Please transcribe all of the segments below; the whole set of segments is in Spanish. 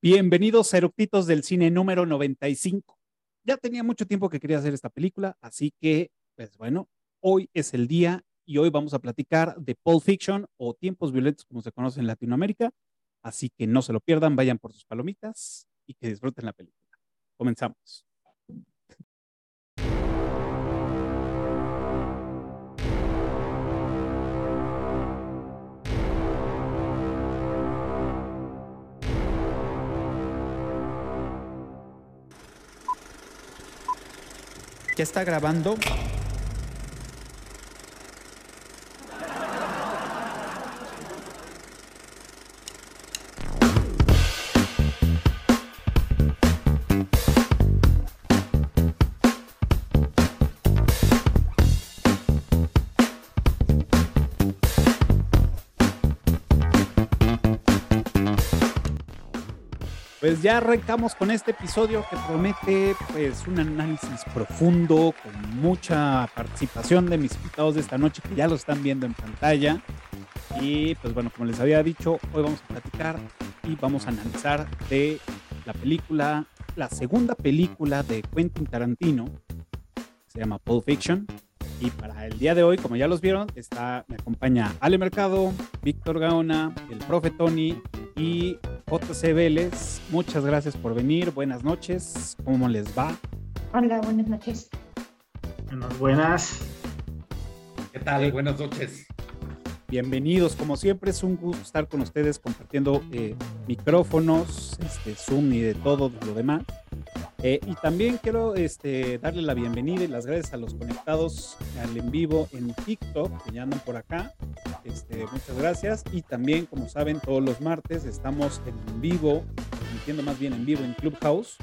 Bienvenidos a del Cine número 95. Ya tenía mucho tiempo que quería hacer esta película, así que, pues bueno, hoy es el día y hoy vamos a platicar de Pulp Fiction o Tiempos Violentos como se conoce en Latinoamérica. Así que no se lo pierdan, vayan por sus palomitas y que disfruten la película. Comenzamos. ¿Ya está grabando? Pues ya arrancamos con este episodio que promete pues un análisis profundo con mucha participación de mis invitados de esta noche que ya lo están viendo en pantalla. Y pues bueno, como les había dicho, hoy vamos a platicar y vamos a analizar de la película, la segunda película de Quentin Tarantino, se llama Pulp Fiction. Y para el día de hoy, como ya los vieron, está, me acompaña Ale Mercado, Víctor Gaona, el profe Tony y JC Vélez. Muchas gracias por venir. Buenas noches. ¿Cómo les va? Hola, buenas noches. Buenas, buenas. ¿Qué tal? Buenas noches. Bienvenidos, como siempre es un gusto estar con ustedes compartiendo eh, micrófonos, este, Zoom y de todo lo demás. Eh, y también quiero este, darle la bienvenida y las gracias a los conectados al en vivo en TikTok, que ya andan por acá. Este, muchas gracias. Y también, como saben, todos los martes estamos en vivo, entiendo más bien en vivo en Clubhouse,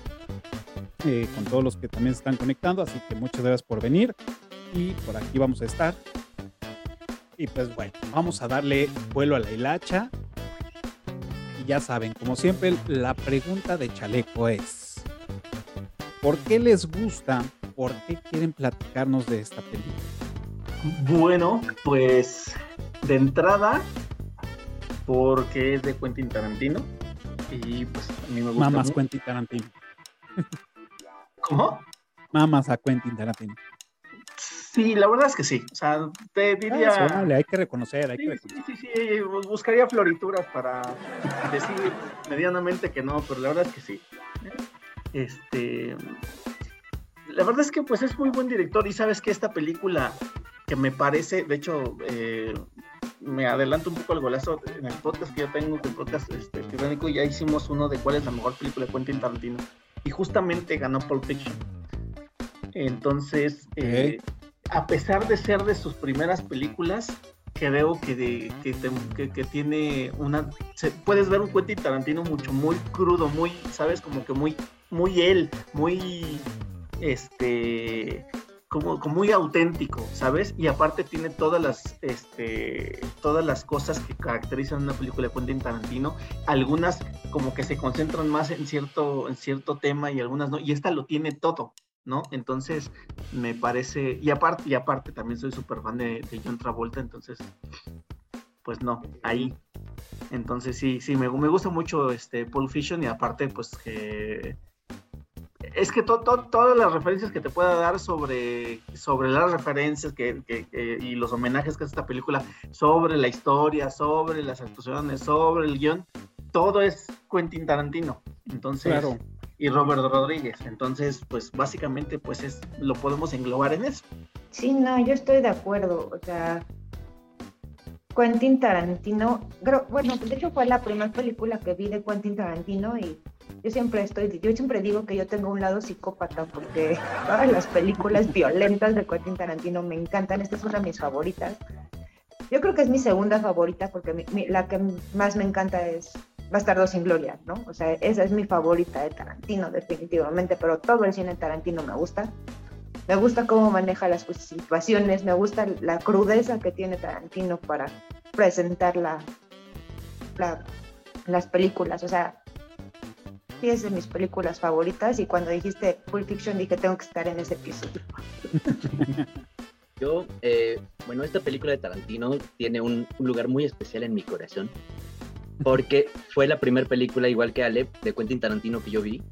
eh, con todos los que también se están conectando. Así que muchas gracias por venir. Y por aquí vamos a estar. Y pues bueno, vamos a darle vuelo a la hilacha. Y ya saben, como siempre, la pregunta de Chaleco es ¿Por qué les gusta? ¿Por qué quieren platicarnos de esta película? Bueno, pues de entrada, porque es de Quentin Tarantino. Y pues a mí me gusta. Mamas Quentin Tarantino. ¿Cómo? Mamas a Quentin Tarantino. Sí, la verdad es que sí. O sea, te diría. Ah, hay que reconocer, hay sí, que reconocer. Sí, sí, sí, buscaría florituras para decir medianamente que no, pero la verdad es que sí. Este, la verdad es que pues es muy buen director y sabes que esta película que me parece, de hecho, eh, me adelanto un poco al golazo en el podcast que yo tengo, el podcast este, tiránico, ya hicimos uno de cuál es la mejor película de Quentin Tarantino y justamente ganó Pulp Fiction. Entonces, eh, a pesar de ser de sus primeras películas, creo que, de, que, que, que, tiene una... Se, puedes ver un Quentin Tarantino mucho, muy crudo, muy, ¿sabes? Como que muy muy él, muy, este, como, muy auténtico, ¿sabes? Y aparte tiene todas las, este, todas las cosas que caracterizan una película de Quentin Tarantino. Algunas como que se concentran más en cierto, en cierto tema y algunas no. Y esta lo tiene todo, ¿no? Entonces me parece, y aparte, y aparte también soy súper fan de, de John Travolta, entonces, pues no, ahí. Entonces sí, sí, me, me gusta mucho este Pulp Fiction y aparte pues que es que todas las referencias que te pueda dar sobre, sobre las referencias que, y los homenajes que hace esta película, sobre la historia, sobre las actuaciones, sobre el guion, todo es Quentin Tarantino. Entonces, claro. y Robert Rodríguez. Entonces, pues básicamente, pues es, lo podemos englobar en eso. Sí, no, yo estoy de acuerdo. O sea, Quentin Tarantino, bueno, de hecho fue la primera película que vi de Quentin Tarantino y yo siempre estoy, yo siempre digo que yo tengo un lado psicópata porque todas las películas violentas de Quentin Tarantino me encantan, esta es una de mis favoritas. Yo creo que es mi segunda favorita porque mi, mi, la que más me encanta es Bastardo sin Gloria, ¿no? O sea, esa es mi favorita de Tarantino definitivamente, pero todo el cine de Tarantino me gusta. Me gusta cómo maneja las situaciones, me gusta la crudeza que tiene Tarantino para presentar la, las películas. O sea, es de mis películas favoritas y cuando dijiste Pulp Fiction dije tengo que estar en ese episodio. Yo, eh, bueno, esta película de Tarantino tiene un, un, lugar muy especial en mi corazón porque fue la primera película, igual que Alep, de Quentin Tarantino que yo vi.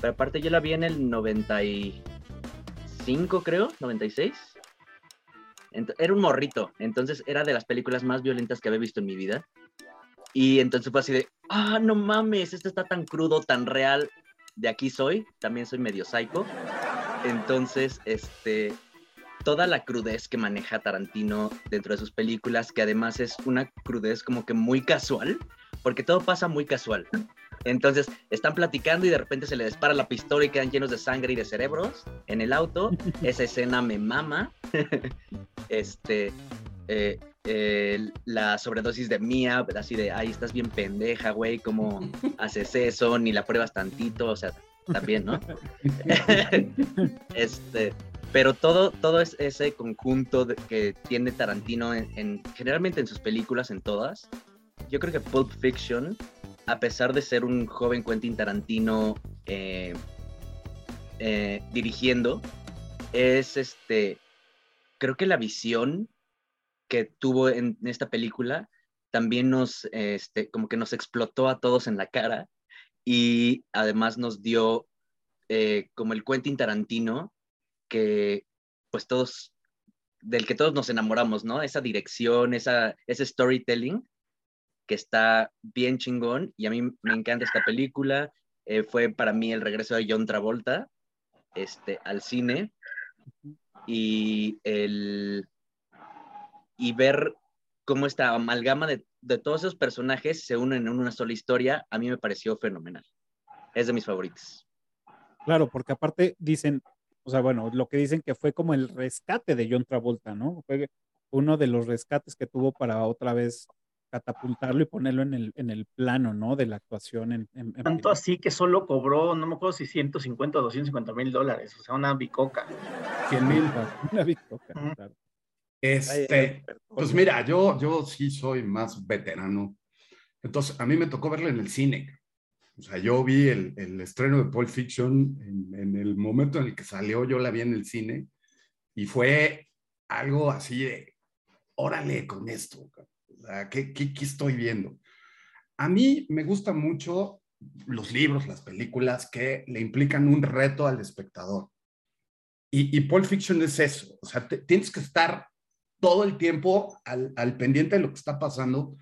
Pero aparte yo la vi en el 95, creo, 96. era un morrito, entonces era de las películas más violentas que había visto en mi vida. Y entonces fue así de, ah, no mames, esto está tan crudo, tan real. De aquí soy, también soy medio psycho. Entonces, este, toda la crudez que maneja Tarantino dentro de sus películas, que además es una crudez como que muy casual, porque todo pasa muy casual. Entonces, están platicando y de repente se le dispara la pistola y quedan llenos de sangre y de cerebros en el auto. Esa escena me mama. este, eh, la sobredosis de Mía, así de, ay, estás bien pendeja, güey, ¿cómo haces eso? Ni la pruebas tantito, o sea, también, ¿no? este, pero todo, todo es ese conjunto que tiene Tarantino en, generalmente en sus películas, en todas. Yo creo que Pulp Fiction, a pesar de ser un joven Quentin Tarantino eh, eh, dirigiendo, es este, creo que la visión que tuvo en esta película también nos, este, como que nos explotó a todos en la cara y además nos dio eh, como el Quentin Tarantino que pues todos, del que todos nos enamoramos, ¿no? Esa dirección, esa, ese storytelling que está bien chingón y a mí me encanta esta película. Eh, fue para mí el regreso de John Travolta este, al cine y, el, y ver cómo esta amalgama de, de todos esos personajes se unen en una sola historia, a mí me pareció fenomenal. Es de mis favoritos. Claro, porque aparte dicen, o sea, bueno, lo que dicen que fue como el rescate de John Travolta, ¿no? Fue uno de los rescates que tuvo para otra vez catapultarlo y ponerlo en el, en el plano, ¿no? De la actuación. En, Tanto así que solo cobró, no me acuerdo si 150 o 250 mil dólares, o sea, una bicoca. 100 mil. Una bicoca, claro. Este, pues mira, yo, yo sí soy más veterano. Entonces, a mí me tocó verlo en el cine. O sea, yo vi el, el estreno de Pulp Fiction en, el momento en el que salió, yo la vi en el cine y fue algo así de, órale con esto, o sea, ¿qué, qué, qué estoy viendo? A mí me gustan mucho los libros, las películas que le implican un reto al espectador. Y, y Pulp Fiction es eso, o sea, tienes que estar todo el tiempo al, al pendiente de lo que está pasando,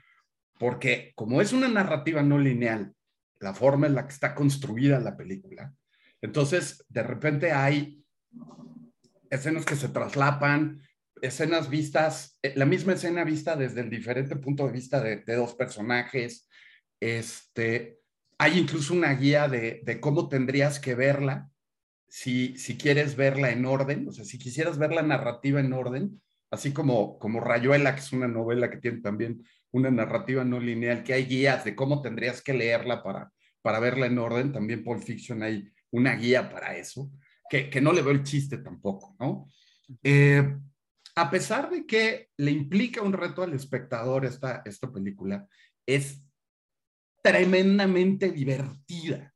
porque como es una narrativa no lineal, la forma en la que está construida la película. Entonces, de repente hay escenas que se traslapan, escenas vistas, eh, la misma escena vista desde el diferente punto de vista de, dos personajes. Este, hay incluso una guía de, cómo tendrías que verla si, si quieres verla en orden, o sea, si quisieras ver la narrativa en orden, así como, como Rayuela, que es una novela que tiene también una narrativa no lineal, que hay guías de cómo tendrías que leerla para, para verla en orden. También Pulp Fiction hay una guía para eso, que, que no le veo el chiste tampoco, ¿no? Eh, a pesar de que le implica un reto al espectador esta, esta película, es tremendamente divertida.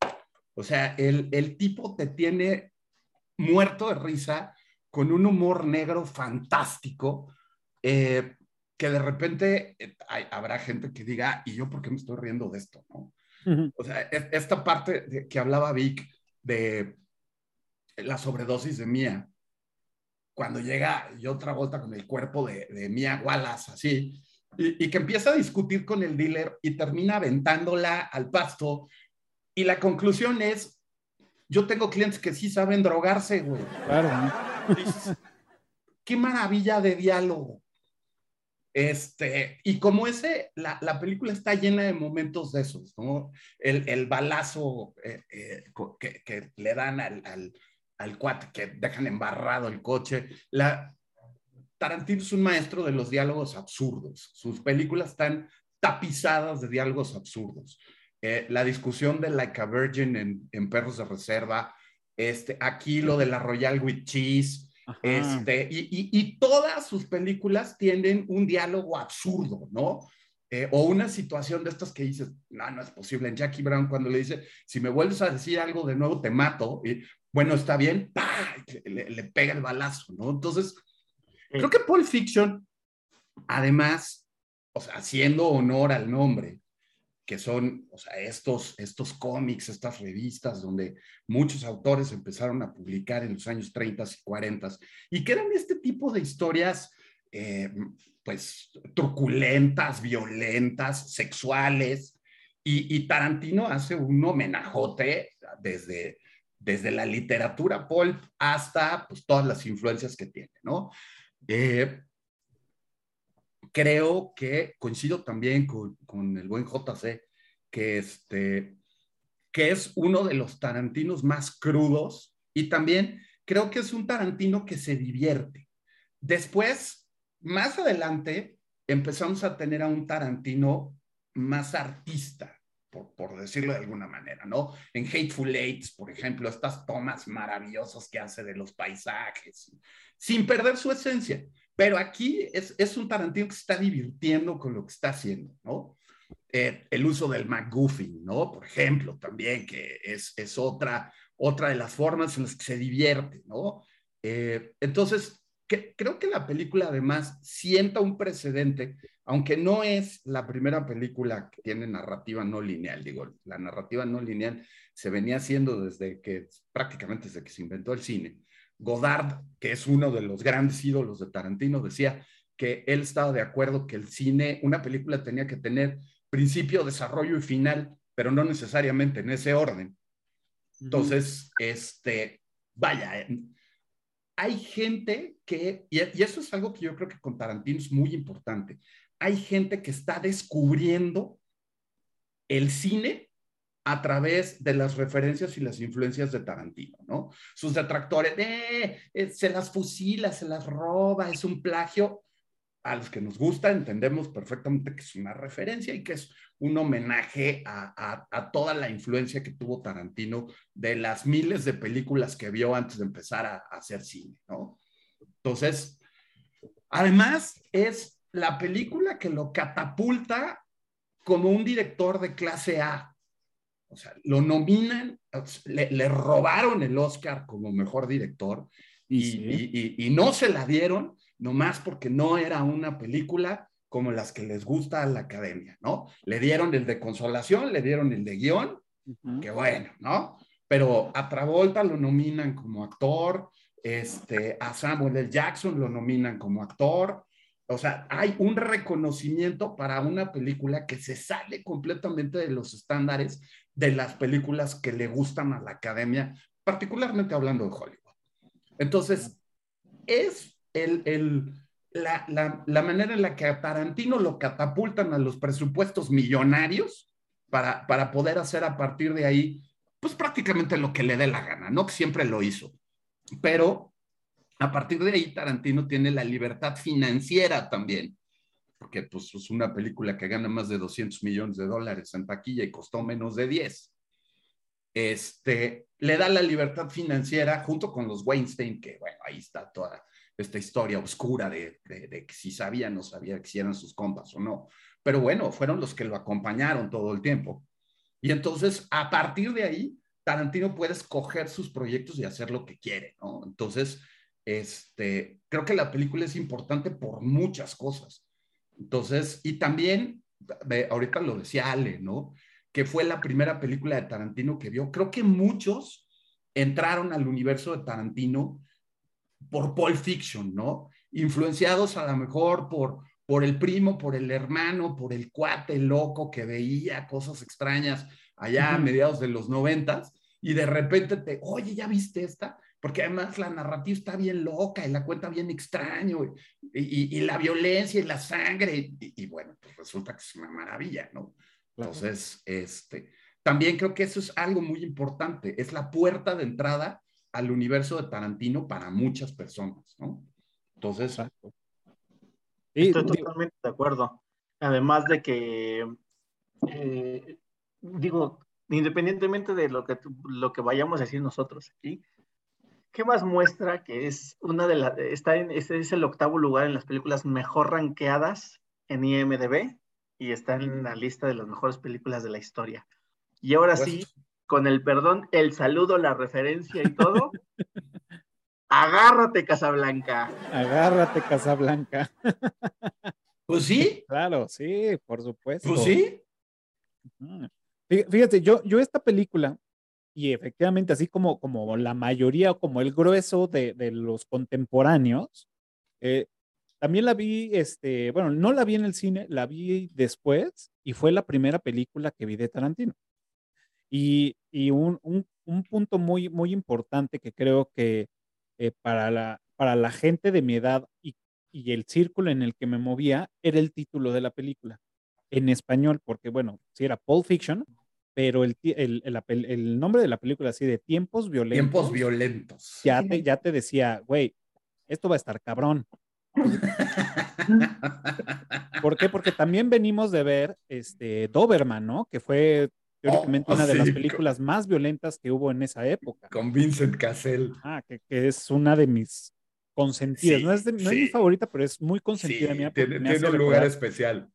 O sea, el, el tipo te tiene muerto de risa con un humor negro fantástico. Eh, que de repente eh, habrá gente que diga, ¿y yo por qué me estoy riendo de esto? ¿no? O sea, esta parte de, que hablaba Vic de la sobredosis de Mía, cuando llega y otra vuelta con el cuerpo de, de Mía Wallace, así, y, y, que empieza a discutir con el dealer y termina aventándola al pasto. Y la conclusión es, yo tengo clientes que sí saben drogarse, güey. Claro. Qué maravilla de diálogo. Este, y como ese, la, la, película está llena de momentos de esos, ¿no? El, el balazo eh, eh, que, que, le dan al, al, al, cuate, que dejan embarrado el coche. La, Tarantino es un maestro de los diálogos absurdos. Sus películas están tapizadas de diálogos absurdos. Eh, la discusión de Like a Virgin en, en Perros de Reserva, este, aquí lo de la Royal with Cheese, este, y, y, todas sus películas tienen un diálogo absurdo, ¿no? Eh, o una situación de estas que dices, no, no es posible. En Jackie Brown, cuando le dice, si me vuelves a decir algo de nuevo, te mato. Y, bueno, está bien, Le, le, pega el balazo, ¿no? Entonces, creo que Pulp Fiction, además, o sea, haciendo honor al nombre, que son, o sea, estos, estos cómics, estas revistas donde muchos autores empezaron a publicar en los años 30 y 40 y que eran este tipo de historias, eh, pues, truculentas, violentas, sexuales. Y, y, Tarantino hace un homenajote desde, desde la literatura pulp hasta pues, todas las influencias que tiene, ¿no? Eh, creo que coincido también con, con, el buen JC, que, este, que es uno de los tarantinos más crudos y también creo que es un tarantino que se divierte. Después, más adelante, empezamos a tener a un tarantino más artista, por, por, decirlo de alguna manera, ¿no? En Hateful Eight, por ejemplo, estas tomas maravillosas que hace de los paisajes, sin perder su esencia. Pero aquí es, un Tarantino que se está divirtiendo con lo que está haciendo, ¿no? Eh, el uso del McGuffin, ¿no? Por ejemplo, también, que es, otra, otra de las formas en las que se divierte, ¿no? Eh, entonces, creo que la película además sienta un precedente, aunque no es la primera película que tiene narrativa no lineal, digo, la narrativa no lineal se venía haciendo desde que, prácticamente desde que se inventó el cine, Godard, que es uno de los grandes ídolos de Tarantino, decía que él estaba de acuerdo que el cine, una película tenía que tener principio, desarrollo y final, pero no necesariamente en ese orden. Entonces, este, vaya, eh, hay gente que, y, y eso es algo que yo creo que con Tarantino es muy importante, hay gente que está descubriendo el cine a través de las referencias y las influencias de Tarantino, ¿no? Sus detractores, eh, eh, se las fusila, se las roba, es un plagio. A los que nos gusta entendemos perfectamente que es una referencia y que es un homenaje a, a, toda la influencia que tuvo Tarantino de las miles de películas que vio antes de empezar a hacer cine, ¿no? Entonces, además es la película que lo catapulta como un director de clase A, o sea, lo nominan, le, le robaron el Oscar como mejor director y, sí. y, y, y, no se la dieron nomás porque no era una película como las que les gusta a la academia, ¿no? Le dieron el de consolación, le dieron el de guion, uh -huh. que bueno, ¿no? Pero a Travolta lo nominan como actor, este, a Samuel L. Jackson lo nominan como actor, o sea, hay un reconocimiento para una película que se sale completamente de los estándares de las películas que le gustan a la academia, particularmente hablando de Hollywood. Entonces, es el, el, la, la, la, manera en la que a Tarantino lo catapultan a los presupuestos millonarios para, para poder hacer a partir de ahí, pues prácticamente lo que le dé la gana, ¿no? Que siempre lo hizo. Pero a partir de ahí, Tarantino tiene la libertad financiera también porque pues, es una película que gana más de 200 millones de dólares en taquilla y costó menos de 10. Este, le da la libertad financiera junto con los Weinstein, que bueno, ahí está toda esta historia oscura de, de, que si sabía o no sabía que eran sus compas o no. Pero bueno, fueron los que lo acompañaron todo el tiempo. Y entonces, a partir de ahí, Tarantino puede escoger sus proyectos y hacer lo que quiere. Entonces, este, creo que la película es importante por muchas cosas. Entonces, y también, ahorita lo decía Ale, ¿no? Que fue la primera película de Tarantino que vio. Creo que muchos entraron al universo de Tarantino por Pulp Fiction, ¿no? Influenciados a lo mejor por, por el primo, por el hermano, por el cuate loco que veía cosas extrañas allá a mediados de los noventas y de repente te, oye, ¿ya viste esta? Porque además la narrativa está bien loca y la cuenta bien extraño, y, y, y la violencia y la sangre, y, y, bueno, pues resulta que es una maravilla, ¿no? Entonces, este, también creo que eso es algo muy importante, es la puerta de entrada al universo de Tarantino para muchas personas, ¿no? Entonces... Exacto. Estoy totalmente de acuerdo. Además de que, eh, digo, independientemente de lo que, lo que vayamos a decir nosotros aquí, ¿Qué más muestra que es una de las, está en, este es el octavo lugar en las películas mejor rankeadas en IMDB y está en la lista de las mejores películas de la historia? Y ahora pues, sí, con el perdón, el saludo, la referencia y todo, agárrate Casablanca. Agárrate Casablanca. Pues sí. Claro, sí, por supuesto. Pues sí. Fíjate, yo, yo esta película, y efectivamente, así como, como la mayoría, como el grueso de, de los contemporáneos, eh, también la vi, este, bueno, no la vi en el cine, la vi después y fue la primera película que vi de Tarantino. Y, y un, un, un, punto muy, muy importante que creo que eh, para, la, para la gente de mi edad y, y el círculo en el que me movía era el título de la película en español, porque bueno, si era Pulp Fiction, pero el, el, el, el, nombre de la película así de Tiempos Violentos. Tiempos Violentos. Ya te, ya te decía, güey, esto va a estar cabrón. ¿Por qué? Porque también venimos de ver este Doberman, ¿no? Que fue teóricamente oh, una de las películas más violentas que hubo en esa época. Con Vincent Cassell. Ah, que, que es una de mis consentidas. no es, de, no es mi favorita, pero es muy consentida mía. Tiene, tiene un lugar especial.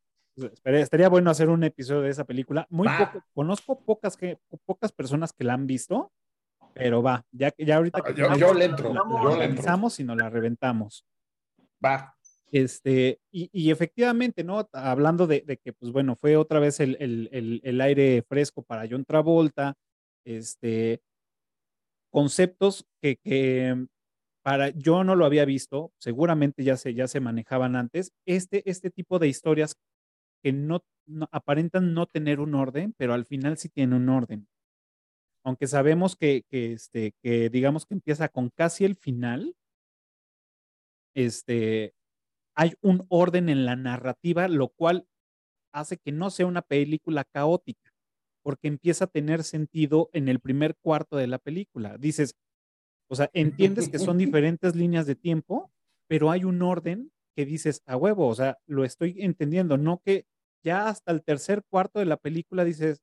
Estaría bueno hacer un episodio de esa película. Muy poco, conozco pocas, que, pocas personas que la han visto, pero va, ya, ya ahorita que yo, yo le entro, la, yo la revisamos y nos la reventamos. Va. Este, y, y efectivamente, ¿no? Hablando de, de, que, pues bueno, fue otra vez el, el, el, el, aire fresco para John Travolta, este, conceptos que, que para, yo no lo había visto, seguramente ya se, ya se manejaban antes, este, este tipo de historias que no, no, aparentan no tener un orden, pero al final sí tiene un orden. Aunque sabemos que, que, este, que digamos que empieza con casi el final, este, hay un orden en la narrativa, lo cual hace que no sea una película caótica, porque empieza a tener sentido en el primer cuarto de la película. Dices, o sea, entiendes que son diferentes líneas de tiempo, pero hay un orden que dices a huevo, o sea, lo estoy entendiendo, no que ya hasta el tercer cuarto de la película dices,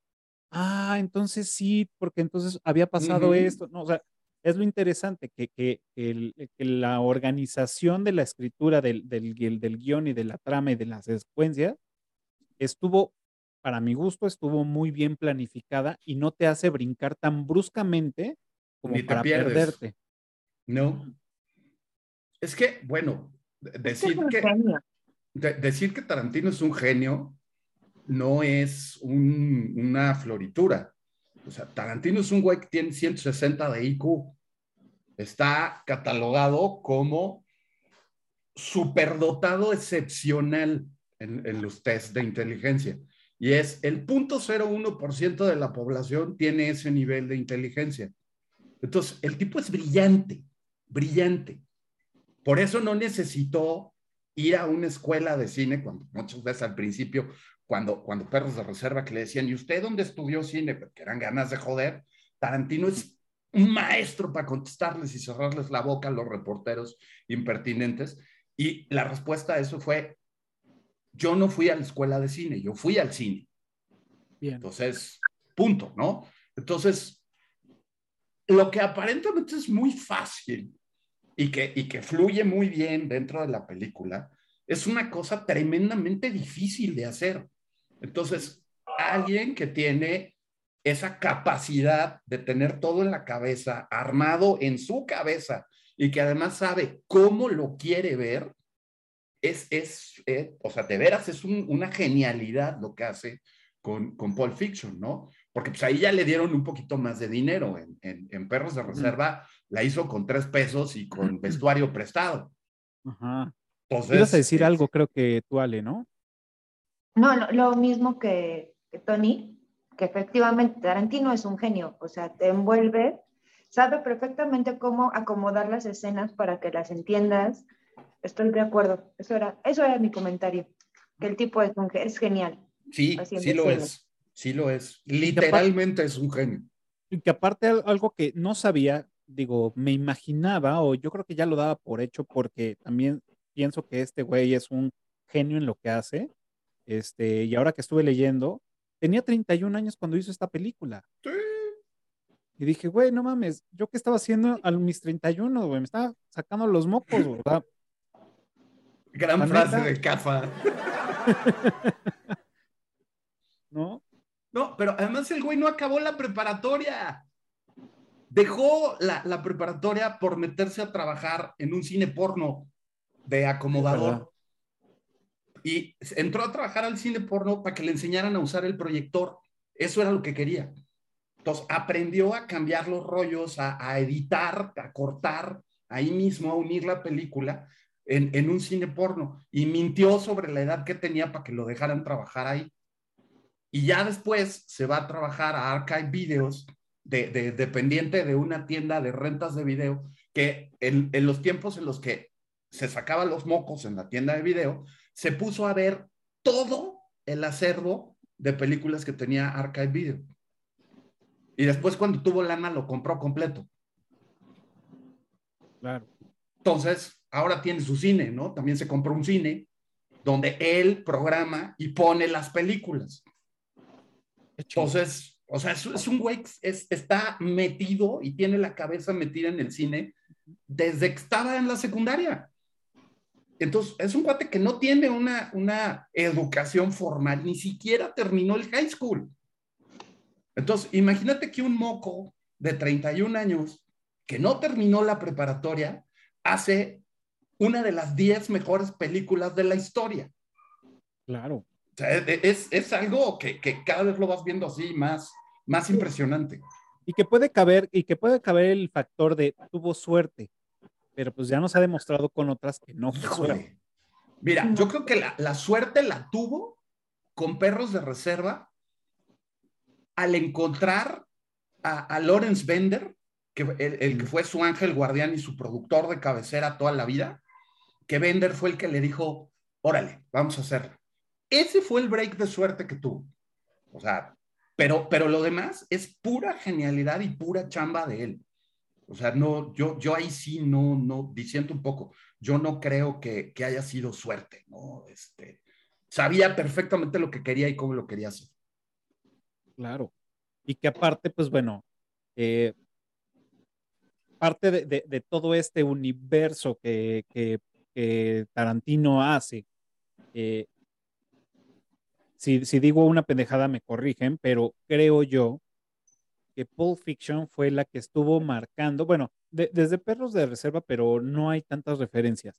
ah, entonces sí, porque entonces había pasado uh -huh. esto, no, o sea, es lo interesante que, que, el, que la organización de la escritura del, del, del, guion y de la trama y de las secuencias estuvo, para mi gusto, estuvo muy bien planificada y no te hace brincar tan bruscamente como para pierdes. perderte. No. Es que, bueno, decir que, de, decir que Tarantino es un genio no es un, una floritura. O sea, Tarantino es un güey que tiene 160 de IQ. Está catalogado como superdotado excepcional en, en los test de inteligencia. Y es el 0.01% de la población tiene ese nivel de inteligencia. Entonces, el tipo es brillante, brillante. Por eso no necesitó ir a una escuela de cine, cuando muchas veces al principio, cuando, cuando perros de reserva que le decían, ¿y usted dónde estudió cine? Porque eran ganas de joder. Tarantino es un maestro para contestarles y cerrarles la boca a los reporteros impertinentes. Y la respuesta a eso fue, yo no fui a la escuela de cine, yo fui al cine. Bien. Entonces, punto, ¿no? Entonces, lo que aparentemente es muy fácil y que, y que fluye muy bien dentro de la película, es una cosa tremendamente difícil de hacer. Entonces, alguien que tiene esa capacidad de tener todo en la cabeza, armado en su cabeza, y que además sabe cómo lo quiere ver, es, es eh, o sea, de veras es un, una genialidad lo que hace con, con Pulp Fiction, ¿no? Porque pues ahí ya le dieron un poquito más de dinero. En, en, en Perros de Reserva la hizo con tres pesos y con vestuario prestado. Ajá. Entonces, Ibas a decir es... algo, creo que tú, Ale, ¿no? No, lo, lo mismo que, que, Tony, que efectivamente Tarantino es un genio, o sea, te envuelve, sabe perfectamente cómo acomodar las escenas para que las entiendas. Estoy de acuerdo, eso era, eso era mi comentario, que el tipo es, un, es genial. Sí, sí lo es, sí lo es. Literalmente aparte, es un genio. Y que aparte algo que no sabía, digo, me imaginaba, o yo creo que ya lo daba por hecho, porque también pienso que este güey es un genio en lo que hace. Este, y ahora que estuve leyendo, tenía 31 años cuando hizo esta película. Sí. Y dije, güey, no mames, ¿yo qué estaba haciendo a mis 31, güey? Me estaba sacando los mocos, ¿verdad? Gran ¿La frase neta? de Cafa. ¿No? No, pero además el güey no acabó la preparatoria. Dejó la, la preparatoria por meterse a trabajar en un cine porno de acomodador. Y entró a trabajar al cine porno para que le enseñaran a usar el proyector. Eso era lo que quería. Entonces aprendió a cambiar los rollos, a, editar, a cortar, ahí mismo, a unir la película en, en, un cine porno. Y mintió sobre la edad que tenía para que lo dejaran trabajar ahí. Y ya después se va a trabajar a Archive Videos, de, de, dependiente de una tienda de rentas de video, que en, en los tiempos en los que se sacaba los mocos en la tienda de video, se puso a ver todo el acervo de películas que tenía Archive Video. Y después cuando tuvo lana lo compró completo. Claro. Entonces, ahora tiene su cine, ¿no? También se compró un cine donde él programa y pone las películas. Entonces, o sea, es, un güey que está metido y tiene la cabeza metida en el cine desde que estaba en la secundaria. Entonces, es un cuate que no tiene una, una educación formal, ni siquiera terminó el high school. Entonces, imagínate que un moco de 31 años que no terminó la preparatoria hace una de las 10 mejores películas de la historia. Claro. Es, es, algo que, que, cada vez lo vas viendo así más, más impresionante. Y que puede caber, y que puede caber el factor de tuvo suerte, pero pues ya nos ha demostrado con otras que no fue Mira, yo creo que la, la suerte la tuvo con perros de reserva al encontrar a, a Lawrence Bender, que el, que fue su ángel guardián y su productor de cabecera toda la vida, que Bender fue el que le dijo, órale, vamos a hacerlo. Ese fue el break de suerte que tuvo. O sea, pero, pero lo demás es pura genialidad y pura chamba de él. O sea, no, yo, yo ahí sí no, no, diciendo un poco, yo no creo que, que haya sido suerte, ¿no? Este, sabía perfectamente lo que quería y cómo lo quería hacer. Claro. Y que aparte, pues bueno, eh, parte de, todo este universo que, Tarantino hace, eh, si, digo una pendejada me corrigen, pero creo yo que Pulp Fiction fue la que estuvo marcando, bueno, desde Perros de Reserva, pero no hay tantas referencias.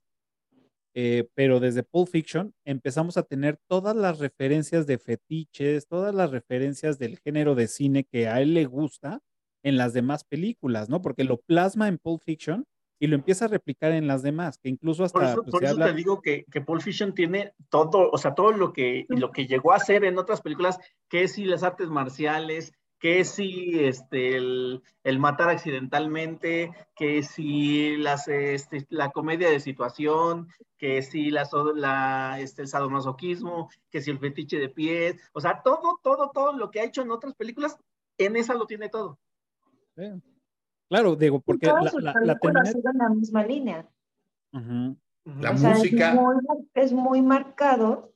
Eh, pero desde Pulp Fiction empezamos a tener todas las referencias de fetiches, todas las referencias del género de cine que a él le gusta en las demás películas, ¿no? Porque lo plasma en Pulp Fiction y lo empieza a replicar en las demás, que incluso hasta... Por eso, pues, te digo que, que Pulp Fiction tiene todo, o sea, todo lo que, lo que llegó a hacer en otras películas, que es si las artes marciales, que si este, el, matar accidentalmente, que si las, este, la comedia de situación, que si la, la, este, el sadomasoquismo, que si el fetiche de pies, o sea, todo, todo, todo lo que ha hecho en otras películas, en esa lo tiene todo. Claro, digo, porque la, la, la, en la misma línea. La música. es muy marcado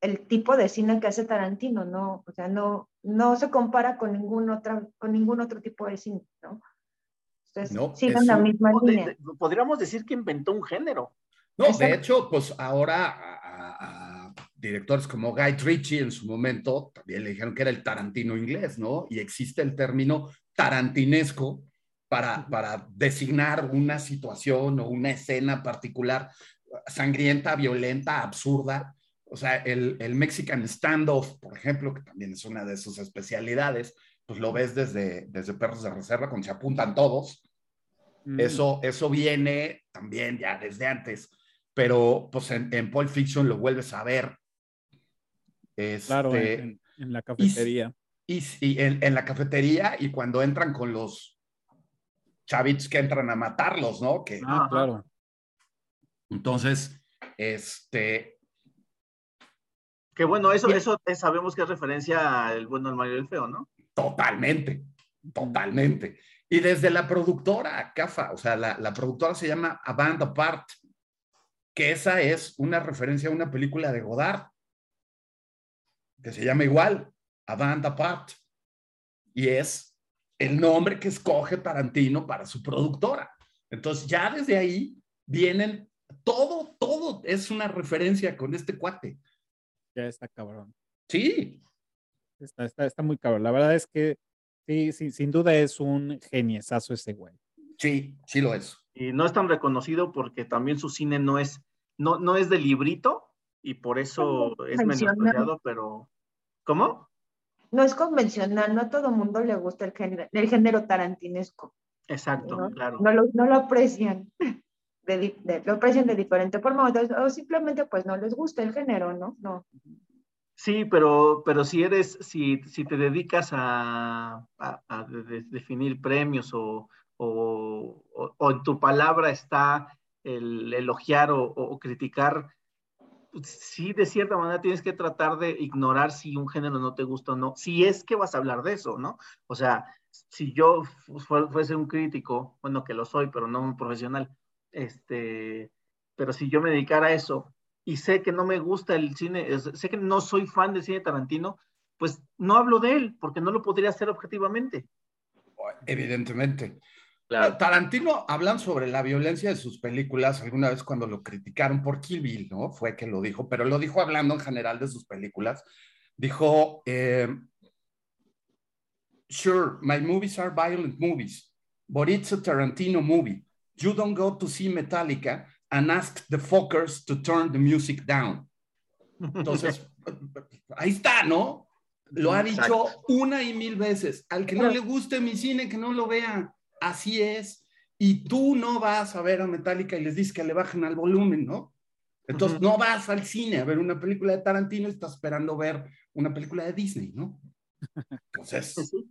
el tipo de cine que hace Tarantino, ¿no? O sea, no, no se compara con ningún, otra, con ningún otro tipo de cine, ¿no? Entonces, no, siguen la misma línea. podríamos decir que inventó un género. No, de hecho, pues ahora a, directores como Guy Ritchie en su momento también le dijeron que era el Tarantino inglés, ¿no? Y existe el término tarantinesco para, para designar una situación o una escena particular sangrienta, violenta, absurda, o sea, el, el Mexican Standoff, por ejemplo, que también es una de sus especialidades, pues lo ves desde, desde Perros de Reserva, cuando se apuntan todos. Mm. Eso, eso viene también ya desde antes, pero pues en, en Pulp Fiction lo vuelves a ver. Este, claro, en, la cafetería. Y, y, en, en, la cafetería y cuando entran con los chavitos que entran a matarlos, ¿no? Que, ah, claro. Entonces, este, que bueno, eso, eso sabemos que es referencia al bueno, al Mario y el feo, ¿no? Totalmente, totalmente. Y desde la productora, CAFA, o sea, la, la productora se llama A Band Apart, que esa es una referencia a una película de Godard, que se llama igual, A Band Apart. Y es el nombre que escoge Tarantino para su productora. Entonces, ya desde ahí vienen, todo, todo es una referencia con este cuate ya está cabrón. Sí. Está, está, está muy cabrón. La verdad es que sí, sí, sin duda es un geniesazo ese güey. Sí, sí lo es. Y no es tan reconocido porque también su cine no es, no, no es de librito y por eso es menospreciado, pero ¿cómo? No es convencional, no a todo mundo le gusta el género, el género tarantinesco. Exacto, ¿no? claro. No lo, no lo aprecian. De, di- de- lo aprecian de diferente forma o, o simplemente pues no les gusta el género, ¿no? No. Sí, pero, pero si eres, si, si te dedicas a, a- a de- de- definir premios o, o, o- o en tu palabra está el elogiar o, criticar, sí, de cierta manera tienes que tratar de ignorar si un género no te gusta o no, si es que vas a hablar de eso, ¿no? O sea, si yo fu- fu- fuese un crítico, bueno, que lo soy, pero no un profesional, este, pero si yo me dedicara a eso y sé que no me gusta el cine, sé que no soy fan del cine Tarantino, pues no hablo de él, porque no lo podría hacer objetivamente. Evidentemente. Claro. Tarantino hablan sobre la violencia de sus películas alguna vez cuando lo criticaron por Kill Bill, ¿no? Fue que lo dijo, pero lo dijo hablando en general de sus películas. Dijo, eh, sure, my movies are violent movies, but it's a Tarantino movie. You don't go to see Metallica and ask the fuckers to turn the music down. Entonces, ahí está, ¿no? Lo ha dicho Exacto. una y mil veces. Al que no le guste mi cine, que no lo vea. Así es. Y tú no vas a ver a Metallica y les dices que le bajen al volumen, ¿no? Entonces, Ujú. no vas al cine a ver una película de Tarantino y estás esperando ver una película de Disney, ¿no? Entonces, Sí.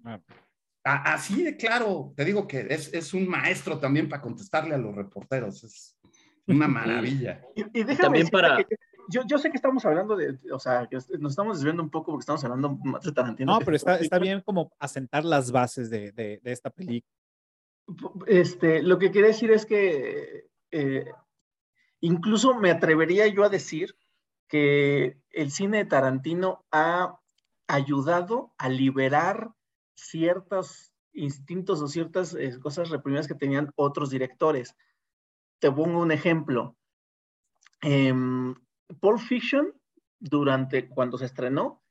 a- así de claro, te digo que es, es un maestro también para contestarle a los reporteros. Es una maravilla. Y, y déjame también para- que yo, yo sé que estamos hablando de, o sea, que nos estamos desviando un poco porque estamos hablando más de Tarantino. No, pero está, está bien como asentar las bases de, de- de esta película. Este, lo que quería decir es que eh, incluso me atrevería yo a decir que el cine de Tarantino ha ayudado a liberar ciertos instintos o ciertas eh, cosas reprimidas que tenían otros directores. Te pongo un ejemplo. Em, Pulp Fiction, durante cuando se estrenó,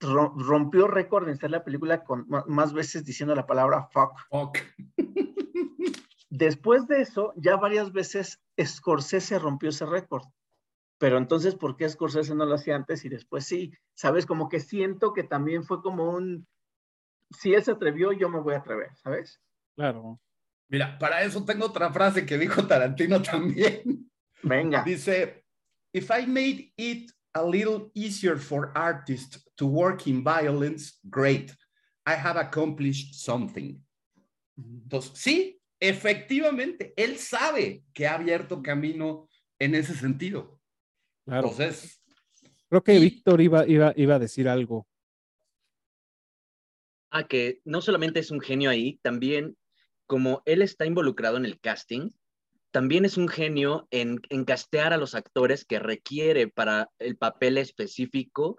ro- rompió récord en ser la película con más veces diciendo la palabra fuck. Después de eso, ya varias veces Scorsese rompió ese récord. Pero entonces, ¿por qué Scorsese no lo hacía antes y después sí? ¿Sabes? Como que siento que también fue como un, si él se atrevió, yo me voy a atrever, ¿sabes? Claro. Mira, para eso tengo otra frase que dijo Tarantino también. Venga. Dice, if I made it a little easier for artists to work in violence, great. I have accomplished something. Entonces, sí, efectivamente, él sabe que ha abierto camino en ese sentido. Claro. Entonces, Creo que Víctor iba, iba, iba a decir algo. Ah, que no solamente es un genio ahí, también como él está involucrado en el casting, también es un genio en, en castear a los actores que requiere para el papel específico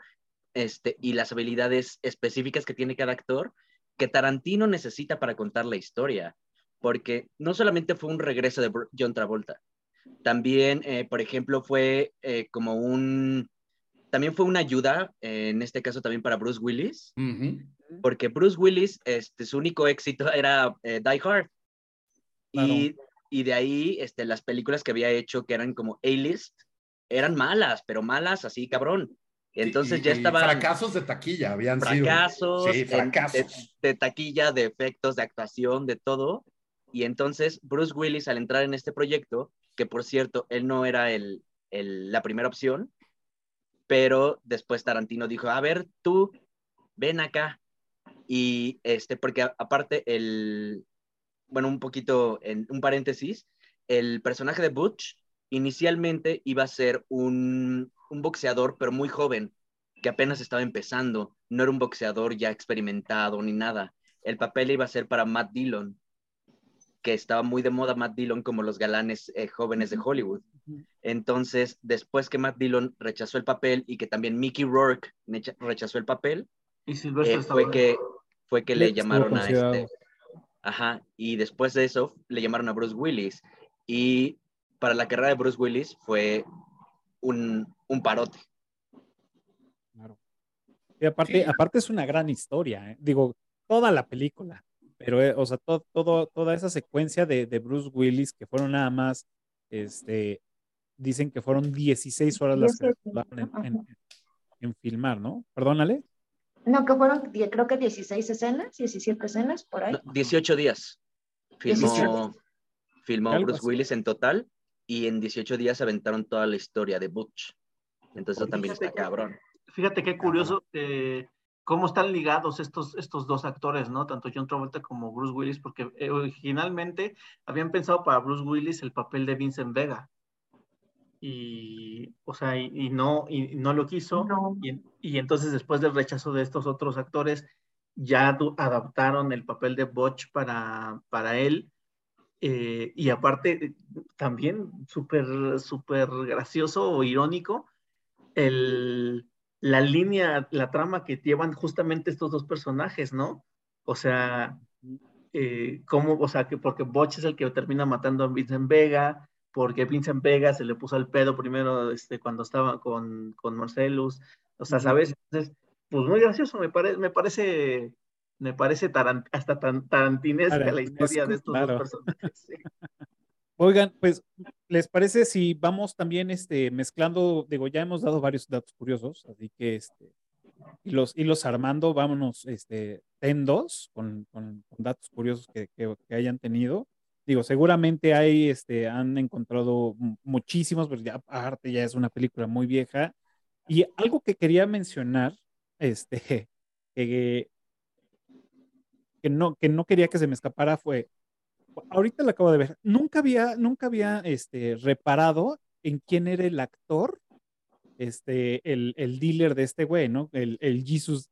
este, y las habilidades específicas que tiene cada actor que Tarantino necesita para contar la historia. Porque no solamente fue un regreso de John Travolta, también, eh, por ejemplo, fue eh, como un... También fue una ayuda, eh, en este caso también para Bruce Willis, porque Bruce Willis, este, su único éxito era Die Hard. Y, y de ahí, este, las películas que había hecho, que eran como A-list, eran malas, pero malas así, cabrón. Entonces y- ya estaban Fracasos de taquilla habían fracasos, sido. Sí, en- fracasos. de, de taquilla, de efectos, de actuación, de todo. Y entonces Bruce Willis, al entrar en este proyecto, que por cierto, él no era el, la primera opción, pero después Tarantino dijo, a ver, tú, ven acá. Y este, porque aparte el, bueno, un poquito, en un paréntesis, el personaje de Butch inicialmente iba a ser un, un boxeador, pero muy joven, que apenas estaba empezando, no era un boxeador ya experimentado ni nada. El papel iba a ser para Matt Dillon, que estaba muy de moda Matt Dillon como los galanes eh, jóvenes de Hollywood. Entonces, después que Matt Dillon rechazó el papel y que también Mickey Rourke rechazó el papel, Y eh, fue que fue que le llamaron a este. Ajá, y después de eso le llamaron a Bruce Willis. Y para la carrera de Bruce Willis fue un, un parote. Claro. Y aparte, Sí. aparte es una gran historia, ¿eh? digo, toda la película, pero, eh, o sea, to- todo, toda esa secuencia de, de Bruce Willis, que fueron nada más, este, dicen que fueron 16 horas las que 18, tardaron en, en- en filmar, ¿no? Perdónale. No, que fueron, die- creo que 16 escenas, 17 escenas por ahí. No, 18 días. Filmó, 18. filmó Bruce así. Willis en total y en 18 días aventaron toda la historia de Butch. Entonces eso también fíjate está que- cabrón. Fíjate qué curioso eh, cómo están ligados estos, estos dos actores, ¿no? Tanto John Travolta como Bruce Willis, porque eh, originalmente habían pensado para Bruce Willis el papel de Vincent Vega. Y, o sea, y, y no, y no lo quiso. No. Y, y entonces después del rechazo de estos otros actores, ya adaptaron el papel de Butch para, para él. Eh, y aparte, también súper, súper gracioso o irónico, el, la línea, la trama que llevan justamente estos dos personajes, ¿no? O sea, eh, cómo, o sea, que porque Butch es el que termina matando a Vincent Vega, porque Vincent Vega se le puso el pedo primero este, cuando estaba con, con Marcellus, o sea. ¿sabes? Entonces, pues muy gracioso, me, pare, me parece, me parece taran- hasta tan, tarantinesca la historia de estos Claro. dos personajes. sí. Oigan, pues, ¿les parece si vamos también este, mezclando? Digo, ya hemos dado varios datos curiosos, así que este, y los, y los armando, vámonos este, en dos con, con- con datos curiosos que, que- hayan tenido. Digo, seguramente hay, este, han encontrado mu- muchísimos, pero ya aparte ya es una película muy vieja. Y algo que quería mencionar, este, que no, que no quería que se me escapara fue, ahorita lo acabo de ver, nunca había, nunca había este, reparado en quién era el actor, este, el, el dealer de este güey, ¿no? El, el Jesus,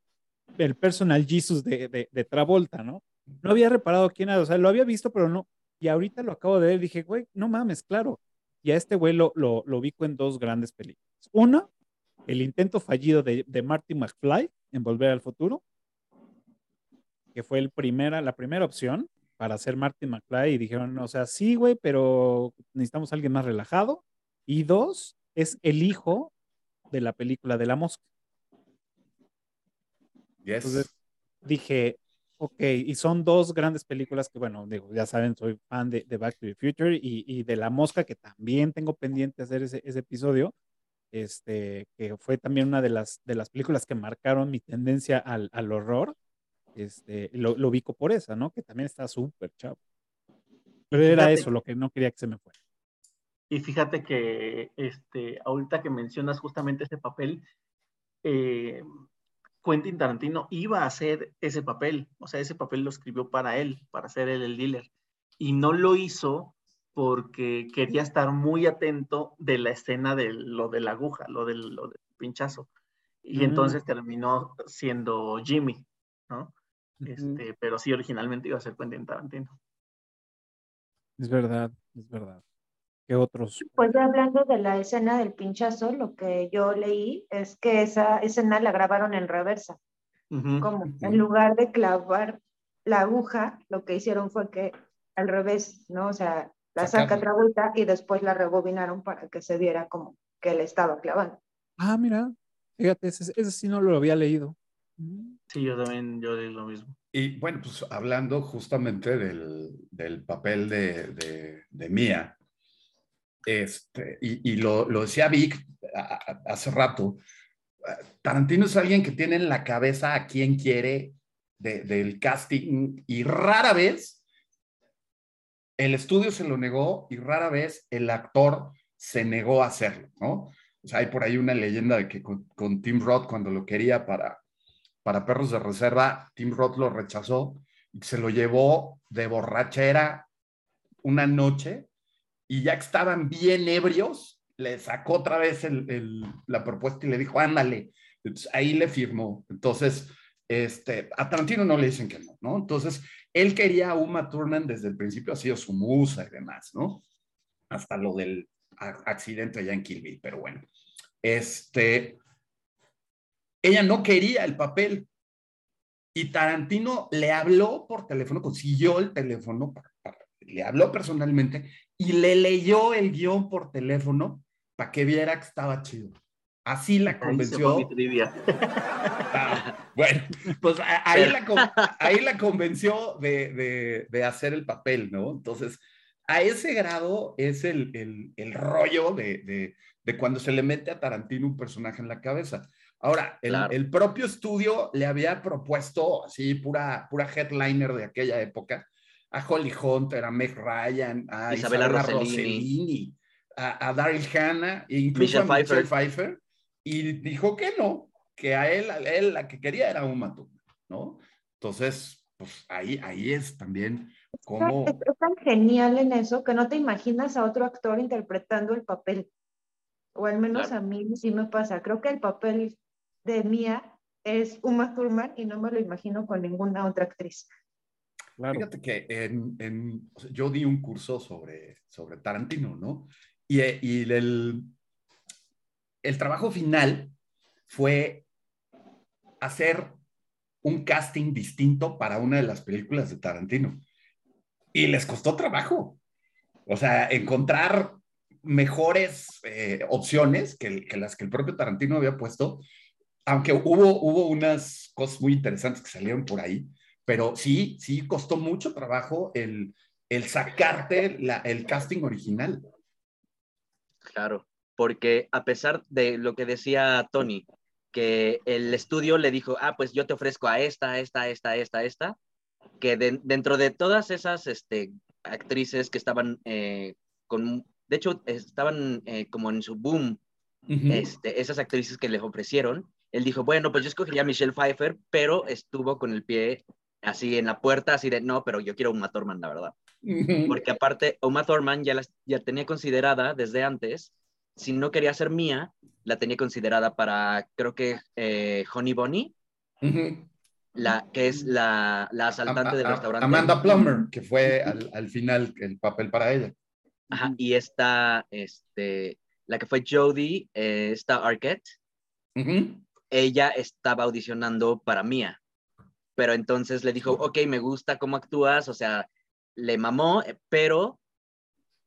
el personal Jesus de, de, de Travolta, ¿no? No había reparado quién era, o sea, lo había visto, pero no. Y ahorita lo acabo de ver, dije, güey, no mames, claro. Y a este güey lo, lo, lo ubico en dos grandes películas. Una, el intento fallido de, de Marty McFly en Volver al Futuro, que fue el primera, la primera opción para hacer Marty McFly y dijeron, o sea, sí, güey, pero necesitamos a alguien más relajado. Y dos, es el hijo de la película de la mosca. Yes. Entonces dije, ok, y son dos grandes películas que, bueno, digo, ya saben, soy fan de, de Back to the Future y, y de La Mosca, que también tengo pendiente hacer ese, ese episodio, este, que fue también una de las, de las películas que marcaron mi tendencia al, al horror. Este, lo, lo ubico por esa, ¿no? Que también está súper chavo. Pero era Fíjate- eso lo que no quería que se me fuera. Y fíjate que este, ahorita que mencionas justamente ese papel, eh, Quentin Tarantino iba a hacer ese papel, o sea, ese papel lo escribió para él, para ser él el dealer, y no lo hizo porque quería estar muy atento de la escena de lo de la aguja, lo del, lo del pinchazo, y Mm. entonces terminó siendo Jimmy, ¿no? Este, pero sí, originalmente iba a ser Quentin Tarantino. Es verdad, es verdad. ¿Qué otros? Pues ya hablando de la escena del pinchazo, lo que yo leí es que esa escena la grabaron en reversa. Como en lugar de clavar la aguja, lo que hicieron fue que al revés, ¿no? O sea, la saca otra vuelta y después la rebobinaron para que se viera como que le estaba clavando. Ah, mira, fíjate, ese, ese sí no lo había leído. Sí, yo también, yo digo lo mismo. Y bueno, pues hablando justamente del, del papel de, de, de este, y, y lo, lo decía Vic hace rato, Tarantino es alguien que tiene en la cabeza a quien quiere de- del casting y rara vez el estudio se lo negó y rara vez el actor se negó a hacerlo, ¿no? O sea, hay por ahí una leyenda de que con, con Tim Roth cuando lo quería para, para Perros de Reserva, Tim Roth lo rechazó y se lo llevó de borrachera una noche y ya que estaban bien ebrios, le sacó otra vez la propuesta y le dijo, ándale. Ahí le firmó. Entonces, este, a Tarantino no le dicen que no, ¿no? Entonces, él quería a Uma Thurman desde el principio, ha sido su musa y demás, ¿no? Hasta lo del accidente allá en Kill Bill, pero bueno. Este, ella no quería el papel y Tarantino le habló por teléfono, consiguió el teléfono, para- para- le habló personalmente y le leyó el guion por teléfono para que viera que estaba chido. Así la convenció. Ah, bueno, pues ahí, la, ahí la convenció de, de- de hacer el papel, ¿no? Entonces, a ese grado es el, el- el rollo de, de- de cuando se le mete a Tarantino un personaje en la cabeza. Ahora, el, Claro. el propio estudio le había propuesto, así, pura, pura headliner de aquella época, a Holly Hunter, a Meg Ryan, a Isabella Isabella, Rossellini. Rossellini, a, a Daryl Hannah, e incluso Michelle a Michelle Pfeiffer. Pfeiffer, y dijo que no, que a él, a él la que quería era Uma Thurman, ¿no? Entonces, pues ahí, ahí es también como... Es, es tan genial en eso que no te imaginas a otro actor interpretando el papel. O al menos Claro. a mí sí me pasa. Creo que el papel de Mia es Uma Thurman y no me lo imagino con ninguna otra actriz. Claro. Fíjate que en, en- o sea, yo di un curso sobre, sobre Tarantino, ¿no? Y, eh, y el, el trabajo final fue hacer un casting distinto para una de las películas de Tarantino. Y les costó trabajo. O sea, encontrar mejores eh, opciones que, que las que el propio Tarantino había puesto, aunque hubo, hubo unas cosas muy interesantes que salieron por ahí, pero sí, sí costó mucho trabajo el, el sacarte la- el casting original. Claro, porque a pesar de lo que decía Tony, que el estudio le dijo, ah, pues yo te ofrezco a esta, esta, esta, esta, esta, que de- dentro de todas esas este, actrices que estaban eh, con, de hecho, estaban eh, como en su boom, este, esas actrices que les ofrecieron, él dijo, bueno, pues yo escogería a Michelle Pfeiffer, pero estuvo con el pie así en la puerta, así de, no, pero yo quiero Uma Thurman, la verdad. Porque aparte, Uma Thurman ya la ya tenía considerada desde antes, si no quería ser mía, la tenía considerada para, creo que eh, Honey Bunny, Ujú. la, que es la, la asaltante A- del restaurante. Amanda Plummer, que fue al, al final el papel para ella. Ajá, y esta, este, la que fue Jodie, eh, esta Arquette, Ujú. Ella estaba audicionando para Mía. Pero entonces le dijo, ok, me gusta cómo actúas, o sea, le mamó, eh, pero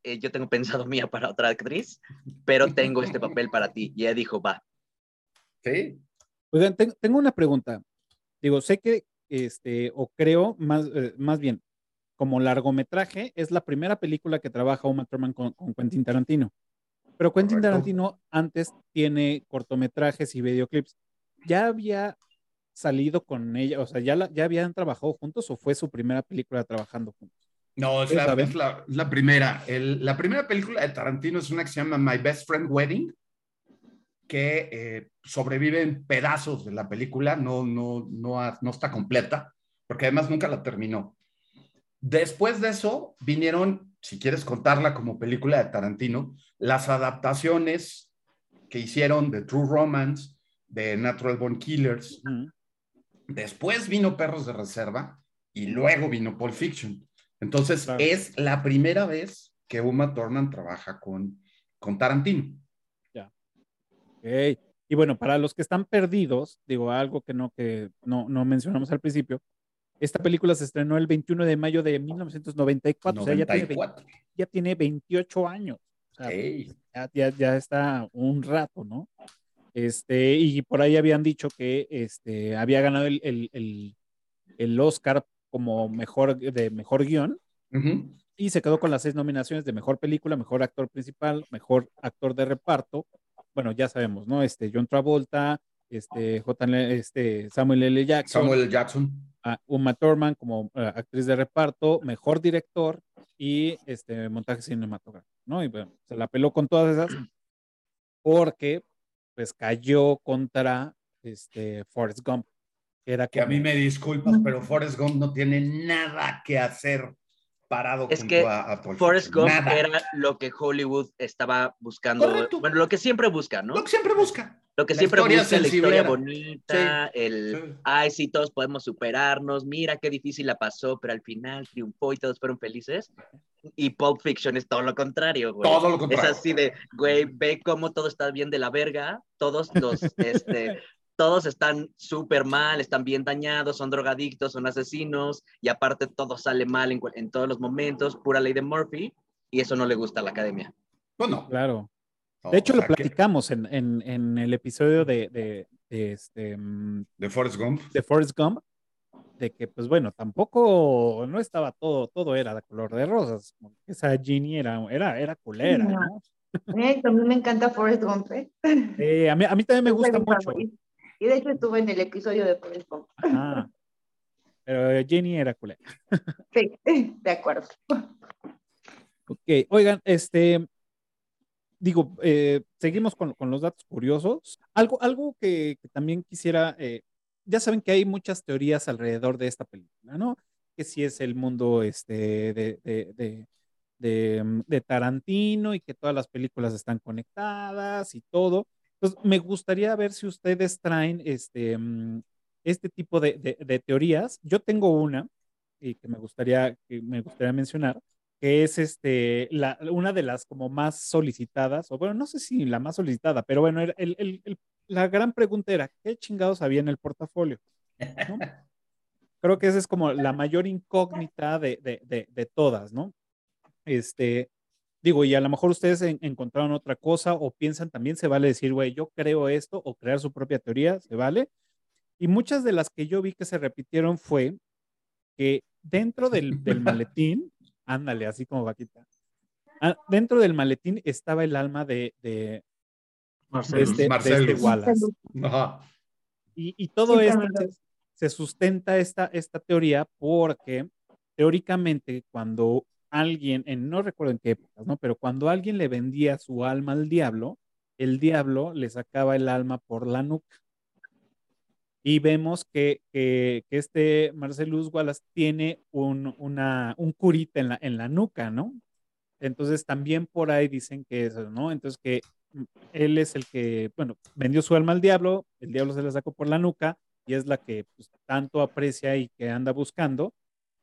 eh, yo tengo pensado Mía para otra actriz, pero tengo este papel para ti. Y ella dijo, va. Sí. Oigan, ten- tengo una pregunta. Digo, sé que, este, o creo, más, eh, más bien, como largometraje, es la primera película que trabaja Uma Thurman con, con Quentin Tarantino. Pero Quentin Correcto. Tarantino antes tiene cortometrajes y videoclips. ¿Ya había salido con ella? O sea, ¿ya, la- ya habían trabajado juntos o fue su primera película trabajando juntos? No, es la, saben. es la- es la primera. El- la primera película de Tarantino es una que se llama My Best Friend Wedding, que eh, sobrevive en pedazos de la película, no, no, no, no está completa, porque además nunca la terminó. Después de eso vinieron, si quieres contarla como película de Tarantino, las adaptaciones que hicieron de True Romance, de Natural Born Killers, Ujú. Después vino Perros de Reserva y luego vino Pulp Fiction. Entonces Claro. es la primera vez que Uma Thurman trabaja con, con Tarantino. Ok. Y bueno, para los que están perdidos, digo algo que no, que no, no mencionamos al principio, esta película se estrenó el 21 de mayo de 1994, o sea, ya tiene, 94. ya tiene 28 años. O sea, Ey, ya, ya, ya está un rato, ¿no? Este, y por ahí habían dicho que este, había ganado el, el, el, el Oscar como mejor, de mejor guion y se quedó con las seis nominaciones de mejor película, mejor actor principal, mejor actor de reparto. Bueno, ya sabemos, ¿no? Este, John Travolta, este, J. L- este, Samuel L. Jackson, Samuel L. Jackson. a Uma Thurman como eh, actriz de reparto, mejor director y este montaje cinematográfico, ¿no? Y bueno, se la peló con todas esas porque pues cayó contra este Forrest Gump, que era Que a mí me disculpas, pero Forrest Gump no tiene nada que hacer parado Es junto que a, a Pulp Forrest. Gump Nada. era lo que Hollywood estaba buscando, Correcto. bueno, lo que siempre busca, ¿no? Lo que siempre busca. Lo que la siempre historia busca, la historia bonita, el, Sí. ay, sí, todos podemos superarnos, mira qué difícil la pasó, pero al final triunfó y todos fueron felices. Y Pulp Fiction es todo lo contrario, güey. Todo lo Es contrario. así de, güey, ve cómo todo está bien de la verga, todos los, este, todos están súper mal, están bien dañados, son drogadictos, son asesinos, y aparte todo sale mal en, en todos los momentos, pura ley de Murphy, y eso no le gusta a la academia. Bueno, claro. no, De hecho, o lo sea, que- platicamos en, en, en el episodio de, de, de este, mm, de Forrest Gump. de Forrest Gump, de que, pues bueno, tampoco no estaba todo, todo era de color de rosas. Esa Ginny era, era, era culera, ¿no? Eh, a mí me encanta Forrest Gump. ¿eh? Eh, a, mí, a mí también me gusta mucho. Y de hecho estuve en el episodio de Bob Esponja. Ah, pero Jenny era culera. Sí, de acuerdo. Ok, oigan, este, digo, eh, seguimos con, con, los datos curiosos. Algo, algo que, que también quisiera, eh, ya saben que hay muchas teorías alrededor de esta película, ¿no? Que si es el mundo este, de, de, de, de, mm, de Tarantino y que todas las películas están conectadas y todo. Entonces, me gustaría ver si ustedes traen este, mm, este tipo de, de, de, teorías. Yo tengo una y que me gustaría, que me gustaría mencionar, que es este, la, una de las como más solicitadas, o bueno, no sé si la más solicitada, pero bueno, el, el, el, la gran pregunta era, ¿qué chingados había en el portafolio? ¿No? Creo que esa es como la mayor incógnita de, de, de, todas, ¿no? Este, digo, y a lo mejor ustedes en, encontraron otra cosa o piensan también se vale decir, güey, yo creo esto o crear su propia teoría, se vale. Y muchas de las que yo vi que se repitieron fue que dentro del, del maletín, ándale, así como vaquita, ah, dentro del maletín estaba el alma de, de, Marcelus, de, este, de este Wallace. Ajá. Y, y todo Sí, esto se, se sustenta esta, esta teoría porque teóricamente cuando alguien, en, no recuerdo en qué épocas, ¿no? Pero cuando alguien le vendía su alma al diablo, el diablo le sacaba el alma por la nuca. Y vemos que, que, que este Marcelus Wallace tiene un, una, un curita en la, en la nuca, ¿no? Entonces también por ahí dicen que eso, ¿no? Entonces que él es el que, bueno, vendió su alma al diablo, el diablo se la sacó por la nuca y es la que pues, tanto aprecia y que anda buscando,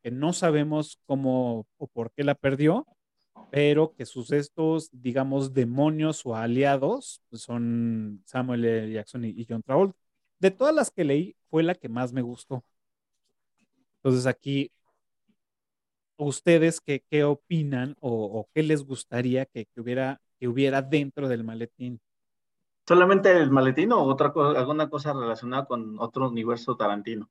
que no sabemos cómo o por qué la perdió, pero que sus estos, digamos, demonios o aliados pues, son Samuel L. Jackson y, y John Travolta. De todas las que leí, fue la que más me gustó. Entonces aquí, ¿ustedes qué, qué opinan o, qué les gustaría que, que, hubiera, que hubiera dentro del maletín? ¿Solamente el maletín o otra cosa, alguna cosa relacionada con otro universo Tarantino?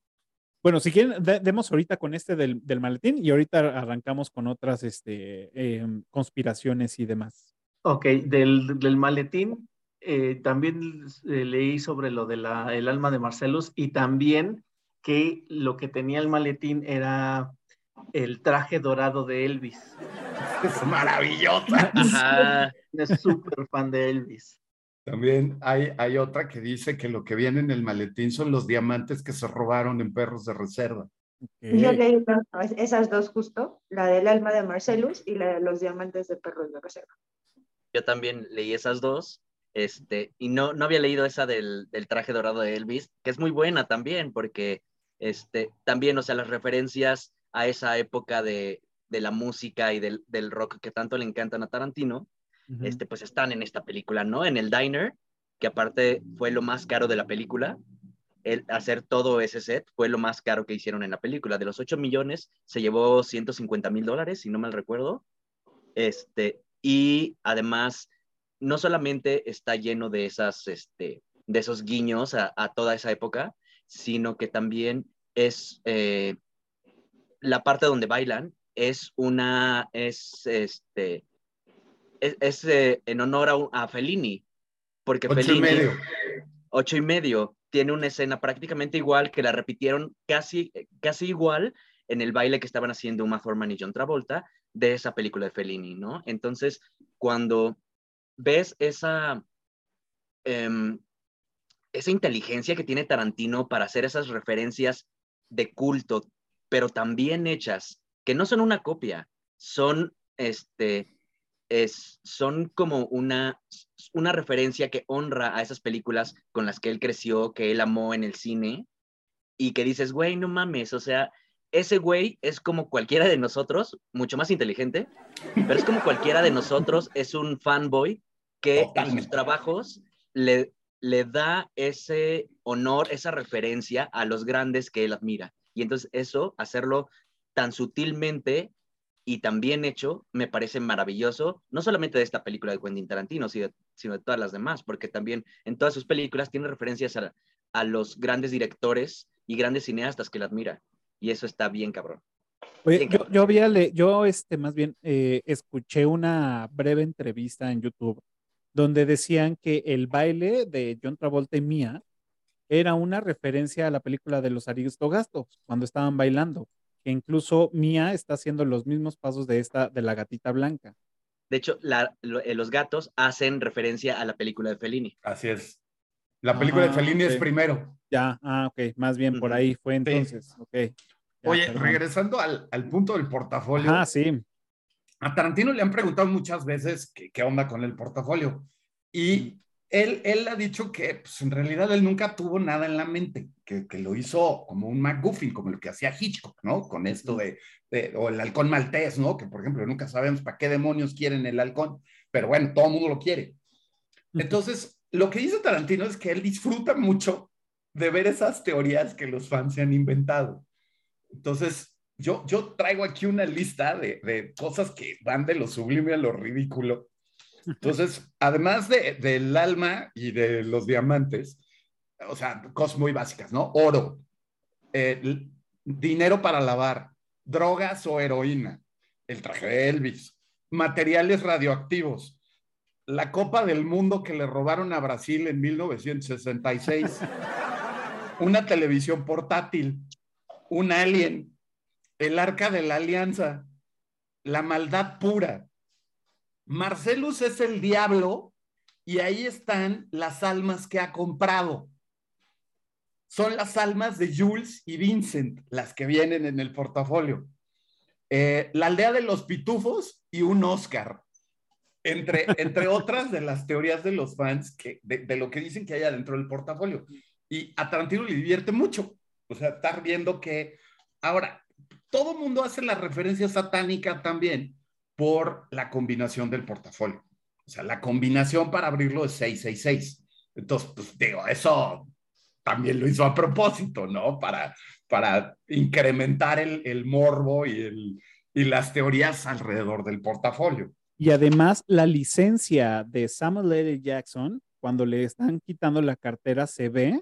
Bueno, si quieren, de, demos ahorita con este del, del, maletín y ahorita arrancamos con otras este, eh, conspiraciones y demás. Ok, del, del maletín eh, también eh, leí sobre lo del de alma de Marcelus y también que lo que tenía el maletín era el traje dorado de Elvis. Es maravillosa. Ajá. Es súper fan de Elvis. También hay, hay otra que dice que lo que viene en el maletín son los diamantes que se robaron en perros de reserva. Okay. Yo leí esas dos justo, la del alma de Marcelus y la de los diamantes de perros de reserva. Yo también leí esas dos. Este, y no, no había leído esa del, del, traje dorado de Elvis, que es muy buena también, porque este, también, o sea, las referencias a esa época de, de la música y del, del, rock que tanto le encantan a Tarantino, este, pues están en esta película, ¿no? En el diner, que aparte fue lo más caro de la película, el hacer todo ese set fue lo más caro que hicieron en la película. De los 8 millones se llevó 150 mil dólares, si no mal recuerdo. Este, y además no solamente está lleno de, esas, este, de esos guiños a, a, toda esa época, sino que también es eh, la parte donde bailan, es una, es este, es, es eh, en honor a, a, Fellini, porque ocho Fellini, y medio. ocho y medio, tiene una escena prácticamente igual que la repitieron casi, casi igual en el baile que estaban haciendo Uma Thurman y John Travolta de esa película de Fellini, ¿no? Entonces, cuando ves esa, um, esa inteligencia que tiene Tarantino para hacer esas referencias de culto, pero también hechas, que no son una copia, son, este, es, son como una, una referencia que honra a esas películas con las que él creció, que él amó en el cine, y que dices, güey, no mames, o sea, ese güey es como cualquiera de nosotros, mucho más inteligente, pero es como cualquiera de nosotros, es un fanboy que Totalmente. en sus trabajos le, le da ese honor, esa referencia a los grandes que él admira. Y entonces eso, hacerlo tan sutilmente y tan bien hecho, me parece maravilloso, no solamente de esta película de Quentin Tarantino, sino de, sino de todas las demás, porque también en todas sus películas tiene referencias a, a los grandes directores y grandes cineastas que él admira. Y eso está bien cabrón. Oye, bien, cabrón. Yo, yo, yo este, más bien eh, escuché una breve entrevista en YouTube donde decían que el baile de John Travolta y Mia era una referencia a la película de los Aristogastos, cuando estaban bailando, que incluso Mia está haciendo los mismos pasos de esta, de la gatita blanca. De hecho, la- lo- eh, los gatos hacen referencia a la película de Fellini. Así es. La película de Ah, Fellini es primero. Ya, ah, ok, más bien por ahí fue entonces, ok. Ya, Oye, perdón. regresando al, al punto del portafolio, Ah, sí. a Tarantino le han preguntado muchas veces qué, qué onda con el portafolio. Y él, él ha dicho que pues, en realidad él nunca tuvo nada en la mente, que, que lo hizo como un MacGuffin, como lo que hacía Hitchcock, ¿no? Con esto de, de- o el halcón maltés, ¿no? Que por ejemplo nunca sabemos para qué demonios quieren el halcón, pero bueno, todo el mundo lo quiere. Entonces, lo que dice Tarantino es que él disfruta mucho de ver esas teorías que los fans se han inventado. Entonces, yo, yo traigo aquí una lista de, de cosas que van de lo sublime a lo ridículo. Entonces, además de, del alma y de los diamantes, o sea, cosas muy básicas, ¿no? Oro, eh, dinero para lavar, drogas o heroína, el traje de Elvis, materiales radioactivos, la Copa del Mundo que le robaron a Brasil en 1966, una televisión portátil, un alien, el arca de la alianza, la maldad pura. Marcelus es el diablo y ahí están las almas que ha comprado. Son las almas de Jules y Vincent, las que vienen en el portafolio. Eh, la aldea de los pitufos y un Oscar, entre, entre otras de las teorías de los fans que, de, de lo que dicen que hay adentro del portafolio. Y a Tarantino le divierte mucho. O sea, estar viendo que ahora todo mundo hace la referencia satánica también por la combinación del portafolio. O sea, la combinación para abrirlo es 666. Entonces, pues digo, eso también lo hizo a propósito, ¿no? Para, para incrementar el, el morbo y, el, y las teorías alrededor del portafolio. Y además, la licencia de Samuel L. Jackson, cuando le están quitando la cartera, se ve.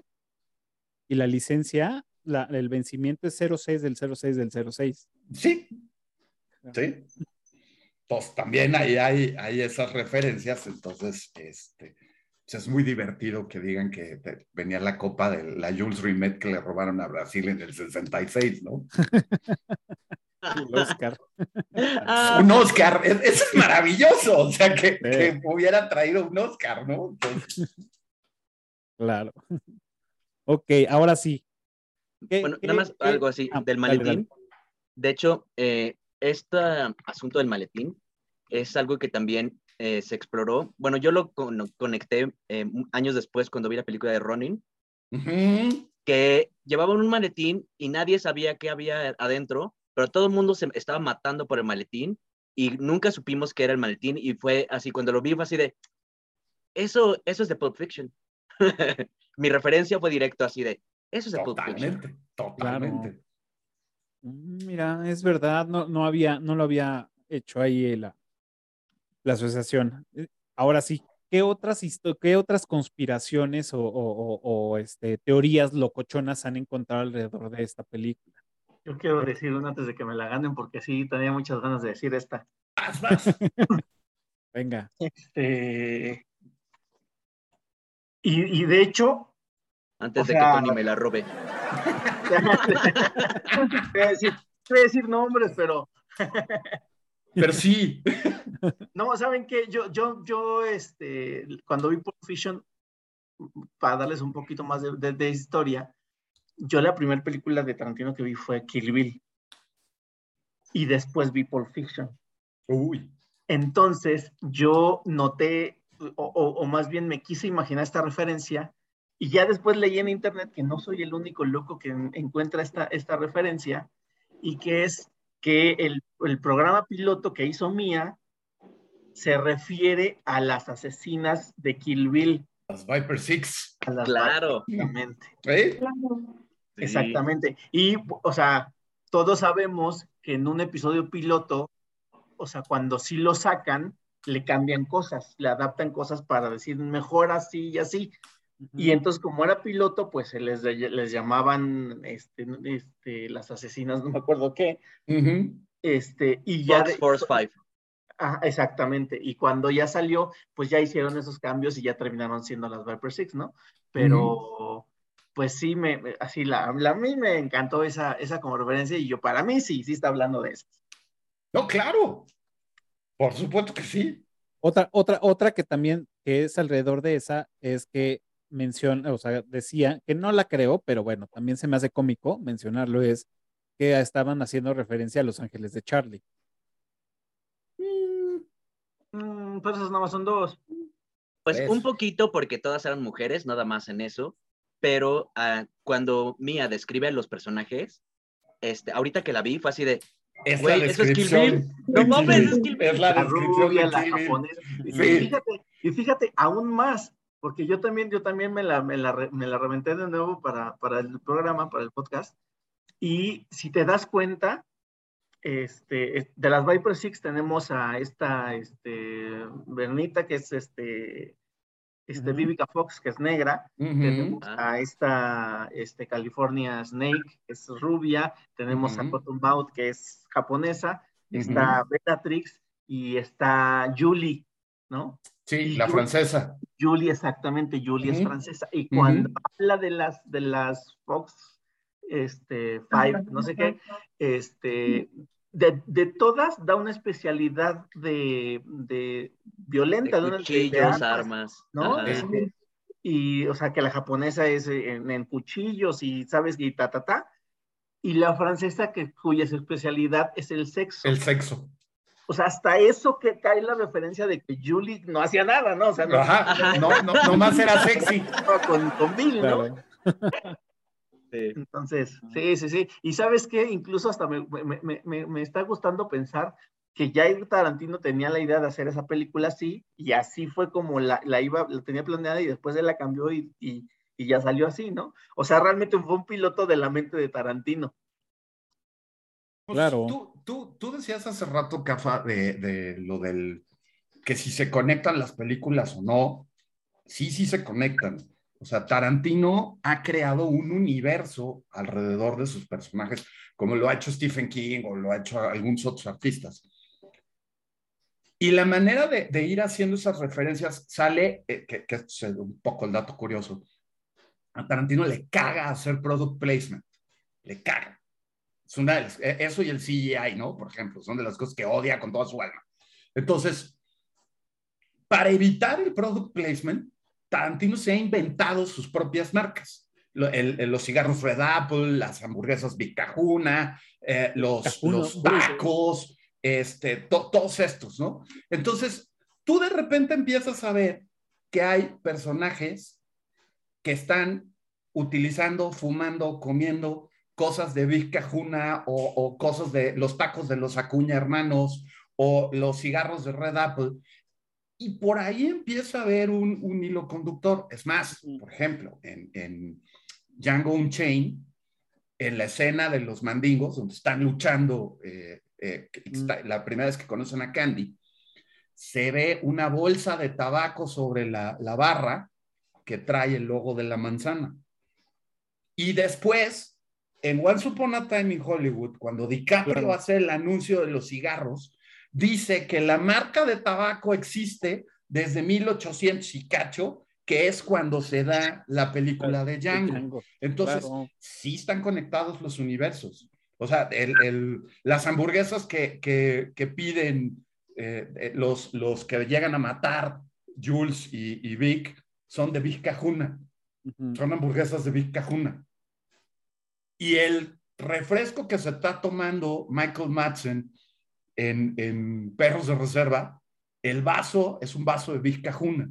Y la licencia, la- el vencimiento es 06 del 06 del 06. Sí, sí. Pues también ahí hay, hay esas referencias, entonces este, pues es muy divertido que digan que te- venía la copa de la Jules Rimet que le robaron a Brasil en el 66, ¿no? El Oscar. Ah, Un Oscar, es- eso es maravilloso, o sea, que, Sí. que hubiera traído un Oscar, ¿no? Entonces, Claro. Ok, ahora sí. ¿Qué- bueno, nada más algo así Ah, del dale, maletín. dale. De hecho, eh, este asunto del maletín es algo que también eh, se exploró. Bueno, yo lo con- conecté eh, años después cuando vi la película de Ronin, que llevaban un maletín y nadie sabía qué había adentro, pero todo el mundo se estaba matando por el maletín y nunca supimos qué era el maletín y fue así, cuando lo vi fue así de, eso, eso es de Pulp Fiction. Mi referencia fue directo así de, eso es de Pulp Fiction. totalmente, totalmente. Mm, Mira, es verdad, no, no había, no lo había hecho ahí la, la asociación. Eh, Ahora sí, ¿qué otras, qué otras conspiraciones o, o- o- o, este, teorías locochonas han encontrado alrededor de esta película? Yo quiero decir una antes de que me la ganen, porque sí, tenía muchas ganas de decir esta. Venga, Este, y, y de hecho, Antes de sea- que Tony me la robe. voy a decir, voy a decir nombres, pero Pero sí, no, ¿saben qué? Yo, yo, yo, este, cuando vi Pulp Fiction, para darles un poquito más de, de- de historia, yo la primera película de Tarantino que vi fue Kill Bill. Y después vi Pulp Fiction. uy, Entonces, yo noté, o, o- o más bien me quise imaginar esta referencia, y ya después leí en internet que no soy el único loco que en- encuentra esta, esta referencia, y que es que el, el programa piloto que hizo Mía se refiere a las asesinas de Kill Bill. las Viper Six. a las Claro. Exactamente. ¿eh? Exactamente. Y, o sea, todos sabemos que en un episodio piloto, o sea, cuando sí lo sacan, le cambian cosas, le adaptan cosas para decir mejor así y así. Y entonces, como era piloto, pues se les, les llamaban este, este, las asesinas, no me acuerdo qué. Ujú. Este, y ya. Fox de- Force 5. Ah, exactamente. Y cuando ya salió, pues ya hicieron esos cambios y ya terminaron siendo las Viper Six, ¿no? Pero, pues sí, me, así la, a mí me encantó esa, esa como referencia y yo para mí sí, sí está hablando de eso. No, claro. Por supuesto que sí. Otra, otra, otra que también que es alrededor de esa es que menciona, o sea, decía que no la creo, pero bueno, también se me hace cómico mencionarlo, es que estaban haciendo referencia a Los Ángeles de Charlie. Mm, pues esos nada más son dos. Pues Pues. un poquito porque todas eran mujeres, nada más en eso, pero ah, cuando Mia describe a los personajes, este, ahorita que la vi fue así de, Es Güey, la eso es Kill descripción. No mames, es Bill. Kill Bill. Es la La descripción rubia, de la Kill Bill. japonesa. Sí. y fíjate, y fíjate, aún más, porque yo también, yo también me la, me la, me la reventé de nuevo para, para el programa, para el podcast. Y si te das cuenta, este, es- de las Viper Six tenemos a esta, este, Bernita, que es este, este, Ujú. Vivica Fox, que es negra. Ujú. Tenemos Ah. a esta este, California Snake, que es rubia. Tenemos a. Cottonmouth, que es japonesa. Está Bellatrix y está Julie, ¿no? Sí, Y la francesa. Julie, exactamente, Julie es francesa. Y cuando habla de las, de las Fox, este, Five, no sé qué, este, de, de todas da una especialidad de, de violenta, de una- de- cuchillos, armas, armas. ¿no? Y, o sea, que la japonesa es en, en cuchillos y, ¿sabes? Y ta, ta, ta. Y la francesa, que, cuya especialidad es el sexo. El sexo. O sea, hasta eso que cae la referencia de que Julie no hacía nada, ¿no? O sea, no Ajá. No, no, nomás era sexy. con, con Bill, ¿no? Sí. Entonces, sí, sí, sí. Y sabes qué, incluso hasta me, me, me- me- me está gustando pensar que ya Tarantino tenía la idea de hacer esa película así, y así fue como la, la iba, la tenía planeada y después él la cambió y, y, y ya salió así, ¿no? O sea, realmente fue un piloto de la mente de Tarantino. Pues Claro. Tú, tú, tú decías hace rato, Cafa, de, de lo del que si se conectan las películas o no. Sí, sí se conectan. O sea, Tarantino ha creado un universo alrededor de sus personajes, como lo ha hecho Stephen King o lo ha hecho algunos otros artistas. Y la manera de, de ir haciendo esas referencias sale, eh, que, que es un poco el dato curioso, a Tarantino le caga hacer product placement, le caga. Es una eh, eso y el CGI, ¿no? Por ejemplo, son de las cosas que odia con toda su alma. Entonces, para evitar el product placement, Tarantino se ha inventado sus propias marcas. El- el- los cigarros Red Apple, las hamburguesas Big Cajuna, eh, los, los tacos, este, to- todos estos, ¿no? Entonces, tú de repente empiezas a ver que hay personajes que están utilizando, fumando, comiendo cosas de Big Cajuna o, o cosas de los tacos de los Acuña hermanos o los cigarros de Red Apple. Y por ahí empieza a haber un, un hilo conductor. Es más, por ejemplo, en, en Django Unchained, en la escena de los mandingos, donde están luchando, eh, eh, está- la primera vez que conocen a Candy, se ve una bolsa de tabaco sobre la, la barra que trae el logo de la manzana. Y después, en Once Upon a Time in Hollywood, cuando DiCaprio Claro. hace el anuncio de los cigarros, dice que la marca de tabaco existe desde 1800 y cacho, que es cuando se da la película de Django. Entonces, claro. sí están conectados los universos. O sea, el- el- las hamburguesas que, que- que piden eh, eh, los, los que llegan a matar Jules y, y Vic son de Vic Cajuna. Son hamburguesas de Vic Cajuna. Y el refresco que se está tomando Michael Madsen en, en Perros de Reserva, el vaso es un vaso de Vic Cajuna.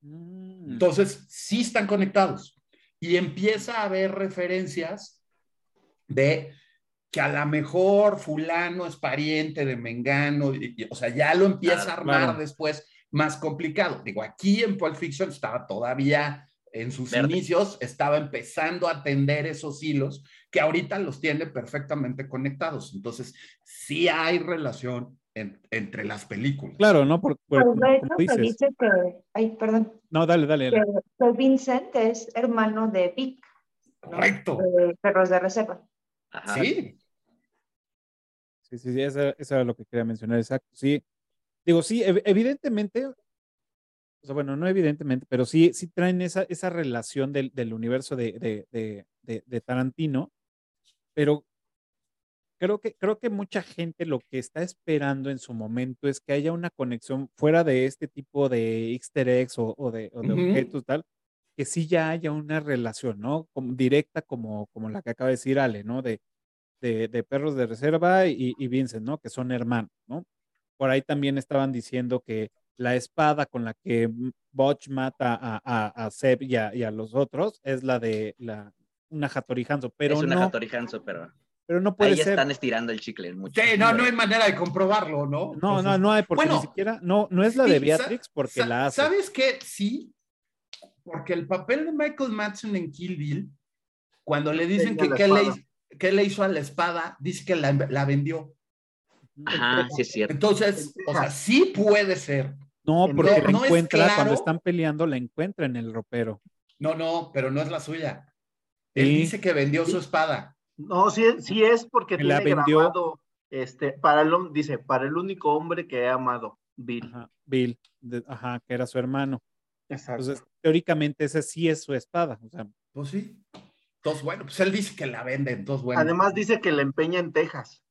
Mm. Entonces, sí están conectados. Y empieza a haber referencias de que a lo mejor fulano es pariente de Mengano, y- y- o sea, ya lo empieza a Claro, armar claro. después más complicado. Digo, aquí en Pulp Fiction estaba todavía en sus Verde. inicios, estaba empezando a atender esos hilos que ahorita los tiene perfectamente conectados. Entonces, sí hay relación en- entre las películas. Claro, ¿no? Por, por- Pues de como hecho tú se dices. dice que, ay, perdón, No, dale, dale. que, dale. que Vincent es hermano de Vic, ¿no? Correcto. de Perros de Reserva. Ajá. Sí. Sí, sí, sí, eso, eso era lo que quería mencionar, exacto. Sí, digo, sí, ev- evidentemente, o sea, bueno, no evidentemente, pero sí, sí traen esa, esa relación del, del universo de, de, de, Tarantino, pero creo que, creo que mucha gente lo que está esperando en su momento es que haya una conexión fuera de este tipo de easter eggs o, o de, o objetos tal, que sí ya haya una relación, ¿no? Como, directa como, como la que acaba de decir Ale, ¿no? De, de, de Perros de Reserva y, y Vincent, ¿no? Que son hermanos, ¿no? Por ahí también estaban diciendo que la espada con la que Butch mata a, a, a Seb y a, y a los otros es la de la, una Hattori Hanzo, pero es una no, Hattori Hanzo, pero pero no puede ahí ser. están estirando el chicle mucho. Sí, no, no hay manera de comprobarlo, ¿no? No, no, Entonces, no hay, porque bueno, ni siquiera, no, no es la de Beatrix porque sa- la hace. ¿Sabes qué? Sí, porque el papel de Michael Madsen en Kill Bill, cuando le dicen que qué le, qué le hizo a la espada, dice que la, la vendió. Ajá, sí es cierto. Entonces, o sea, sí puede ser. No, No, porque la no es encuentra, cuando están peleando, la encuentra en el ropero. No, no, pero no es la suya. Él dice que vendió su espada. No, sí, es- sí es porque Que la tiene vendió. grabado, este, para el, dice, para el único hombre que he amado, Bill. Ajá, Bill, de- ajá, que era su hermano. Exacto. Entonces, teóricamente, esa sí es su espada. O sea, Pues sí. Entonces, bueno, pues él dice que la vende, entonces, bueno. Además dice que la empeña en Texas.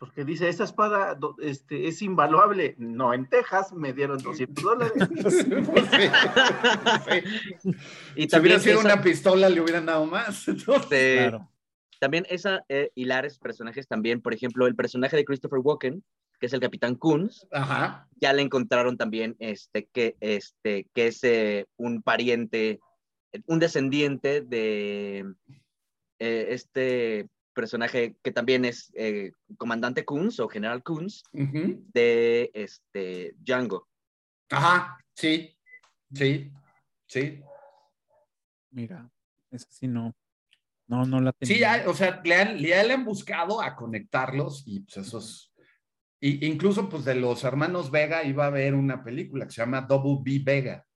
Porque dice, esa espada este, es invaluable. No, en Texas me dieron 200 dólares. Pues sí, pues. Y Si también hubiera sido esa- una pistola, le hubieran dado más. Entonces, claro. También esa eh, hilares personajes también, por ejemplo, el personaje de Christopher Walken, que es el Capitán Kunz, ajá. ya le encontraron también este que este que es eh, un pariente, un descendiente de eh, este personaje que también es eh, comandante Kunz o general Kunz de este Django. Ajá, sí, sí, sí. Mira, esa sí no. No, no la tenía. Sí, ya, o sea, le han, le han buscado a conectarlos y pues esos. Y, incluso pues de los hermanos Vega iba a haber una película que se llama Double B Vega,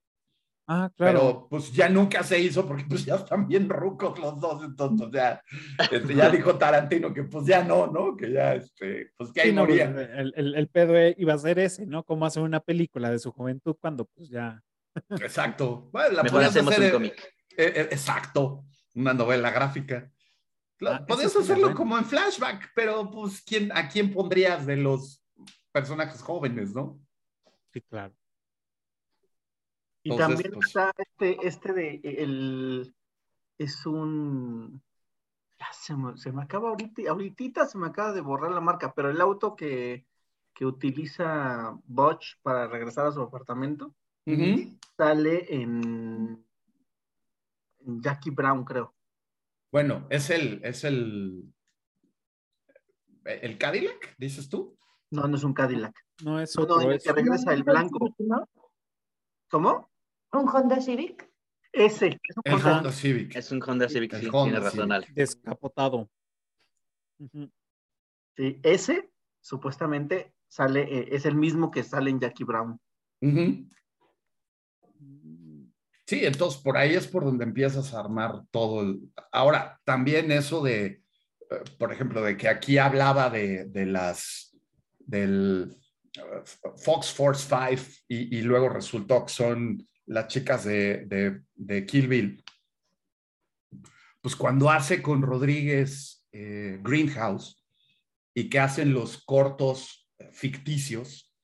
Ah, claro. pero pues ya nunca se hizo porque pues ya están bien rucos los dos, entonces ya, este, ya dijo Tarantino que pues ya no, ¿no? Que ya, este, pues que ahí Sí, no, pues, moría. el, el, el pedo e- iba a ser ese, ¿no? Cómo hacer una película de su juventud cuando pues ya. Exacto. Bueno, la Mejor podías hacemos hacer, un eh, cómic. eh, eh, exacto, una novela gráfica. Ah, la hacerlo como en flashback, pero pues ¿quién, ¿a quién pondrías de los personajes jóvenes, no? Sí, claro. Y Entonces, también pues- está este, este de el es un ya se me, se me acaba ahorita, ahorita se me acaba de borrar la marca, pero el auto que, que utiliza Butch para regresar a su apartamento sale en, en Jackie Brown, creo. Bueno, es el, es el, el Cadillac, dices tú. No, no es un Cadillac. No es No, otro. en el es- que regresa el blanco. ¿No? ¿Cómo? ¿Un Honda Civic? Ese. es un El Honda. Honda Civic. Es un Honda Civic, El sí, Honda tiene razón, Civic. Descapotado. Sí, ese supuestamente sale, eh, es el mismo que sale en Jackie Brown. Sí, entonces por ahí es por donde empiezas a armar todo. el- Ahora, también eso de, eh, por ejemplo, de que aquí hablaba de, de las, del eh, Fox Force 5 y, y luego resultó que son las chicas de, de, de Kill Bill. Pues cuando hace con Rodríguez eh, Greenhouse y que hacen los cortos ficticios,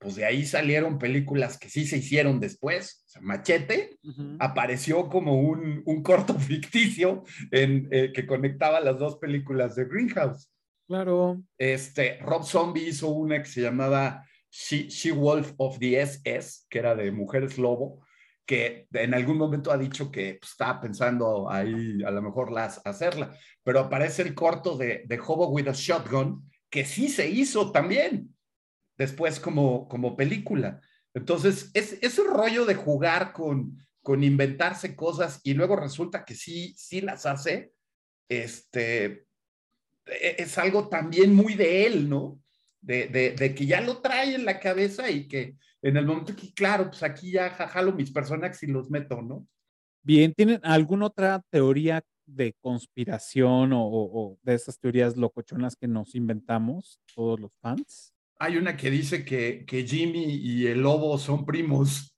pues de ahí salieron películas que sí se hicieron después. O sea, Machete apareció como un, un corto ficticio en, eh, que conectaba las dos películas de Greenhouse. Claro. Este, Rob Zombie hizo una que se llamaba She, Wolf of the SS, que era de Mujeres Lobo, que en algún momento ha dicho que pues, pensando ahí a lo mejor las, hacerla, pero aparece el corto de, de Hobo with a Shotgun, que sí se hizo también después como, como película. Entonces, es, ese rollo de jugar con, con inventarse cosas y luego resulta que sí, sí las hace, este, e- es algo también muy de él, ¿no? De, de, de que ya lo trae en la cabeza y que en el momento que, claro, pues aquí ya ja- jalo mis personajes y los meto, ¿no? Bien, ¿tienen alguna otra teoría de conspiración o, o- o de esas teorías locochonas que nos inventamos todos los fans? Hay una que dice que, que Jimmy y el lobo son primos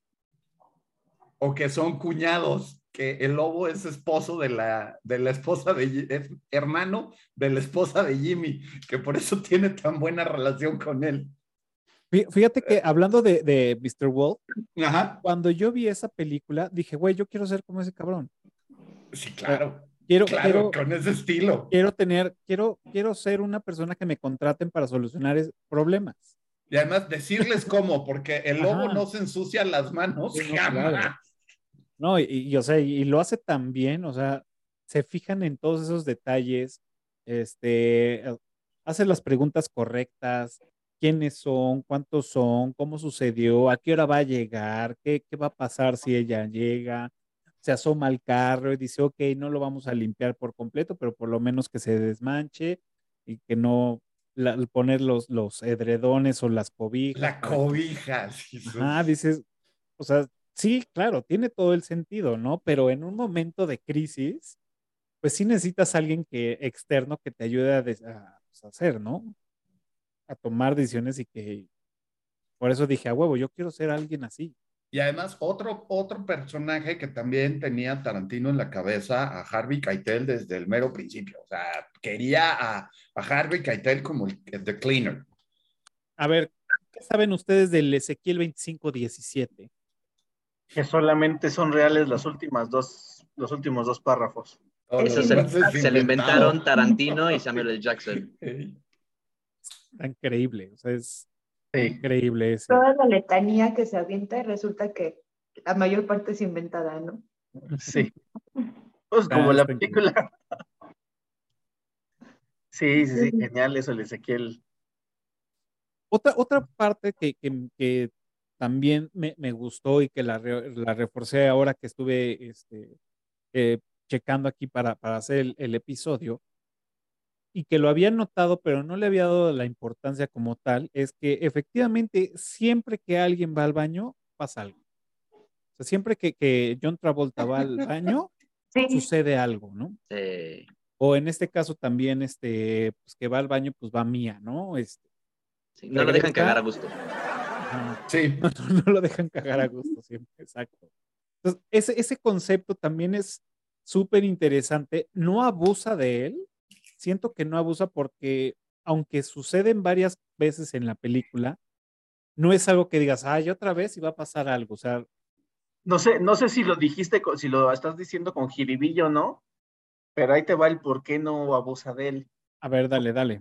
o que son cuñados, que el lobo es esposo de la, de la esposa de, es hermano de la esposa de Jimmy, que por eso tiene tan buena relación con él. Fí- Fíjate que hablando de, de Mr. Wolf, Ajá. cuando yo vi esa película, dije, güey, yo quiero ser como ese cabrón. Sí, claro, Quiero, claro, quiero, con ese estilo. quiero tener, quiero, quiero ser una persona que me contraten para solucionar problemas. Y además decirles cómo, porque el lobo Ajá. no se ensucia las manos Sí, no, jamás. claro. No, y, y, o sea, y lo hace tan bien, o sea, se fijan en todos esos detalles, este, eh, hace las preguntas correctas, quiénes son, cuántos son, cómo sucedió, a qué hora va a llegar, qué, qué va a pasar si ella llega, se asoma al carro y dice, ok, no lo vamos a limpiar por completo, pero por lo menos que se desmanche y que no la- poner los, los edredones o las cobijas. La cobija. sí, sí. Ajá, dices, o sea, sí, claro, tiene todo el sentido, ¿no? Pero en un momento de crisis, pues sí necesitas a alguien que externo que te ayude a, des- a, pues, a hacer, ¿no? A tomar decisiones y que por eso dije, a huevo, yo quiero ser alguien así. Y además, otro, otro personaje que también tenía Tarantino en la cabeza, a Harvey Keitel desde el mero principio. O sea, quería a, a Harvey Keitel como el, el The Cleaner. A ver, ¿qué saben ustedes del Ezequiel 2517? Que solamente son reales las últimas dos, los últimos dos párrafos. Todo Eso Eso se, se lo inventaron Tarantino y Samuel L. Jackson. Increíble, o sea, es Sí. increíble ese. Toda la letanía que se avienta y resulta que la mayor parte es inventada, ¿no? Sí. Pues como Ah, la está increíble. película. Sí, sí, sí, genial eso, el Ezequiel. Otra, otra parte que, que- que también me, me gustó y que la, re- la reforcé ahora que estuve este, eh, checando aquí para, para hacer el, el episodio y que lo había notado pero no le había dado la importancia como tal, es que efectivamente siempre que alguien va al baño pasa algo. O sea, siempre que, que John Travolta va al baño Sí, sucede algo, ¿no? Eh, O en este caso también, este, pues que va al baño, pues va Mía, ¿no? Este, sí, no lo dejan cagar a gusto. Ajá. Sí, no, no- no lo dejan cagar a gusto siempre, exacto. Entonces, ese, ese concepto también es súper interesante. No abusa de él. Siento que no abusa porque, aunque suceden varias veces en la película, no es algo que digas, ay, otra vez y va a pasar algo. O sea, No sé, no sé si lo dijiste, con- si lo estás diciendo con jiribillo o no, pero ahí te va el por qué no abusa de él. a ver, dale, dale.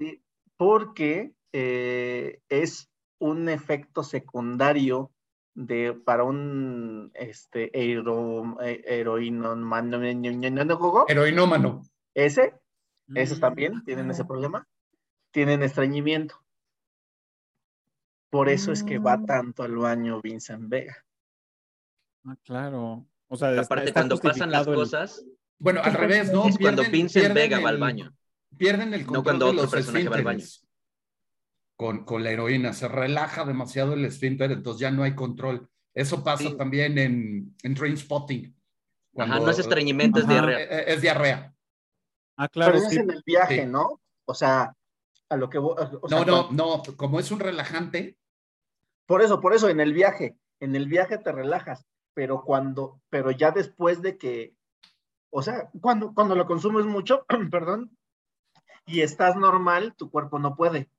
Porque eh, es un efecto secundario de, para un este, hero, eh, heroíno, heroinómano. ese, esos Mm, también tienen ese problema, tienen estreñimiento. Por eso es que va Mm. tanto al baño Vincent Vega. Ah, claro. O sea, Aparte, está cuando pasan las el- cosas, Bueno, al revés, ¿no? es cuando Pierden- Vincent pierden Vega va al el- baño. Pierden el control cuando de otro los personaje va al baño. Con, con la heroína. Se relaja demasiado el esfínter, entonces ya no hay control. Eso pasa Sí. también en, en Train Spotting. Ajá, no es estreñimiento, es diarrea. Es diarrea. Ah, claro, Pero sí. es en el viaje, Sí. ¿no? O sea, a lo que vo- o sea, No, no, cuando- no. Como es un relajante, Por eso, por eso, en el viaje, en el viaje te relajas, pero cuando, pero ya después de que, o sea, cuando, cuando lo consumes mucho, perdón, y estás normal, tu cuerpo no puede.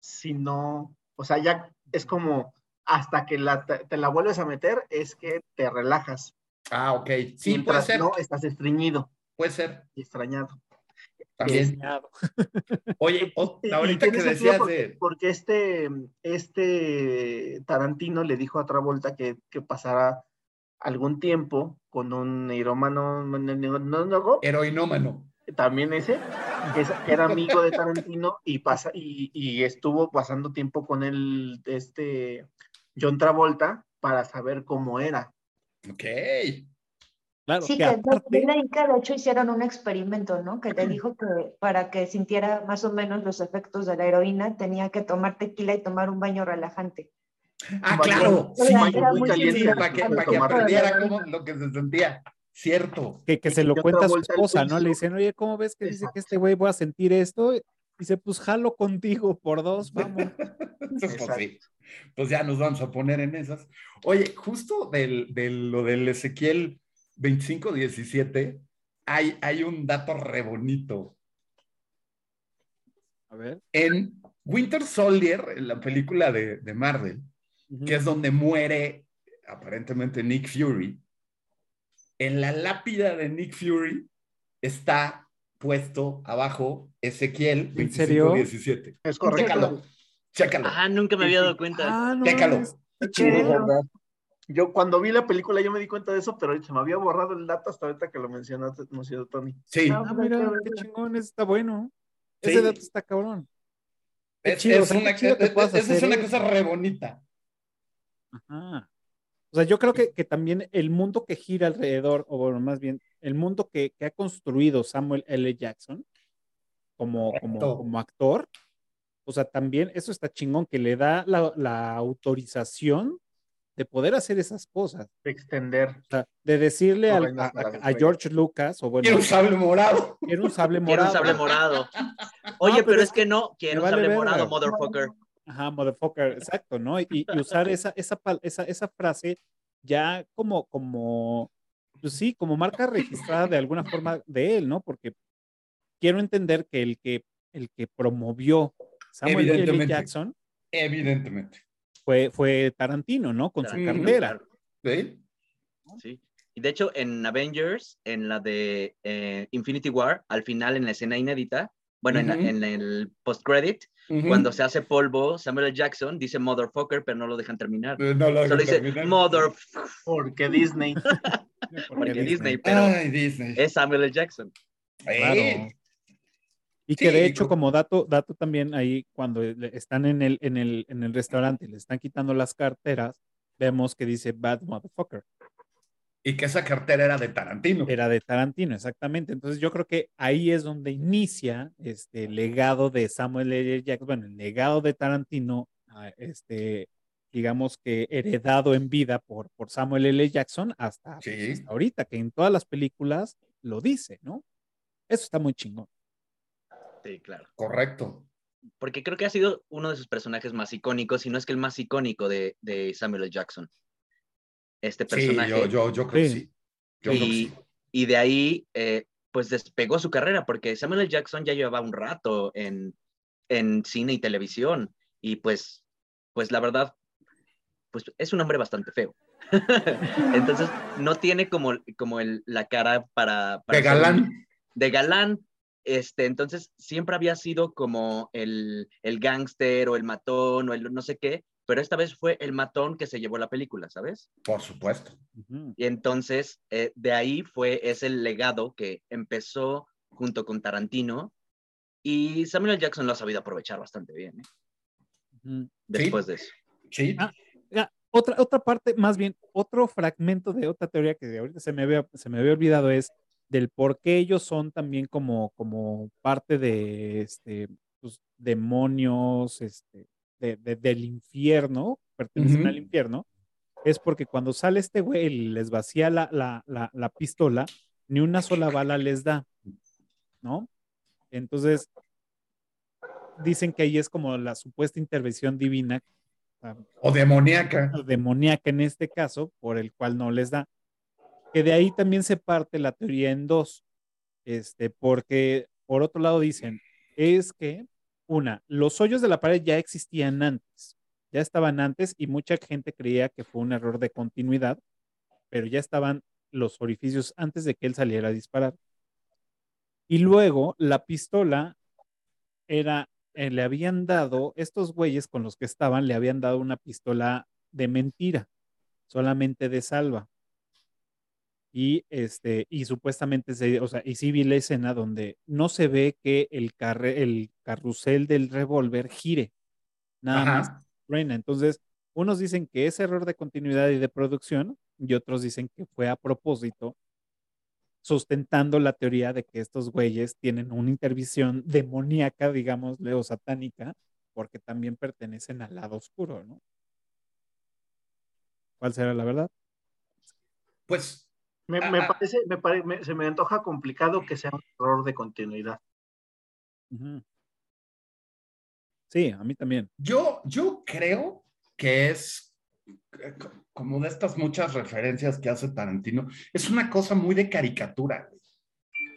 Si no, o sea, ya es como hasta que la, te, te la vuelves a meter, es que te relajas. Ah, ok. Sí, puede Mientras ser. No, estás estreñido Puede ser. y extrañado. También. Oye, o- Y- y ahorita que decías porque, de. porque este, este Tarantino le dijo a Travolta que, que pasara algún tiempo con un irómano monólogo, Heroinómano. También ese, que, era amigo de Tarantino y, pasa, y, y estuvo pasando tiempo con el, este, John Travolta para saber cómo era. Ok. Claro, Sí, que que aparte, que de hecho hicieron un experimento, ¿no? Que le dijo que para que sintiera más o menos los efectos de la heroína tenía que tomar tequila y tomar un baño relajante. Ah, Baño- claro. Sí, para que, para que aprendiera cómo, lo que se sentía. Cierto. que, que y se lo cuenta a su esposa, ¿no? Le dicen, oye, ¿cómo ves que dice que este güey voy a sentir esto? Dice, pues jalo contigo por dos, vamos. Pues, pues, sí. Pues ya nos vamos a poner en esas. Oye, justo del, del- lo del Ezequiel 25-17, hay, hay un dato re bonito. A ver. En Winter Soldier, en la película de, de Marvel, que es donde muere aparentemente Nick Fury, en la lápida de Nick Fury está puesto abajo Ezequiel ¿En serio? 25-17. Es correcto. Chécalo, chécalo. Ah, nunca me había dado cuenta. Ah, no. Chécalo. es. Yo cuando vi la película yo me di cuenta de eso, pero se me había borrado el dato hasta ahorita que lo mencionaste, mencionó Tony. Sí, No. Ah, mira, qué chingón, ese está bueno. Sí. Ese dato está cabrón. es, chido, es o sea, qué una, es- puedas esa es hacer una cosa re bonita. Ajá. O sea, yo creo que, que también el mundo que gira alrededor, o bueno, más bien, el mundo que, que ha construido Samuel L. Jackson como, como, actor, o sea, también eso está chingón, que le da la, la autorización de poder hacer esas cosas. De extender. O sea, de decirle No al- vengas a, George Lucas, o bueno, Quiero un sable morado. quiero un sable Quiero morado. un sable morado. Oye, pero pero, es es que no, quiero un vale sable verga. morado, motherfucker. Ajá, motherfucker, exacto, ¿no? Y, y usar esa, esa, esa, esa frase ya como, como, pues sí, como marca registrada de alguna forma de él, ¿no? Porque quiero entender que el que, el que promovió Samuel L. Jackson Evidentemente. fue, fue Tarantino, ¿no? Con su cartera. ¿Sí? Sí. Y de hecho, en Avengers, en la de eh, Infinity War, al final, en la escena inédita, bueno, en la- Ujú. en, el post-credit, cuando se hace polvo, Samuel L. Jackson dice motherfucker, pero no lo dejan terminar. Eh, No lo Solo dejo dice terminar. mother, Porque Disney. porque Disney, pero Ay, Disney. es Samuel L. Jackson. Claro. Y que de hecho, co- como dato, dato también ahí, cuando están en el, en el, en el restaurante y le están quitando las carteras, vemos que dice bad motherfucker. Y que esa cartera era de Tarantino. Era de Tarantino, exactamente. Entonces yo creo que ahí es donde inicia este legado de Samuel L. Jackson, bueno, el legado de Tarantino, ah, este, digamos que heredado en vida por, por Samuel L. Jackson hasta, pues, Sí. hasta ahorita, que en todas las películas lo dice, ¿no? Eso está muy chingón. Sí, claro. Correcto. Porque creo que ha sido uno de sus personajes más icónicos, si no es que el más icónico de, de Samuel L. Jackson. Este Sí, personaje. yo, yo, yo creo que Sí. sí. Yo creo que y, sí. y de ahí, eh, pues despegó su carrera, porque Samuel L. Jackson ya llevaba un rato en, en cine y televisión, y pues, pues la verdad, pues es un hombre bastante feo. Entonces, no tiene como, como el, la cara para... para De ser galán. de galán. Este, entonces siempre había sido como el, el gángster o el matón o el no sé qué, pero esta vez fue el matón que se llevó la película, ¿sabes? Por supuesto. Y entonces eh, de ahí fue ese legado que empezó junto con Tarantino y Samuel L. Jackson lo ha sabido aprovechar bastante bien ¿eh? Después de eso. Sí. Ah, otra, otra parte, más bien, otro fragmento de otra teoría que ahorita se me había, se me había olvidado es del por qué ellos son también como, como parte de este, pues, demonios este, de- de- del infierno, pertenecen al infierno, es porque cuando sale este güey y les vacía la, la, la, la pistola, ni una sola bala les da, ¿no? Entonces, dicen que ahí es como la supuesta intervención divina ah, O demoníaca. demoníaca en este caso, por el cual no les da. Que de ahí también se parte la teoría en dos, este, porque por otro lado dicen, es que, una, los hoyos de la pared ya existían antes, ya estaban antes y mucha gente creía que fue un error de continuidad, pero ya estaban los orificios antes de que él saliera a disparar. Y luego la pistola era, eh, le habían dado, estos güeyes con los que estaban, le habían dado una pistola de mentira, solamente de salva. Y este, y supuestamente se, o sea, y sí vi la escena donde no se ve que el carre, el carrusel del revólver gire. Nada más truena. Entonces, unos dicen que es error de continuidad y de producción, y otros dicen que fue a propósito, sustentando la teoría de que estos güeyes tienen una intervención demoníaca, digamos, o satánica, porque también pertenecen al lado oscuro, ¿no? ¿Cuál será la verdad? Pues Me, Ah, me ah. parece, me pare- me- se me antoja complicado que sea un error de continuidad. Sí, a mí también. Yo, yo creo que es eh, como de estas muchas referencias que hace Tarantino, es una cosa muy de caricatura,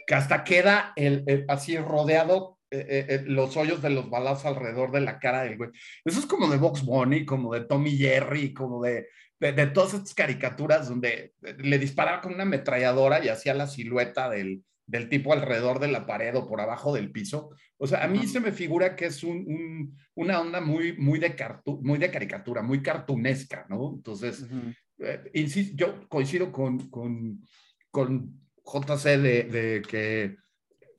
que hasta queda el, así rodeado eh, eh, los hoyos de los balazos alrededor de la cara del güey. Eso es como de Box Bunny, como de Tommy Jerry, como de, de, de, todas estas caricaturas donde le disparaba con una ametralladora y hacía la silueta del, del tipo alrededor de la pared o por abajo del piso. O sea, a mí se me figura que es un, un, una onda muy, muy, de muy de caricatura, muy cartunesca, ¿no? Entonces, uh -huh. eh, insisto, yo coincido con, con, con JC de, de, que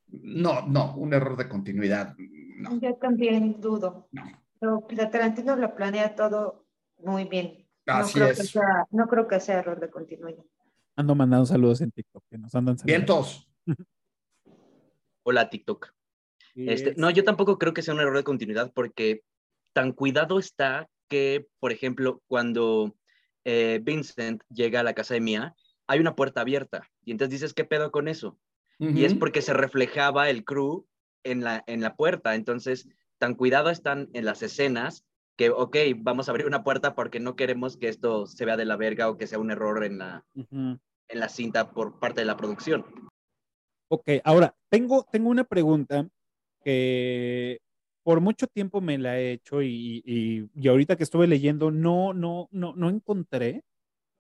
no, no, un error de continuidad. No. Yo también dudo. No. Pero la Tarantino lo planea todo muy bien. Así no creo es. Que sea, no creo que sea error de continuidad. Ando mandando saludos en TikTok, que nos andan saludando. Vientos. Hola, TikTok. Este, no, yo tampoco creo que sea un error de continuidad porque tan cuidado está que, por ejemplo, cuando eh, Vincent llega a la casa de Mia, hay una puerta abierta y entonces dices, ¿qué pedo con eso? Uh -huh. Y es porque se reflejaba el crew en la, en la puerta, entonces tan cuidado están en las escenas que, ok, vamos a abrir una puerta porque no queremos que esto se vea de la verga o que sea un error en la, uh -huh. en la cinta por parte de la producción. Ok, ahora, tengo, tengo una pregunta que por mucho tiempo me la he hecho y, y, y, ahorita que estuve leyendo no, no, no, no encontré,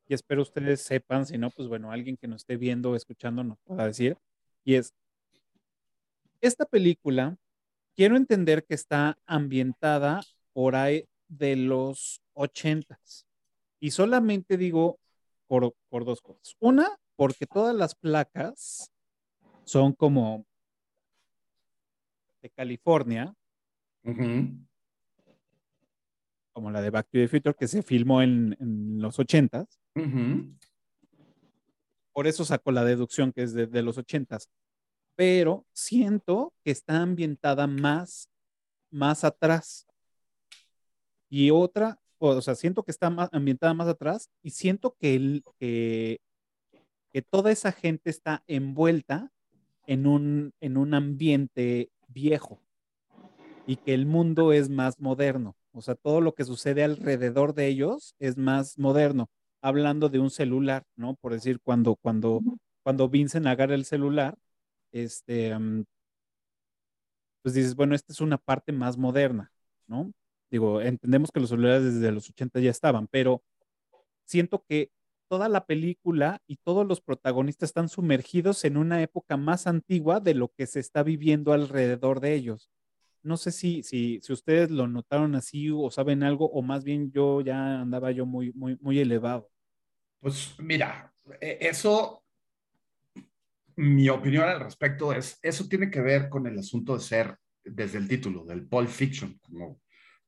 y espero ustedes sepan, si no, pues bueno, alguien que nos esté viendo o escuchando nos pueda decir, y es, esta película, quiero entender que está ambientada por ahí de los ochentas, y solamente digo por, por dos cosas. Una, porque todas las placas son como de California, uh -huh. como la de Back to the Future, que se filmó en, en los ochentas. Uh -huh. Por eso sacó la deducción que es de, de, los ochentas. Pero siento que está ambientada más, más atrás. Y otra, o sea, siento que está más, ambientada más atrás y siento que, el, que, que toda esa gente está envuelta en un, en un ambiente viejo y que el mundo es más moderno. O sea, todo lo que sucede alrededor de ellos es más moderno. Hablando de un celular, ¿no? Por decir, cuando, cuando, cuando Vincent agarra el celular, este, um, pues dices, bueno, esta es una parte más moderna, ¿no? Digo, entendemos que los celulares desde los 80 ya estaban, pero siento que toda la película y todos los protagonistas están sumergidos en una época más antigua de lo que se está viviendo alrededor de ellos. No sé si, si, si ustedes lo notaron así o saben algo, o más bien yo ya andaba yo muy, muy, muy elevado. Pues mira, e, eso, mi opinión al respecto es, eso tiene que ver con el asunto de ser, desde el título, del Pulp Fiction. Como,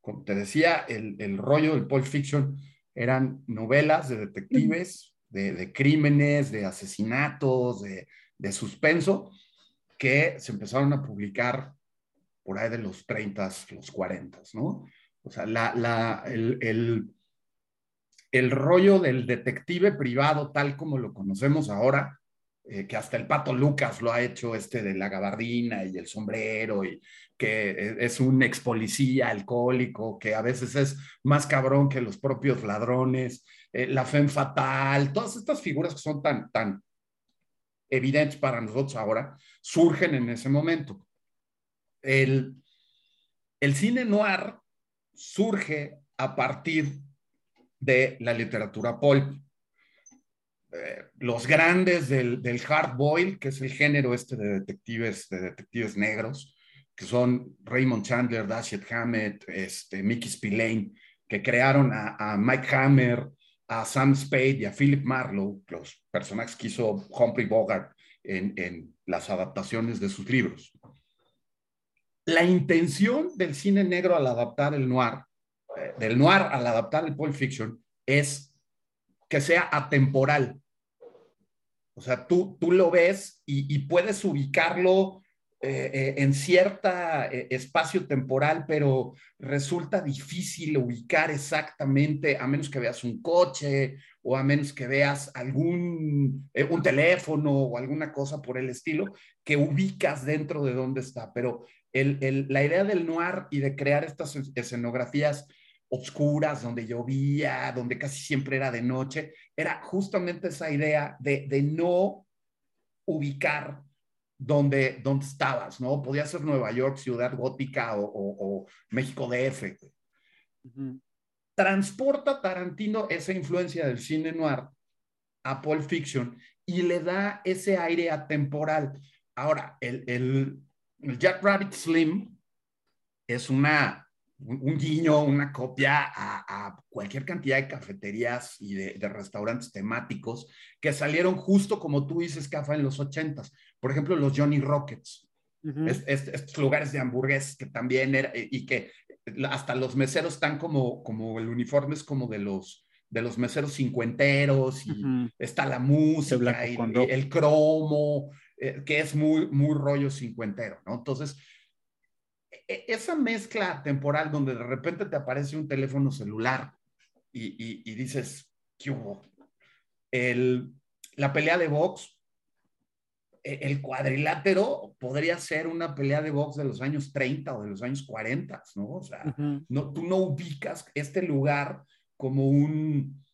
como te decía, el, el rollo del Pulp Fiction eran novelas de detectives, de, de crímenes, de asesinatos, de, de, suspenso, que se empezaron a publicar por ahí de los 30, los 40, ¿no? O sea, la, la, el, el, el, rollo del detective privado tal como lo conocemos ahora, eh, que hasta el Pato Lucas lo ha hecho, este de la gabardina y el sombrero, y que es un ex policía alcohólico, que a veces es más cabrón que los propios ladrones, eh, la fe fatal, todas estas figuras que son tan, tan evidentes para nosotros ahora, surgen en ese momento. El, el cine noir surge a partir de la literatura pulp. Eh, los grandes del, del hard boil, que es el género este de detectives, de detectives negros, que son Raymond Chandler, Dashiell Hammett, este, Mickey Spillane, que crearon a, Mike Hammer, a Sam Spade y a Philip Marlowe, los personajes que hizo Humphrey Bogart en, en las adaptaciones de sus libros. La intención del cine negro al adaptar el noir, eh, del noir al adaptar el Pulp Fiction, es que sea atemporal. O sea, tú, tú lo ves y, puedes ubicarlo eh, eh, en cierta eh, espacio temporal, pero resulta difícil ubicar exactamente, a menos que veas un coche o a menos que veas algún, un teléfono o alguna cosa por el estilo, que ubicas dentro de dónde está. Pero la idea del noir y de crear estas escenografías oscuras, donde llovía, donde casi siempre era de noche, era justamente esa idea de, de no ubicar donde, donde estabas, ¿no? Podía ser Nueva York, Ciudad Gótica o, México DF. Transporta Tarantino esa influencia del cine noir a Pulp Fiction y le da ese aire atemporal. Ahora, el, el, el Jack Rabbit Slim es una un, guiño, una copia a, cualquier cantidad de cafeterías y de, restaurantes temáticos que salieron justo como tú dices, Cafa, en los ochentas. Por ejemplo, los Johnny Rockets. estos lugares de hamburguesas que también era, y que hasta los meseros están como, como el uniforme es como de los, de los meseros cincuenteros y está la música y, el cromo, eh, que es muy, muy rollo cincuentero, ¿no? Entonces, esa mezcla temporal donde de repente te aparece un teléfono celular y, dices, ¿qué hubo? la pelea de box, e, el cuadrilátero podría ser una pelea de box de los años 30 o de los años 40, ¿no? O sea, no, tú no ubicas este lugar como un,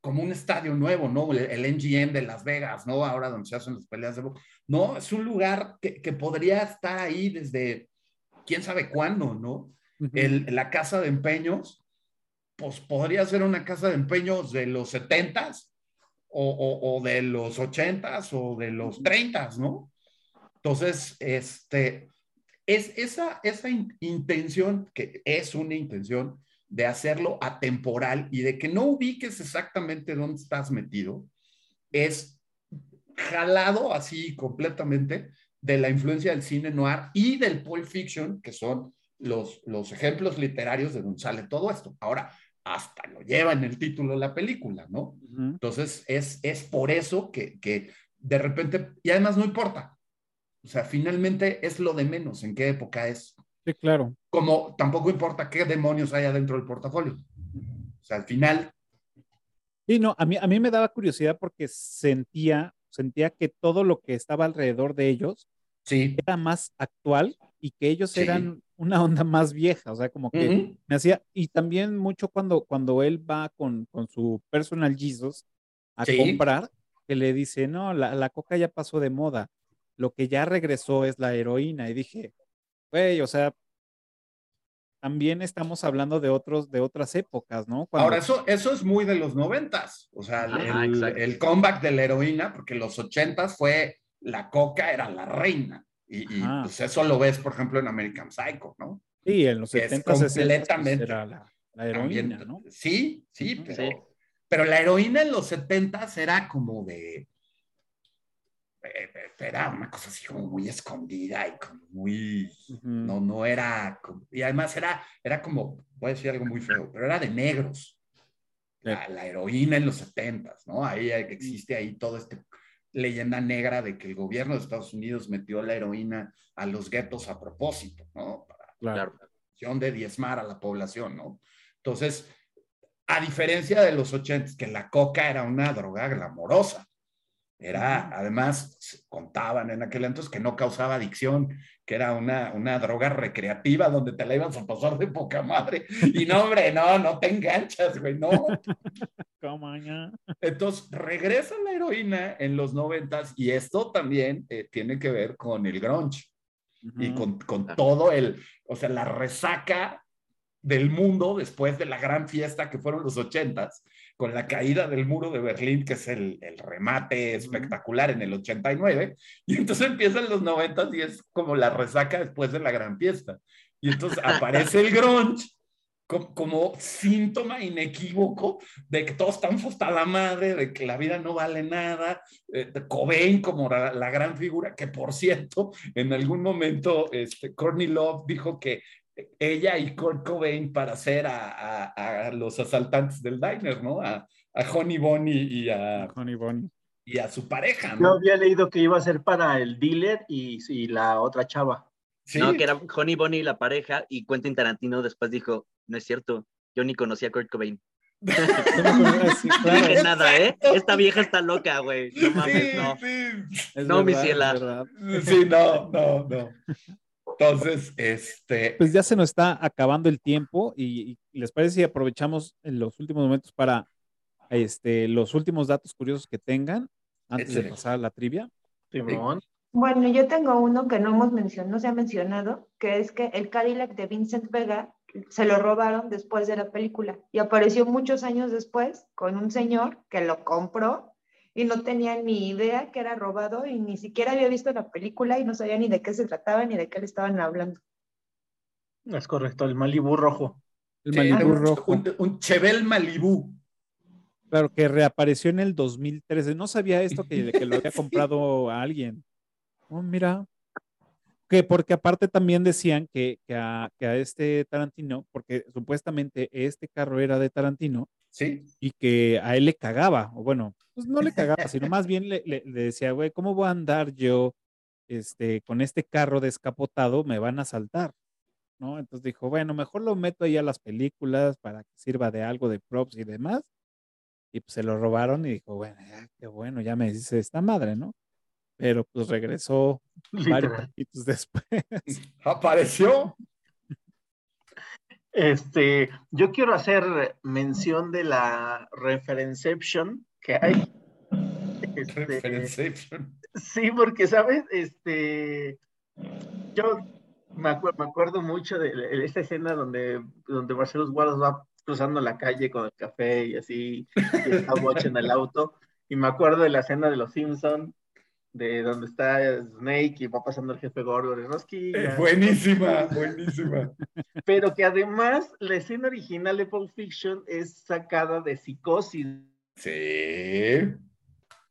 como un estadio nuevo, ¿no? El, MGM de Las Vegas, ¿no? Ahora donde se hacen las peleas de box. No, es un lugar que, que podría estar ahí desde quién sabe cuándo, ¿no? la casa de empeños, pues podría ser una casa de empeños de los 70s o, de los 80s o de los 30s, ¿no? Entonces, este, es esa, esa intención, que es una intención de hacerlo atemporal y de que no ubiques exactamente dónde estás metido, es jalado así completamente de la influencia del cine noir y del Pulp Fiction, que son los, los ejemplos literarios de donde sale todo esto. Ahora, hasta lo lleva en el título de la película, ¿no? Entonces, es, es por eso que, que de repente, y además no importa, o sea, finalmente es lo de menos en qué época es. Sí, claro. Como tampoco importa qué demonios hay adentro del portafolio. O sea, al final. Sí, no, a mí, a mí me daba curiosidad porque sentía, sentía que todo lo que estaba alrededor de ellos sí. era más actual y que ellos eran una onda más vieja, o sea, como que me hacía, y también mucho cuando, cuando él va con, con su personal Jesus a comprar, que le dice, no, la, la, coca ya pasó de moda, lo que ya regresó es la heroína, y dije, güey, o sea, también estamos hablando de otros, de otras épocas, ¿no? Ahora, eso, eso es muy de los noventas, o sea, el, el, comeback de la heroína, porque los ochentas fue la coca era la reina. Y, pues eso lo ves, por ejemplo, en American Psycho, ¿no? Sí, en los 70 completamente era la, heroína, ¿no? Sí, sí, pero, pero la heroína en los 70 era como de eh, era una cosa así como muy escondida y como muy, no, no era, y además era, era como, voy a decir algo muy feo, pero era de negros, la, la, heroína en los setentas, ¿no? Ahí existe ahí todo este leyenda negra de que el gobierno de Estados Unidos metió la heroína a los guetos a propósito, ¿no? Para claro. la de diezmar a la población, ¿no? Entonces, a diferencia de los ochentas, que la coca era una droga glamorosa, era, además, contaban en aquel entonces que no causaba adicción, que era una, una droga recreativa donde te la ibas a pasar de poca madre. Y no, hombre, no, no te enganchas, güey, no. Entonces, regresa la heroína en los noventas y esto también eh, tiene que ver con el grunge. Y con, con todo el, o sea, la resaca del mundo después de la gran fiesta que fueron los ochentas, con la caída del muro de Berlín, que es el, el remate espectacular en el 89, y entonces empiezan los noventas y es como la resaca después de la gran fiesta. Y entonces aparece el grunge como, síntoma inequívoco de que todos estamos hasta la madre, de que la vida no vale nada, eh, Cobain como la, gran figura, que por cierto, en algún momento este, Courtney Love dijo que ella y Kurt Cobain para hacer a, los asaltantes del diner, ¿no? A, Honey Bonnie y a... Honey Bonnie. y a su pareja, Yo ¿no? había leído que iba a ser para el dealer y, y la otra chava. Sí, No, que era Honey Bonnie la pareja y Quentin Tarantino después dijo, no es cierto, yo ni conocía a Kurt Cobain. Sí, No claro, dije nada, ¿eh? Esta vieja está loca, güey. No mames, sí, no. sí. No, mi verdad, es ciela. Sí, no, no, no. Entonces, este, Pues ya se nos está acabando el tiempo y, y les parece si aprovechamos en los últimos momentos para este, los últimos datos curiosos que tengan antes de pasar a la trivia. Simón. Bueno, yo tengo uno que no hemos mencionado, no se ha mencionado, que es que el Cadillac de Vincent Vega se lo robaron después de la película y apareció muchos años después con un señor que lo compró y no tenía ni idea que era robado y ni siquiera había visto la película y no sabía ni de qué se trataba ni de qué le estaban hablando. Es correcto, el Malibu rojo. El sí, Malibu un- rojo, Un, un Chevel Malibú. claro, que reapareció en el 2013. No sabía esto que, que lo había comprado a alguien. Oh, mira. Que porque aparte también decían que, que a, que a este Tarantino, porque supuestamente este carro era de Tarantino, Sí, y que a él le cagaba, o bueno, pues no le cagaba, sino más bien le, le- le decía, güey, ¿cómo voy a andar yo este, con este carro descapotado? Me van a saltar, ¿no? Entonces dijo, bueno, mejor lo meto ahí a las películas para que sirva de algo de props y demás. Y pues se lo robaron y dijo, bueno, ya, qué bueno, ya me dice esta madre, ¿no? Pero pues regresó varios después. apareció. Este, yo quiero hacer mención de la referenception que hay. Este, Referenception. Sí, porque, ¿sabes? Este, yo me, acuer- me acuerdo mucho de, de esta escena donde, donde Marcelo Guardas va cruzando la calle con el café y así, y está Watch en el auto. Y me acuerdo de la escena de Los Simpson, de donde está Snake y va pasando el jefe Gorgo de Roski. Eh, buenísima, buenísima. Pero que además la escena original de Pulp Fiction es sacada de Psicosis, Sí.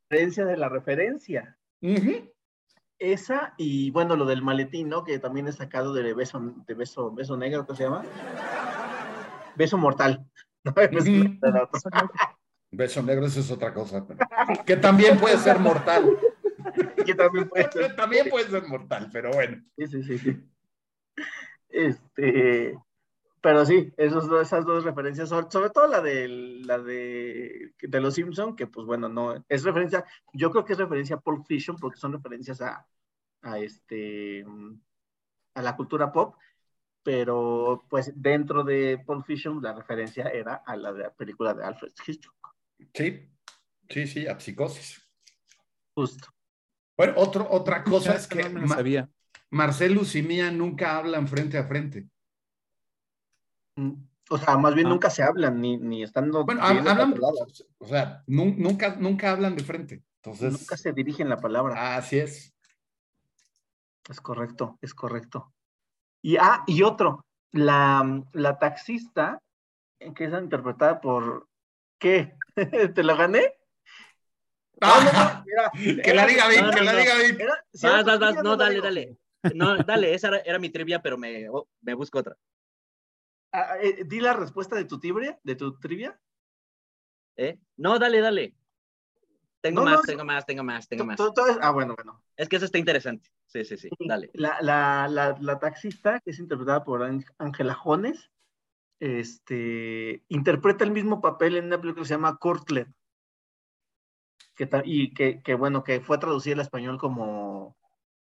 referencia de la referencia. Esa y bueno, lo del maletín, ¿no? Que también es sacado de beso, de beso, beso negro, ¿qué se llama? Beso mortal. ¿no? Beso negro, eso es otra cosa. pero- Que también puede ser mortal. Que también puede ser. También puede ser mortal, pero bueno. Sí, sí, sí, sí. Este, pero sí, esos esas dos referencias, sobre, sobre todo la de la de, de los Simpson, que pues bueno, no, es referencia, yo creo que es referencia a Pulp Fiction, porque son referencias a, a este a la cultura pop, pero pues dentro de Pulp Fiction la referencia era a la de la película de Alfred Hitchcock, Sí, sí, sí, a psicosis. justo. Bueno, otro, otra cosa es que No me lo Ma- sabía. Marcelus y Mía nunca hablan frente a frente. Mm, O sea, más bien Ah. nunca se hablan, ni, ni estando Bueno, hablan, o sea, nun- nunca, nunca hablan de frente. Entonces, nunca se dirigen la palabra. así es. Es correcto, es correcto. Y, ah, y otro, la, la taxista, eh, que es interpretada por, ¿qué? ¿Te lo gané? No, que la diga bien, No, que no, la diga bien. no, dale, dale. No, dale, esa era, era mi trivia, pero me, oh, me busco otra. Ah, eh, di la respuesta de tu trivia, de tu trivia. ¿Eh? No, dale, dale. Tengo No, más, no, tengo más, tengo más, tengo más. ah, bueno, bueno. Es que eso está interesante. Sí, sí, sí, dale. La, la, la, la taxista, que es interpretada por Ángel- Ángela Jones, este, interpreta el mismo papel en una película que se llama Courtlet. Que, y que, que, bueno, que fue traducida al español como,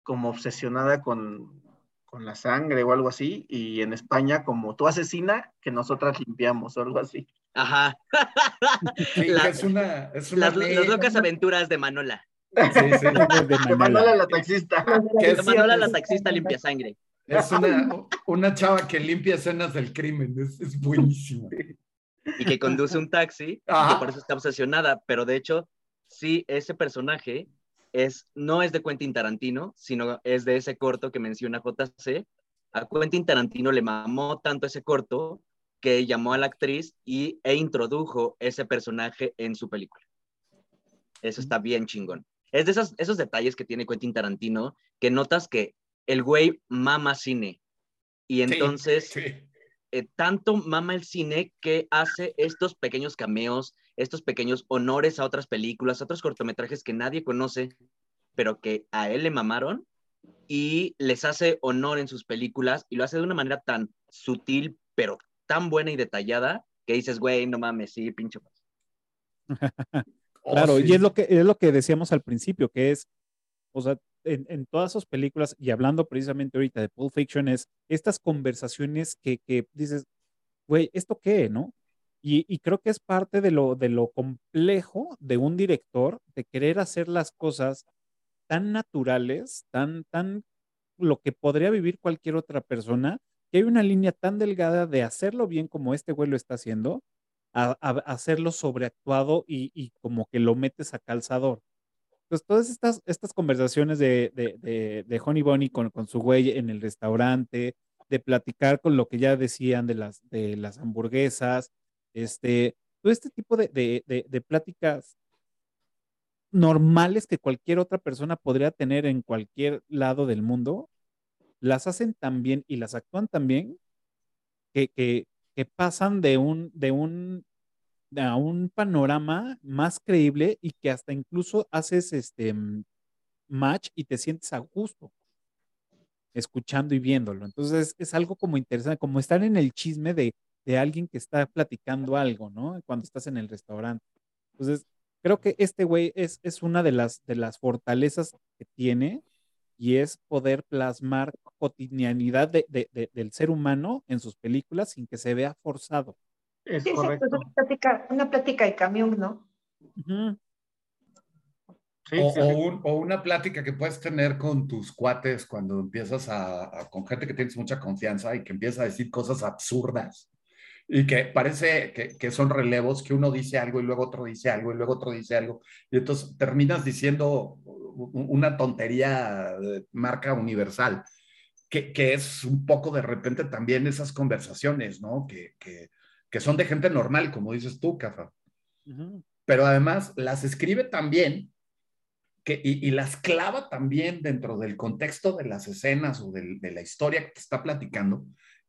como obsesionada con, con la sangre o algo así, y en España como tú asesina, que nosotras limpiamos o algo así. Ajá. Sí, La- que es una, es una Las, locas aventuras de Manola. Sí, sí. De. Manuela la taxista. Que De es, Manola la taxista limpia sangre. es una, una chava que limpia escenas del crimen. Es, es buenísima. y que conduce un taxi Ajá. y por eso está obsesionada, pero de hecho, sí, ese personaje es, no es de Quentin Tarantino, sino es de ese corto que menciona JC. A Quentin Tarantino le mamó tanto ese corto que llamó a la actriz y, e introdujo ese personaje en su película. Eso está bien chingón. Es de esos, esos detalles que tiene Quentin Tarantino que notas que el güey mama cine. Y Sí, entonces sí. Eh, tanto mama el cine que hace estos pequeños cameos, estos pequeños honores a otras películas, a otros cortometrajes que nadie conoce, pero que a él le mamaron y les hace honor en sus películas y lo hace de una manera tan sutil, pero tan buena y detallada que dices, güey, no mames, sí, pincho. claro, Oh, y sí. es lo que es lo que decíamos al principio, que es, o sea, en, todas sus películas, y hablando precisamente ahorita de Pulp Fiction, es estas conversaciones que, que dices, güey, ¿esto qué, no? Y, creo que es parte de lo, de lo complejo de un director, de querer hacer las cosas tan naturales, tan, tan lo que podría vivir cualquier otra persona, que hay una línea tan delgada de hacerlo bien como este güey lo está haciendo, a- a hacerlo sobreactuado y, y como que lo metes a calzador. Entonces, todas estas, estas conversaciones de, de, de, de Honey Bunny con, con su güey en el restaurante, de platicar con lo que ya decían de las, de las hamburguesas, este, todo este tipo de, de, de, pláticas normales que cualquier otra persona podría tener en cualquier lado del mundo, las hacen tan bien y las actúan tan bien que, que, que pasan de un, de un, a un panorama más creíble y que hasta incluso haces este mm, match y te sientes a gusto escuchando y viéndolo. Entonces es algo como interesante, como estar en el chisme de, de alguien que está platicando algo, ¿no? Cuando estás en el restaurante. Entonces, creo que este güey es, es una de las, de las fortalezas que tiene y es poder plasmar cotidianidad de, de, de, del ser humano en sus películas sin que se vea forzado. Es Sí, exacto, es correcto. una plática, una plática de camión, ¿no? Sí, o, sí, o sí. un- o una plática que puedes tener con tus cuates cuando empiezas a, a- con gente que tienes mucha confianza y que empieza a decir cosas absurdas y que parece que, que son relevos, que uno dice algo y luego otro dice algo y luego otro dice algo y entonces terminas diciendo una tontería de marca universal, que, que es un poco de repente también esas conversaciones, ¿no? Que, que, que son de gente normal, como dices tú, Cafa pero además las escribe también que, y, y las clava también dentro del contexto de las escenas o del- de la historia que te está platicando,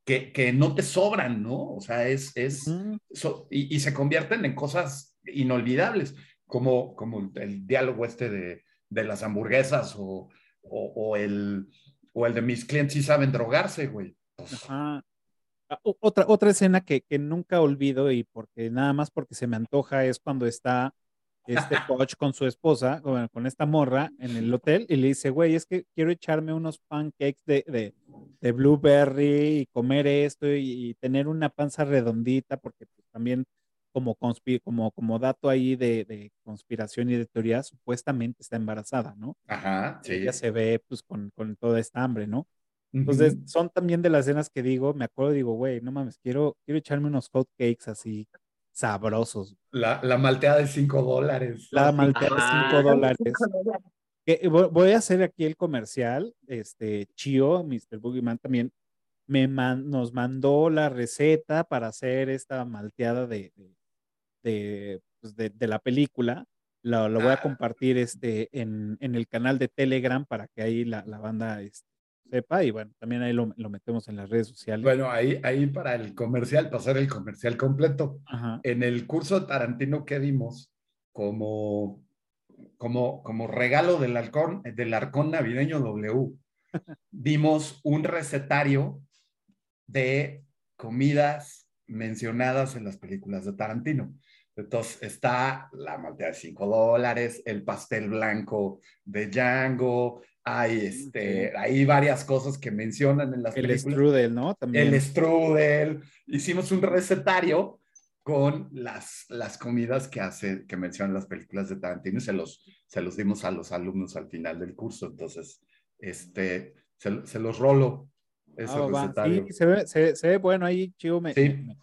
que, que no te sobran, ¿no? O sea, es, es so- y, y se convierten en cosas inolvidables, como, como el diálogo este de, de las hamburguesas o, o, o el, o el de mis clientes sí saben drogarse, güey. Pues, Ajá. Otra, otra escena que, que nunca olvido y porque nada más porque se me antoja es cuando está este coach con su esposa, con, con esta morra en el hotel y le dice, güey, es que quiero echarme unos pancakes de, de, de blueberry y comer esto y, y tener una panza redondita porque pues, también como, como, como dato ahí de, de conspiración y de teoría, supuestamente está embarazada, ¿no? ajá, sí. Ella se ve pues con, con toda esta hambre, ¿no? Entonces, son también de las escenas que digo, me acuerdo, digo, güey, no mames, quiero, quiero echarme unos hot cakes así sabrosos. la, la malteada de 5 dólares. La malteada de Ajá. 5 dólares. Que, eh, voy voy a hacer aquí el comercial. Este, Chio, Mr. Boogeyman, también me man- nos mandó la receta para hacer esta malteada de, de, de, pues, de- de la película. Lo, lo voy a Ah. compartir este, en, en el canal de Telegram para que ahí la, la banda este, sepa. Y bueno, también ahí lo, lo metemos en las redes sociales. Bueno, ahí, ahí para el comercial, pasar el comercial completo. Ajá. En el curso de Tarantino que dimos, como, como, como regalo del halcón, del arcón navideño W, dimos un recetario de comidas mencionadas en las películas de Tarantino. Entonces está la malteada de 5 dólares, el pastel blanco de Django, hay, este, hay varias cosas que mencionan en las El películas strudel, ¿no? También. el strudel. Hicimos un recetario con las, las comidas que hace, que mencionan las películas de Tarantino y se los, se los dimos a los alumnos al final del curso. Entonces, este, se, se los rolo ese Ah, recetario. Sí, se ve, se, se ve bueno ahí, Chivo me, Sí. me-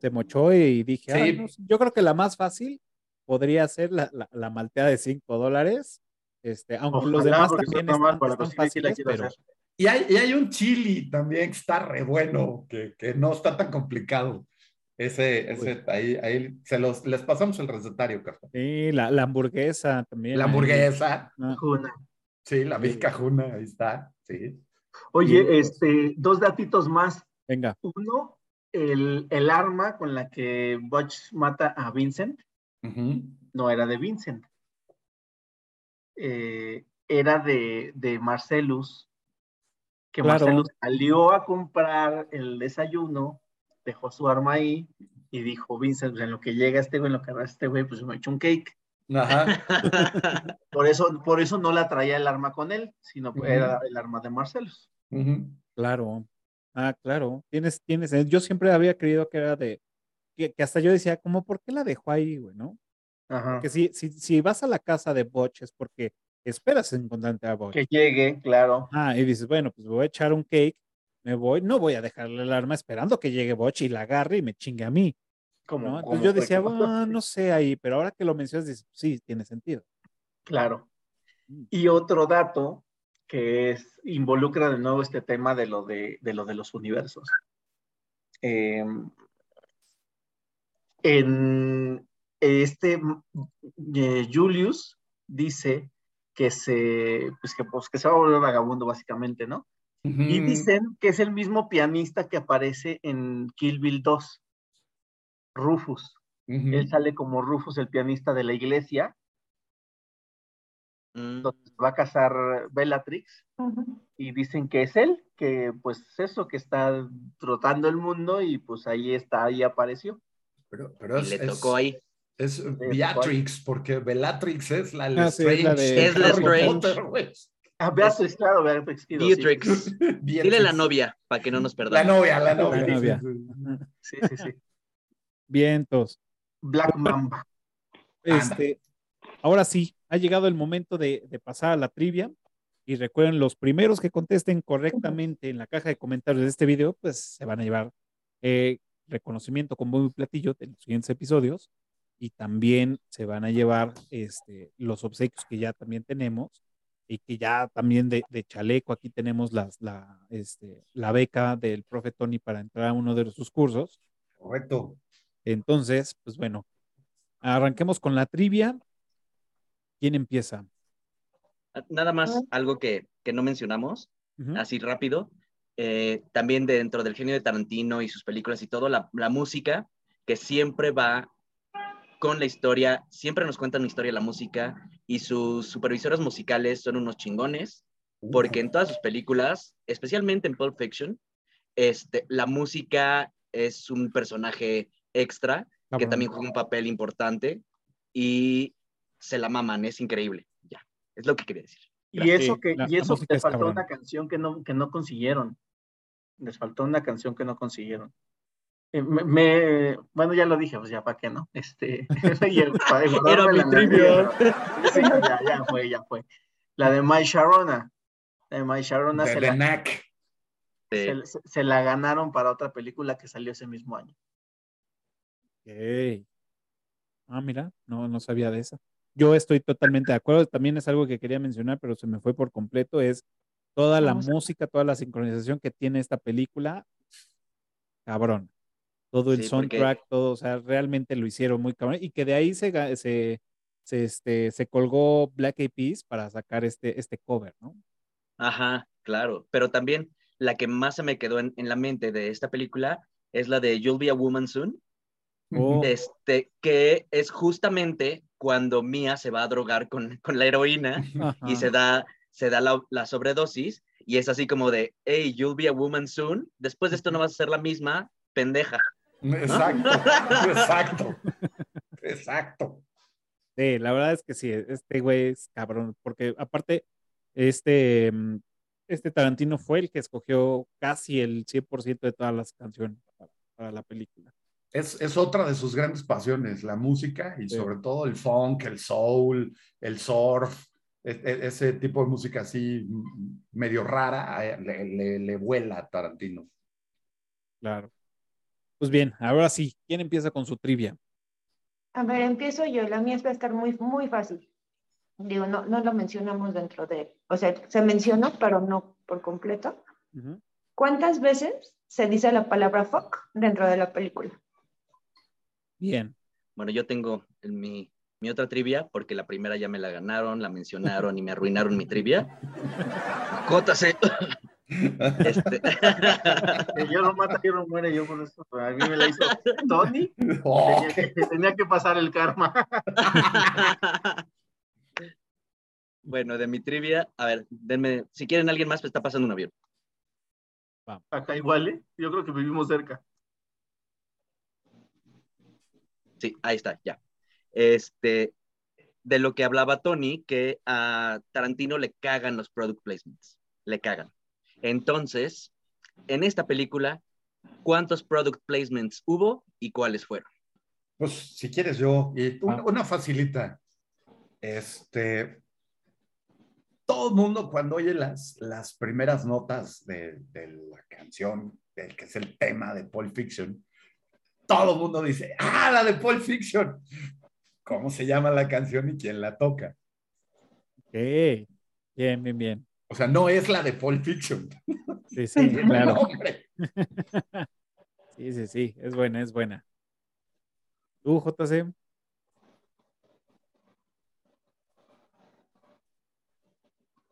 se mochó y dije, Sí. "Ay, no, yo creo que la más fácil podría ser la, la, la malteada de 5 dólares. Este, aunque los demás también están, para están sí fáciles, pero. Y hay, y hay un chili también que está re bueno, que, que no está tan complicado. Ese, ese, ahí, ahí se los, les pasamos el recetario, Carlos. sí, la, la hamburguesa también. La hamburguesa, Ah, Juna. sí, la Big Cajuna, ahí está, sí. Oye, este, dos datitos más. venga, Uno, el, el arma con la que Butch mata a Vincent no era de Vincent. Eh, era de, de Marcellus, que Claro. Marcellus salió a comprar el desayuno, dejó su arma ahí y dijo, Vincent, pues, en lo que llega este güey, en lo que agarra este güey, pues me echo un cake. Ajá. Por eso, por eso no la traía el arma con él, sino Ujú. era el arma de Marcellus. Ujú. Claro. Ah, claro. Tienes, tienes. eh, Yo siempre había creído que era de. Que, que hasta yo decía, como, ¿por qué la dejó ahí, güey, no? Ajá. Que si, si, si vas a la casa de Butch es porque esperas encontrarte a Butch. Que llegue, claro. Ah, y dices, bueno, pues voy a echar un cake, me voy, no voy a dejarle el arma esperando que llegue Butch y la agarre y me chingue a mí, Como, ¿no? Entonces yo decía, pasó. "Ah, no sé ahí, pero ahora que lo mencionas, dices, sí, tiene sentido. Claro. Mm. Y otro dato que es, involucra de nuevo este tema de lo de, de lo de los universos. Eh, en este eh, Julius dice que se, pues que, pues que se va a volver vagabundo básicamente, ¿no? Y dicen que es el mismo pianista que aparece en Kill Bill 2, Rufus. Él sale como Rufus, el pianista de la iglesia, Mm, donde se va a casar Bellatrix, y dicen que es él, que pues eso, que está trotando el mundo y pues ahí está, ahí apareció. Pero, pero y es, le es- tocó ahí. Es Beatrix, porque Bellatrix es la Ah, sí, es la Lestrange. Es la Harry Strange. Potter, güey. Ah, Beatrix, claro, Beatrix. Sí. Beatrix. Dile Beatrix. la novia, para que no nos La perdamos. novia, la novia. La novia. sí, sí. Sí, sí. Vientos. Black Mamba. Este, ahora sí, ha llegado el momento de, de pasar a la trivia. Y recuerden, los primeros que contesten correctamente en la caja de comentarios de este video, pues se van a llevar eh, reconocimiento con bombo y platillo de los siguientes episodios. Y también se van a llevar este, los obsequios que ya también tenemos. Y que ya también de, de chaleco, aquí tenemos las, la, este, la beca del profe Tony para entrar a uno de sus cursos. Correcto. Entonces, pues bueno, arranquemos con la trivia. ¿Quién empieza? Nada más Ah. algo que, que no mencionamos, así rápido. eh, también dentro del genio de Tarantino y sus películas y todo, la, la música que siempre va con la historia, siempre nos cuentan una historia la música y sus supervisores musicales son unos chingones, porque en todas sus películas, especialmente en Pulp Fiction, este, la música es un personaje extra que Cabrón. también juega un papel importante y se la maman, es increíble. Ya, es lo que quería decir. Y eso que, la- y la eso les es faltó cabrón. una canción que no, que no consiguieron. Les faltó una canción que no consiguieron. Eh, me, me- bueno, ya lo dije, pues ya para qué no. Este, y el- para Era mi trivia. Sí, ya, ya fue, ya fue. La de My Sharona. La de My Sharona De, se de la. Eh, se, se- se la ganaron para otra película que salió ese mismo año. Ok. Ah, mira, no, no sabía de esa. Yo estoy totalmente de acuerdo. También es algo que quería mencionar, pero se me fue por completo. Es toda la Vamos. música, toda la sincronización que tiene esta película. Cabrón. Todo el Sí, porque- soundtrack, todo, o sea, realmente lo hicieron muy cabrón. Y que de ahí se, se, se, este, se colgó Black Eyed Peas para sacar este, este cover, ¿no? Ajá, claro. Pero también la que más se me quedó en, en la mente de esta película es la de You'll Be a Woman Soon, Oh, este, que es justamente cuando Mia se va a drogar con, con la heroína y ajá. se da, se da la, la sobredosis y es así como de, hey, you'll be a woman soon, después de esto no vas a ser la misma pendeja. Exacto, exacto, exacto. Sí, la verdad es que sí, este güey es cabrón, porque aparte, este, mm, este Tarantino fue el que escogió casi el 100% de todas las canciones para, para la película. Es, es otra de sus grandes pasiones, la música y Sí. sobre todo el funk, el soul, el surf, e- e- ese tipo de música así mm, medio rara, le, le- le vuela a Tarantino. Claro. Pues bien, ahora sí, ¿quién empieza con su trivia? A ver, empiezo yo. La mía va a estar muy, muy fácil. Digo, no, no lo mencionamos dentro de, o sea, se mencionó, pero no por completo. ¿Cuántas veces se dice la palabra fuck dentro de la película? Bien. Bueno, yo tengo en mi, mi otra trivia, porque la primera ya me la ganaron, la mencionaron y me arruinaron mi trivia. JC. Este, Que yo no mata, yo no muere, yo por eso. A mí me la hizo Tony. Oh, Tenía que, tenía que pasar el karma. bueno, de mi trivia, a ver, denme, si quieren alguien más, pues está pasando un avión. Acá igual, ¿eh? Yo creo que vivimos cerca. Sí, ahí está, ya. Este, de lo que hablaba Tony, que a Tarantino le cagan los product placements, le cagan. Entonces, en esta película, ¿cuántos product placements hubo y cuáles fueron? Pues si quieres yo, y una, Ah. una facilita. Este, todo el mundo cuando oye las, las primeras notas de, de la canción, del que es el tema de Pulp Fiction, todo el mundo dice, ah, la de Pulp Fiction. ¿Cómo se llama la canción y quién la toca? Ok. Bien, bien, bien. O sea, no es la de Pulp Fiction. Sí, sí, claro. Hombre. Sí, sí, sí. Es buena, es buena. ¿Tú, JC?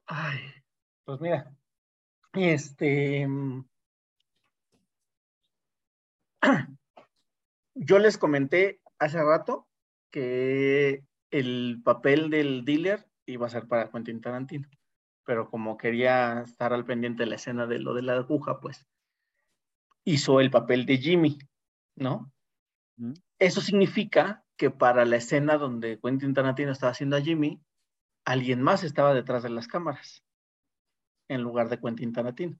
Ay, pues mira, este, mm, yo les comenté hace rato que el papel del dealer iba a ser para Quentin Tarantino, pero como quería estar al pendiente de la escena de lo de la aguja, pues hizo el papel de Jimmy, ¿no? ¿Mm? Eso significa que para la escena donde Quentin Tarantino estaba haciendo a Jimmy, alguien más estaba detrás de las cámaras en lugar de Quentin Tarantino.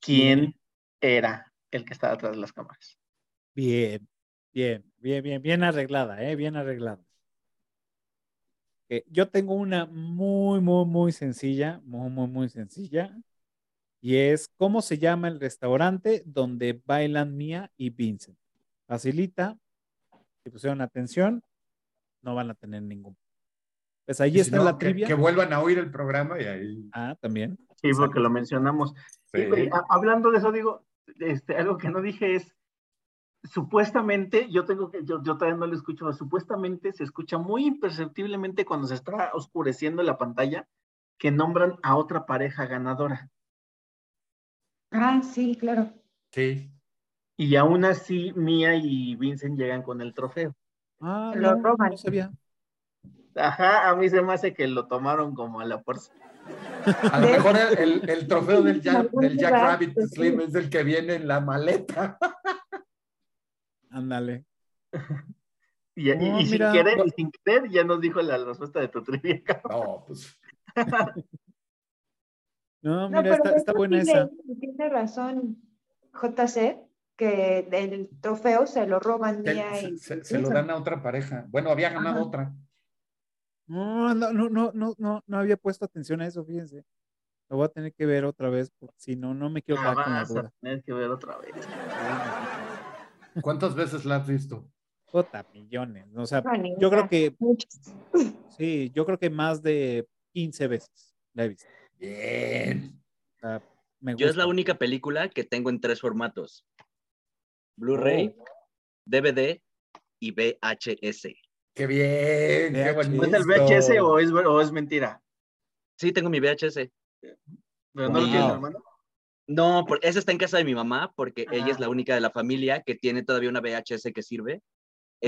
¿Quién era el que estaba detrás de las cámaras? Bien, bien, bien, bien, bien arreglada, ¿eh? Bien arreglada. Eh, yo tengo una muy, muy, muy sencilla, muy, muy, muy sencilla. Y es, ¿cómo se llama el restaurante donde bailan Mia y Vincent? Facilita. Si pusieron atención, no van a tener ningún. Pues ahí si está no, la que, trivia. que vuelvan a oír el programa y ahí. Ah, también. Sí, porque lo mencionamos. Sí. Sí, hablando de eso, digo, este, algo que no dije es, supuestamente, yo tengo que, yo, yo todavía no lo escucho, pero supuestamente se escucha muy imperceptiblemente cuando se está oscureciendo la pantalla que nombran a otra pareja ganadora. Ah, sí, claro. Sí. Y aún así, Mia y Vincent llegan con el trofeo. Ah, Lo no, roban. no sabía. Ajá, a mí se me hace que lo tomaron como a la fuerza. A lo De- mejor el, el- el trofeo del Jack, del Jack Rabbit pues, Slim es el que viene en la maleta. Ándale. Y, y- No, y sin mira. querer, y sin querer, ya nos dijo la respuesta de tu trivia. cabrón. No, pues. No, No, mira, está, pero está eso buena sí esa. Tiene razón, JC, que el trofeo se lo roban Se, y se- se lo dan a otra pareja. Bueno, había ganado Ajá. otra. No, no, no, no, no, no, no había puesto atención a eso, fíjense. Lo voy a tener que ver otra vez, porque si no, no me quiero Ah, quedar con la duda. tener que ver otra vez. ¿Cuántas veces la has visto? Jota, millones. O sea, yo creo que, sí, yo creo que más de 15 veces la he visto. Bien. O sea, me Yo es la única película que tengo en tres formatos. Blu-ray, Oh. DVD y VHS. Qué bien. Qué VHS. ¿No es el. VHS o es, o es mentira? Sí, tengo mi VHS. ¿Pero no lo tienes, hermano? No, por- esa está en casa de mi mamá porque ella es la única de la familia que tiene todavía una VHS que sirve. Mm.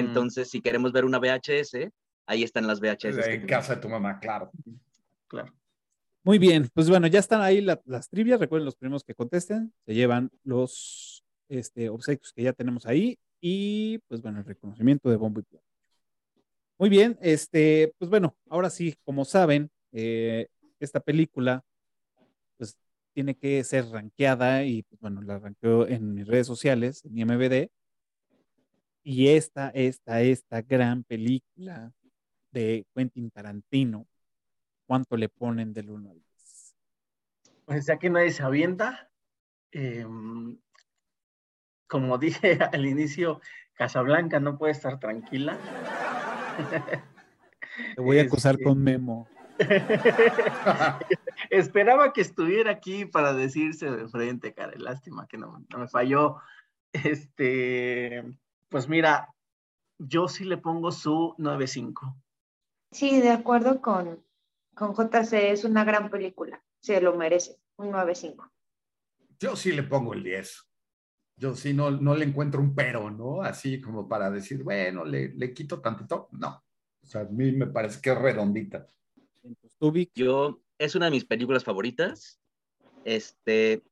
Entonces, si queremos ver una VHS, ahí están las VHS. En casa de tu mamá, claro. Claro. Muy bien, pues bueno, ya están ahí la- las trivias. Recuerden, los primeros que contesten se llevan los este, obsequios que ya tenemos ahí y pues bueno, el reconocimiento de Bombo y. Muy bien, este, pues bueno, ahora sí, como saben, eh, esta película tiene que ser rankeada y pues bueno, la ranqueo en mis redes sociales, en IMBD. Y esta, esta, esta gran película de Quentin Tarantino, ¿cuánto le ponen del 1 al 10? Pues ya que nadie se avienta, em, como dije al inicio, Casablanca no puede estar tranquila. Te voy a acusar Este, con Memo. Esperaba que estuviera aquí para decirse de frente, cara. Lástima que no, no me falló. Este, pues mira, yo sí le pongo su 9.5. Sí, de acuerdo con, con JC, es una gran película, se lo merece. un 9.5. Yo sí le pongo el 10. Yo sí no, no le encuentro un pero, ¿no? Así como para decir, bueno, le, le quito tantito. No. O sea, a mí me parece que es redondita. Tú, Vic, Yo, es una de mis películas favoritas. Este.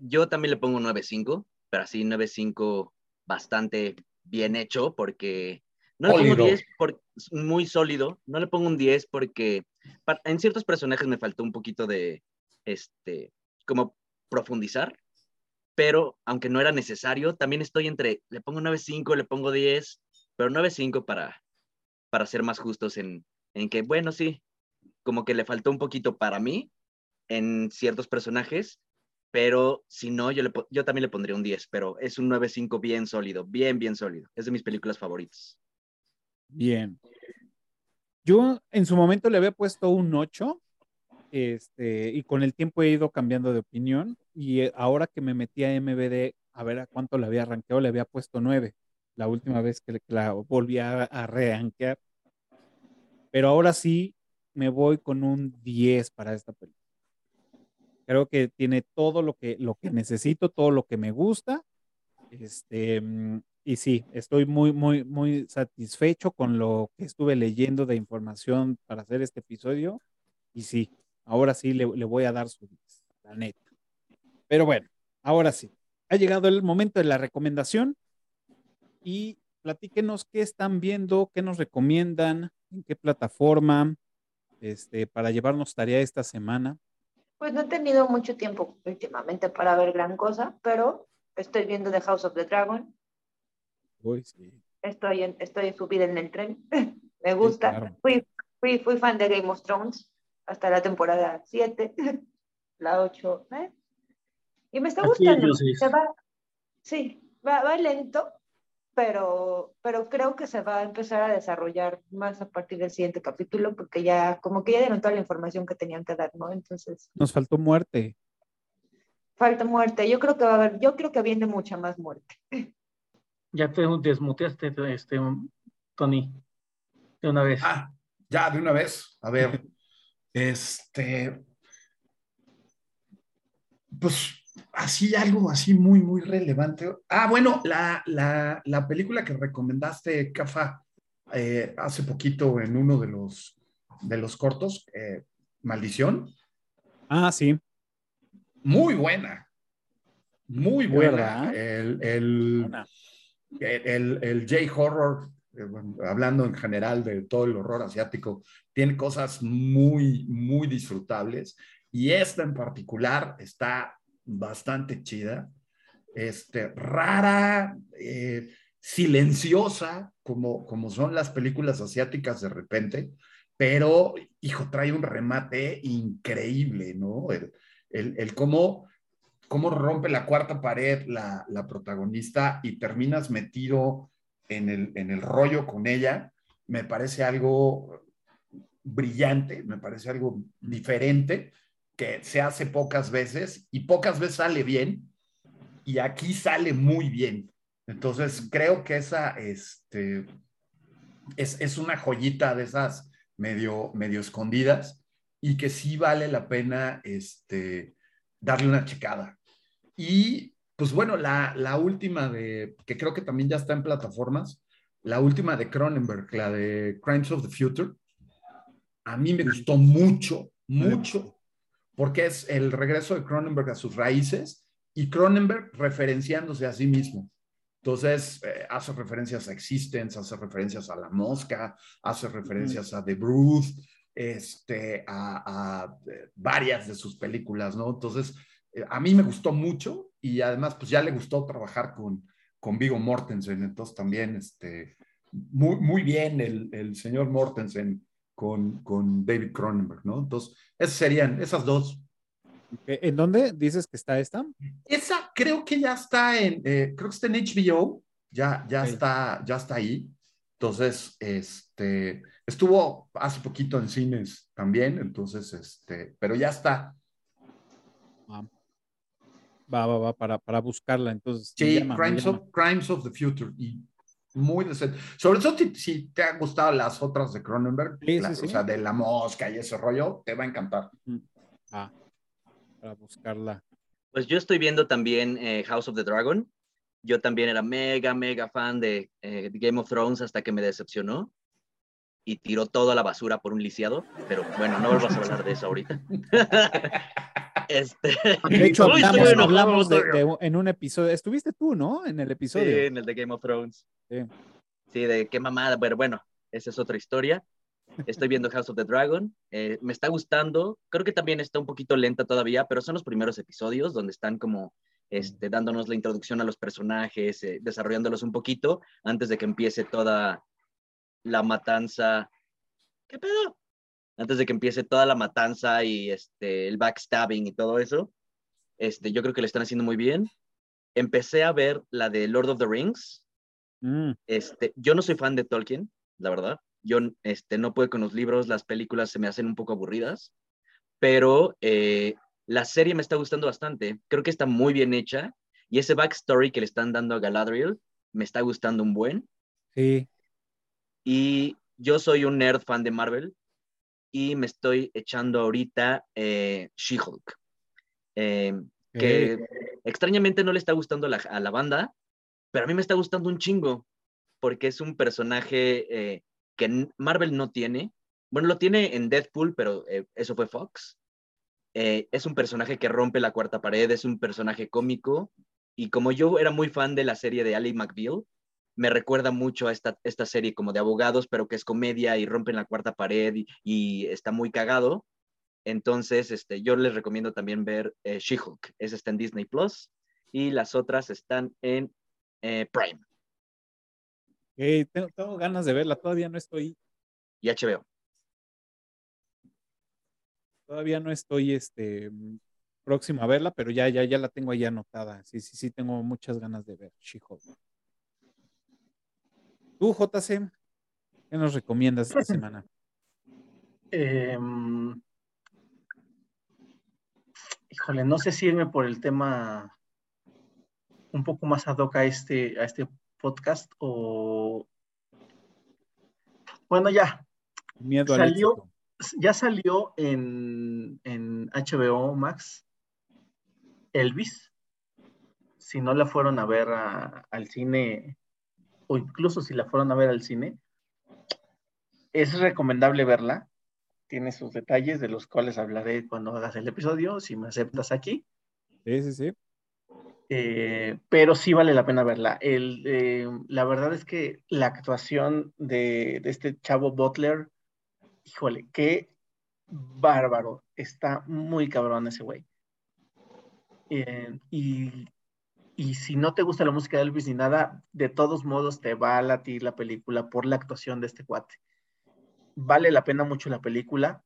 Yo también le pongo un 9.5, pero así 9.5 bastante bien hecho, porque. No le pongo Sólido. 10 por, muy sólido. No le pongo un 10 porque en ciertos personajes me faltó un poquito de. Este. Como profundizar. Pero aunque no era necesario, también estoy entre. Le pongo 9.5, le pongo 10, pero 9.5 para, para ser más justos en, en que, bueno, sí, como que le faltó un poquito para mí en ciertos personajes, pero si no, yo, le, yo también le pondría un 10, pero es un 9.5 bien sólido, bien, bien sólido. Es de mis películas favoritas. bien. Yo en su momento le había puesto un 8, este, y con el tiempo he ido cambiando de opinión, y eh, ahora que me metí a MBD a ver a cuánto le había arranqueado, le había puesto 9, la última vez que la volví a, a reanquear. Pero ahora sí me voy con un 10 para esta película. Creo que tiene todo lo que, lo que necesito, todo lo que me gusta. Este, mm, y sí, estoy muy, muy, muy satisfecho con lo que estuve leyendo de información para hacer este episodio. Y sí, ahora sí le, le voy a dar su 10, la neta. Pero bueno, ahora sí. Ha llegado el momento de la recomendación. Y platíquenos qué están viendo, qué nos recomiendan, en qué plataforma, este, para llevarnos tarea esta semana. Pues no he tenido mucho tiempo últimamente para ver gran cosa, pero estoy viendo The House of the Dragon. Uy, sí. Estoy, en, estoy subida en el tren. Me gusta. claro. fui, fui, fui fan de Game of Thrones hasta la temporada 7, la 8. ¿eh? Y me está gustando. sí. Se va, sí, va, va lento, pero, pero creo que se va a empezar a desarrollar más a partir del siguiente capítulo, porque ya, como que ya dieron toda la información que tenían que dar, ¿no? Entonces, Nos faltó muerte. falta muerte. Yo creo que va a haber, yo creo que viene mucha más muerte. Ya te desmuteaste, este, Tony, de una vez. Ah, ya, de una vez. A ver, este. Pues así algo así muy, muy relevante. Ah, bueno, la, la, la película que recomendaste, Cafa, eh, hace poquito en uno de los, de los cortos, eh, Maldición, Ah, sí. muy buena. Muy ¿De buena. El, el, el, el J-horror, eh, bueno, hablando en general de todo el horror asiático, tiene cosas muy, muy disfrutables. Y esta en particular está bastante chida. Este, rara, eh, silenciosa, como, como son las películas asiáticas de repente, pero, hijo, trae un remate increíble, ¿no? El, el, el cómo cómo rompe la cuarta pared la, la protagonista y terminas metido en el, en el rollo con ella, me parece algo brillante, me parece algo diferente, que se hace pocas veces y pocas veces sale bien, y aquí sale muy bien. Entonces, creo que esa este, es, es una joyita de esas medio, medio escondidas y que sí vale la pena este, darle una checada. Y pues bueno, la, la última de, que creo que también ya está en plataformas, la última de Cronenberg, la de Crimes of the Future, a mí me gustó mucho, mucho, porque es el regreso de Cronenberg a sus raíces y Cronenberg referenciándose a sí mismo. Entonces, eh, hace referencias a Existence, hace referencias a La Mosca, hace referencias a The Brood, este, a, a eh, varias de sus películas, ¿no? Entonces, eh, a mí me gustó mucho y además, pues ya le gustó trabajar con, con Vigo Mortensen, entonces también, este, muy, muy bien el, el señor Mortensen con, con David Cronenberg, ¿no? Entonces, esas serían esas dos. Eh, ¿En dónde dices que está esta? Esa creo que ya está en, eh, creo que está en HBO, ya, ya, está, ya está ahí. Entonces, este, estuvo hace poquito en cines también, entonces, este, pero ya está. Ah. Va, va, va, para, para buscarla. Entonces, Sí, llama, me Crimes, of, Crimes of the Future. Y muy decente. Sobre todo si, si te han gustado las otras de Cronenberg, Sí, la- sí, sí. o sea, de La Mosca y ese rollo, te va a encantar. Ah, para buscarla. Pues yo estoy viendo también eh, House of the Dragon. Yo también era mega, mega fan de eh, Game of Thrones hasta que me decepcionó y tiró todo a la basura por un lisiado. Pero bueno, no vamos a hablar de eso ahorita. este... De hecho, hablamos, hablamos de- de- en un episodio. Estuviste tú, ¿no? En el episodio. Sí, en el de Game of Thrones. Sí. Sí, de qué mamada, pero bueno, esa es otra historia. Estoy viendo House of the Dragon, eh, me está gustando, creo que también está un poquito lenta todavía, pero son los primeros episodios donde están como este, dándonos la introducción a los personajes, eh, desarrollándolos un poquito antes de que empiece toda la matanza. ¿Qué pedo? Antes de que empiece toda la matanza y este, el backstabbing y todo eso. Este, yo creo que le están haciendo muy bien. Empecé a ver la de Lord of the Rings, Mm, este, yo no soy fan de Tolkien, la verdad. Yo este, no puedo con los libros, las películas se me hacen un poco aburridas, pero eh, la serie me está gustando bastante. Creo que está muy bien hecha y ese backstory que le están dando a Galadriel me está gustando un buen. sí. Y yo soy un nerd fan de Marvel y me estoy echando ahorita eh, She-Hulk, eh, que extrañamente no le está gustando a la, a la banda, pero a mí me está gustando un chingo, porque es un personaje eh, que Marvel no tiene. Bueno, lo tiene en Deadpool, pero eh, eso fue Fox. Es un personaje que rompe la cuarta pared, es un personaje cómico, y como yo era muy fan de la serie de Ali McBeal, me recuerda mucho a esta, esta serie como de abogados, pero que es comedia y rompen la cuarta pared y, y está muy cagado. Entonces, este, yo les recomiendo también ver eh, She-Hulk. Esa está en Disney Plus y las otras están en eh, Prime tengo, tengo ganas de verla. Todavía no estoy, y HBO. todavía no estoy este, mm, próximo a verla, pero ya, ya, ya la tengo ahí anotada. Sí, sí, sí, tengo muchas ganas de ver She-Hulk. Tú, JC, ¿qué nos recomiendas esta semana? Em, híjole, no sé si irme por el tema un poco más ad hoc a este, a este podcast o... Bueno, ya, Miedo al Salió- ya salió en, en HBO Max Elvis. Si no la fueron a ver a- al cine, o incluso si la fueron a ver al cine, es recomendable verla. Tiene sus detalles de los cuales hablaré cuando hagas el episodio, si me aceptas aquí. Sí, sí, sí. Eh, pero sí vale la pena verla. El, eh, la verdad es que la actuación de, de este chavo Butler, híjole, qué bárbaro. Está muy cabrón ese güey. Eh, y, y si no te gusta la música de Elvis ni nada, de todos modos te va a latir la película por la actuación de este cuate. Vale la pena mucho la película.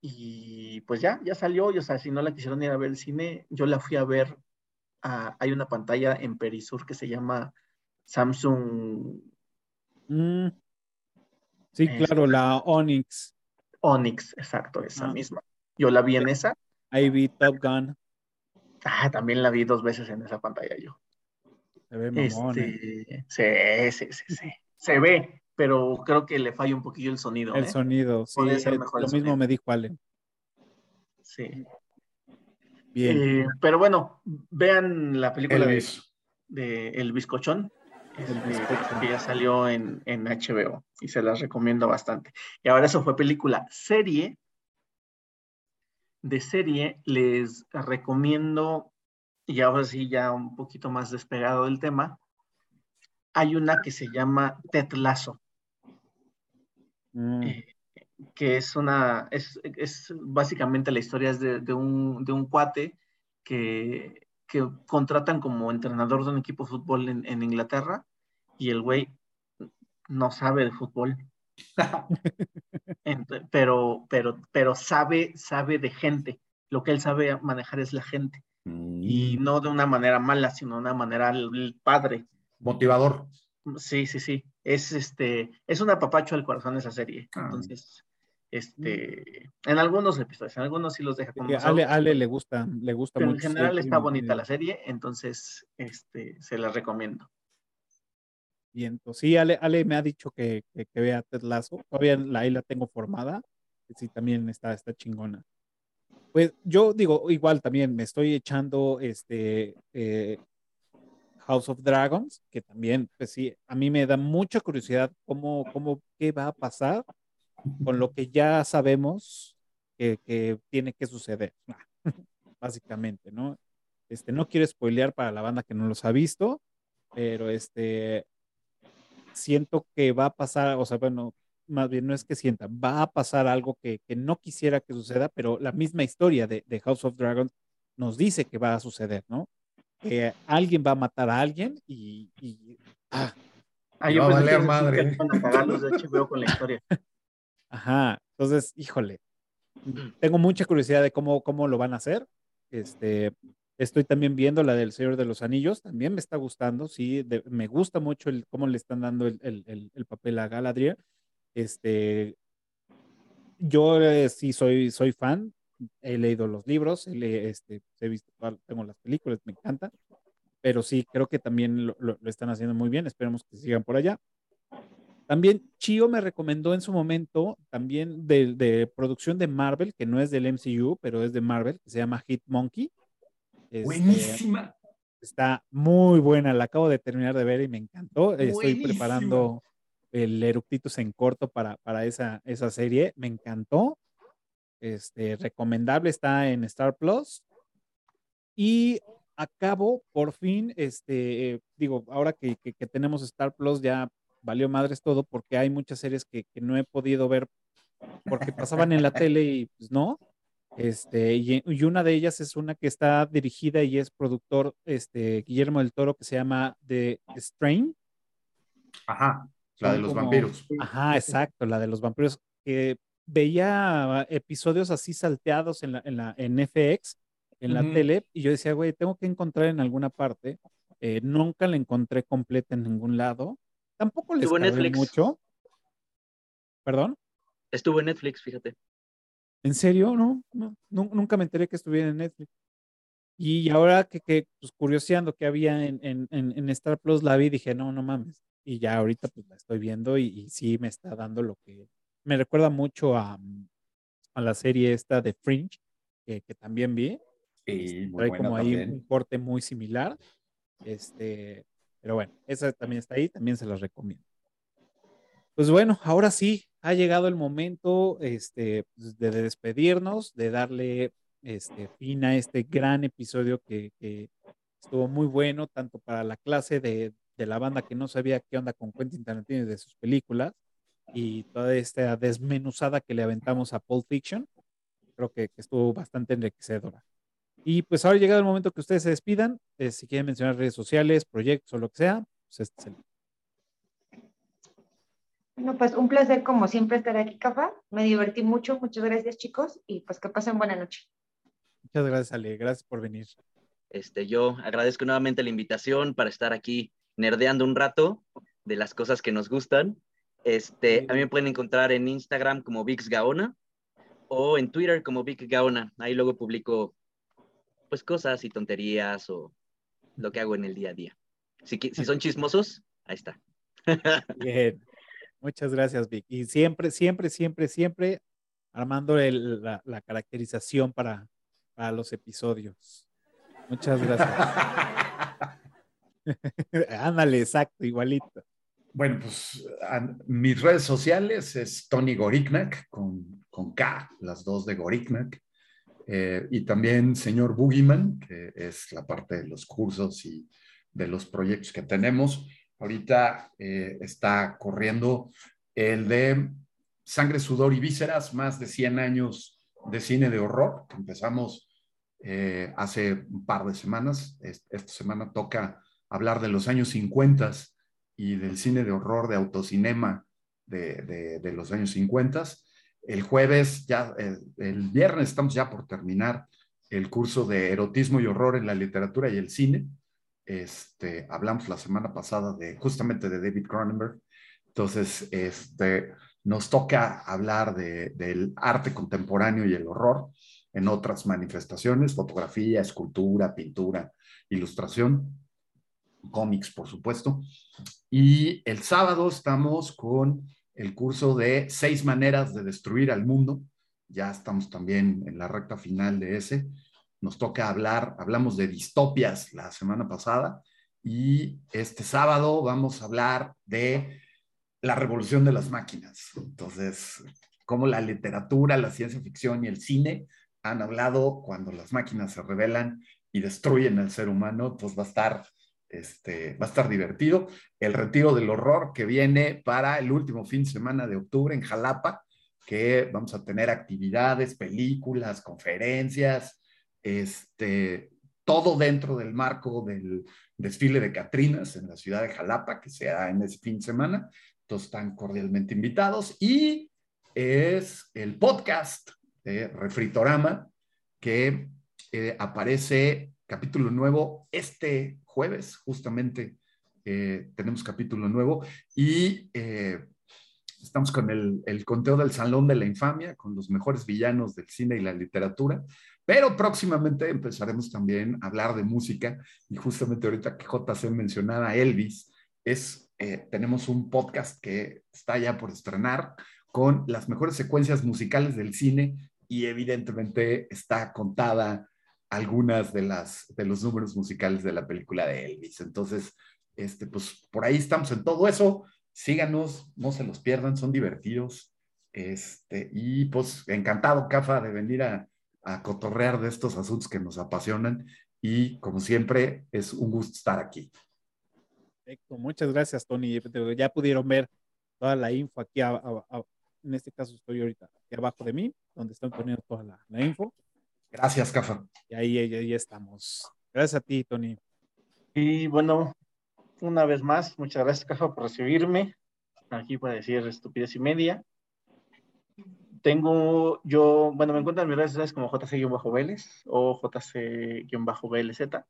Y pues ya, ya salió. Y, o sea, si no la quisieron ir a ver al cine, yo la fui a ver hay una pantalla en Perisur que se llama Samsung Mm. Sí, Este. claro, la Onyx. Onyx, exacto, esa Ah. misma. Yo la vi en esa. Ahí vi Top Gun. Ah, también la vi dos veces en esa pantalla yo. Se ve mamón. eh. Este, sí, sí, sí, sí. Se ve, pero creo que le falla un poquillo el sonido. El ¿eh? sonido, sí. Podría ser eh, mejor Lo mismo sonido. me dijo Ale. Sí. Bien. Eh, pero bueno, vean la película de, Elvis. de El Bizcochón, El este, Bizcocho. que ya salió en, en HBO y se las recomiendo bastante. Y ahora eso fue película. Serie, de serie, les recomiendo, y ahora sí ya un poquito más despegado del tema, hay una que se llama Ted Lasso. Mm, eh, que es una, es, es básicamente la historia es de, de un, de un cuate que, que contratan como entrenador de un equipo de fútbol en, en Inglaterra y el güey no sabe de fútbol, pero, pero, pero sabe, sabe de gente. Lo que él sabe manejar es la gente y Mm. no de una manera mala, sino de una manera padre. Motivador. Sí, sí, sí. Es este, es un apapacho al corazón esa serie. Ah. Entonces, este, en algunos episodios, en algunos sí los deja como Ale, Ale le gusta, le gusta pero en mucho. general sí, está bonita la serie, entonces, este, se la recomiendo. Pues sí, Ale, Ale me ha dicho que, que, vea Ted Lasso. Todavía la, ahí la tengo formada. Sí, también está, está chingona. Pues yo digo, igual también me estoy echando este eh, House of Dragons, que también, pues sí, a mí me da mucha curiosidad cómo, cómo, qué va a pasar con lo que ya sabemos que, que tiene que suceder, básicamente, ¿no? Este, no quiero spoilear para la banda que no los ha visto, pero este, siento que va a pasar, o sea, bueno, más bien no es que sienta, va a pasar algo que, que no quisiera que suceda, pero la misma historia de, de, House of Dragons nos dice que va a suceder, ¿no? Que alguien va a matar a alguien y... y ah. Ah, yo va a valer madre. A los de HBO con la historia. Ajá, entonces, híjole, tengo mucha curiosidad de cómo, cómo lo van a hacer. Este, Estoy también viendo la del Señor de los Anillos, también me está gustando, sí, me gusta mucho el, cómo le están dando el, el, el papel a Galadriel. Este, yo eh, sí soy, soy fan, he leído los libros, he, este, he visto, tengo las películas, me encanta, pero sí, creo que también lo, lo, están haciendo muy bien, esperemos que sigan por allá. También Chio me recomendó en su momento, también de, de, producción de Marvel, que no es del MCU, pero es de Marvel, que se llama Hit Monkey. Este, Buenísima. Está muy buena, la acabo de terminar de ver y me encantó. Estoy preparando el Eructitus en corto para, para esa, esa serie. Me encantó. Este, recomendable, está en Star Plus. Y acabo, por fin, este, digo, ahora que, que, que, tenemos Star Plus, ya valió madres todo, porque hay muchas series que, que no he podido ver porque pasaban en la tele y pues no. Este, y, y, una de ellas es una que está dirigida y es productor este, Guillermo del Toro que se llama The Strain. Ajá, la de los como, vampiros. Ajá, exacto, la de los vampiros. Que veía episodios así salteados en, la, en, la, en FX, en la uh -huh. tele, y yo decía, güey, tengo que encontrar en alguna parte. Eh, nunca la encontré completa en ningún lado. Tampoco Netflix mucho. ¿Perdón? Estuvo en Netflix, fíjate. ¿En serio? No, no, nunca me enteré que estuviera en Netflix. Y ahora que, que pues curioseando que había en, en, en, Star Plus la vi, dije, no, no mames. Y ya ahorita pues la estoy viendo y, y sí me está dando lo que... Me recuerda mucho a, a la serie esta de Fringe, que, que también vi. Sí, muy Trae como ahí un corte muy similar. Este, pero bueno, esa también está ahí, también se las recomiendo. Pues bueno, ahora sí, ha llegado el momento este, pues, de despedirnos, de darle este, fin a este gran episodio que, estuvo muy bueno, tanto para la clase de, la banda que no sabía qué onda con Quentin Tarantino y de sus películas, y toda esta desmenuzada que le aventamos a Pulp Fiction. Creo que, que estuvo bastante enriquecedora. Y pues ahora ha llegado el momento que ustedes se despidan. Eh, si quieren mencionar redes sociales, proyectos o lo que sea, pues este es el no, pues un placer como siempre estar aquí, Cafa. Me divertí mucho. Muchas gracias, chicos. Y pues que pasen buena noche. Muchas gracias, Ale. Gracias por venir. Este, yo agradezco nuevamente la invitación para estar aquí nerdeando un rato de las cosas que nos gustan. Este, a mí me pueden encontrar en Instagram como Vix Gaona o en Twitter como Vic Gaona. Ahí luego publico pues cosas y tonterías o lo que hago en el día a día. Si, si son chismosos, ahí está. Bien. Muchas gracias, Vic. Y siempre, siempre, siempre, siempre armando el, la, la, caracterización para, para, los episodios. Muchas gracias. Ándale, exacto, igualito. Bueno, pues a, mis redes sociales es Tony Goriknak con, con K, las dos de Goriknak. Eh, y también señor Boogeyman, que es la parte de los cursos y de los proyectos que tenemos. Ahorita eh, está corriendo el de Sangre, Sudor y Vísceras, más de 100 años de cine de horror, empezamos eh, hace un par de semanas. Esta semana toca hablar de los años 50 y del cine de horror de autocinema de, de, los años 50. El jueves, ya, el viernes estamos ya por terminar el curso de erotismo y horror en la literatura y el cine este, hablamos la semana pasada de justamente de David Cronenberg. Entonces, este, nos toca hablar de, del arte contemporáneo y el horror en otras manifestaciones, fotografía, escultura, pintura, ilustración, cómics, por supuesto. Y el sábado estamos con el curso de seis maneras de destruir al mundo, ya estamos también en la recta final de ese. Nos toca hablar, hablamos de distopias la semana pasada y este sábado vamos a hablar de la revolución de las máquinas. Entonces, cómo la literatura, la ciencia ficción y el cine han hablado cuando las máquinas se rebelan y destruyen al ser humano, pues va a estar, este, va a estar divertido. El retiro del horror que viene para el último fin de semana de octubre en Jalapa, que vamos a tener actividades, películas, conferencias, este, todo dentro del marco del desfile de Catrinas en la ciudad de Jalapa, que se da en ese fin de semana. Todos están cordialmente invitados. Y es el podcast de Refritorama, que eh, aparece capítulo nuevo este jueves, justamente eh, tenemos capítulo nuevo y eh, estamos con el, conteo del Salón de la Infamia, con los mejores villanos del cine y la literatura, pero próximamente empezaremos también a hablar de música y justamente ahorita que JC mencionaba Elvis, es, tenemos un podcast que está ya por estrenar con las mejores secuencias musicales del cine y evidentemente está contada algunas de las de los números musicales de la película de Elvis. Entonces, este pues por ahí estamos en todo eso. Síganos, no se los pierdan, son divertidos. Este, y pues encantado, Cafa, de venir a, a cotorrear de estos asuntos que nos apasionan y como siempre es un gusto estar aquí. Perfecto, muchas gracias, Tony. Ya pudieron ver toda la info aquí a, a, en este caso estoy ahorita aquí abajo de mí, donde están poniendo toda la, la info. Gracias, Cafa. Y ahí, ahí, ahí, estamos. Gracias a ti, Tony. Y bueno, una vez más, muchas gracias, Cafa, por recibirme aquí para decir estupidez y media. Tengo yo, bueno, me encuentran en mis redes sociales como JC-Vélez o JC-VLZ.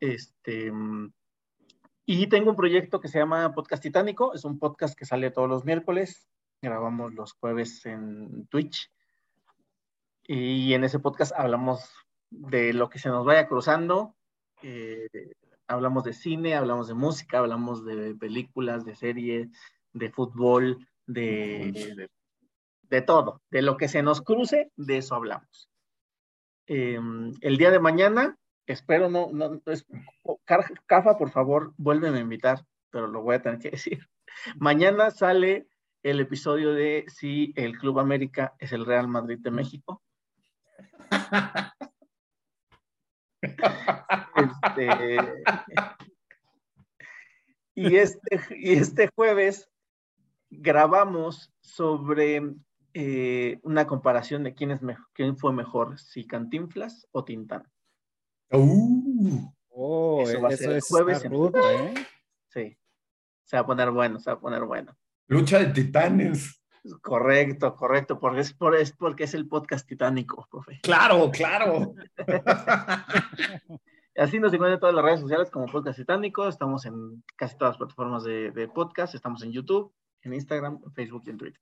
Este, y tengo un proyecto que se llama Podcast Titánico. Es un podcast que sale todos los miércoles grabamos los jueves en Twitch. Y en ese podcast hablamos de lo que se nos vaya cruzando. Eh, hablamos de cine, hablamos de música, hablamos de películas, de series, de fútbol, de, de todo. De lo que se nos cruce, de eso hablamos. Eh, el día de mañana, espero no, no, es, Cafa, por favor, vuélveme a invitar, pero lo voy a tener que decir. Mañana sale el episodio de si el Club América es el Real Madrid de México. este, y, este, y este jueves grabamos sobre eh, una comparación de quién, es mejor, quién fue mejor, si Cantinflas o Tintán. Uh, oh, eso va a ser el jueves. Rudo, ¿eh? Sí, se va a poner bueno, se va a poner bueno. Lucha de titanes. Correcto, correcto, porque es, por, es porque es el podcast titánico, profe. Claro, claro. Así nos encuentran en todas las redes sociales como Podcast Titánico. Estamos en casi todas las plataformas de, de podcast. Estamos en YouTube, en Instagram, en Facebook y en Twitter.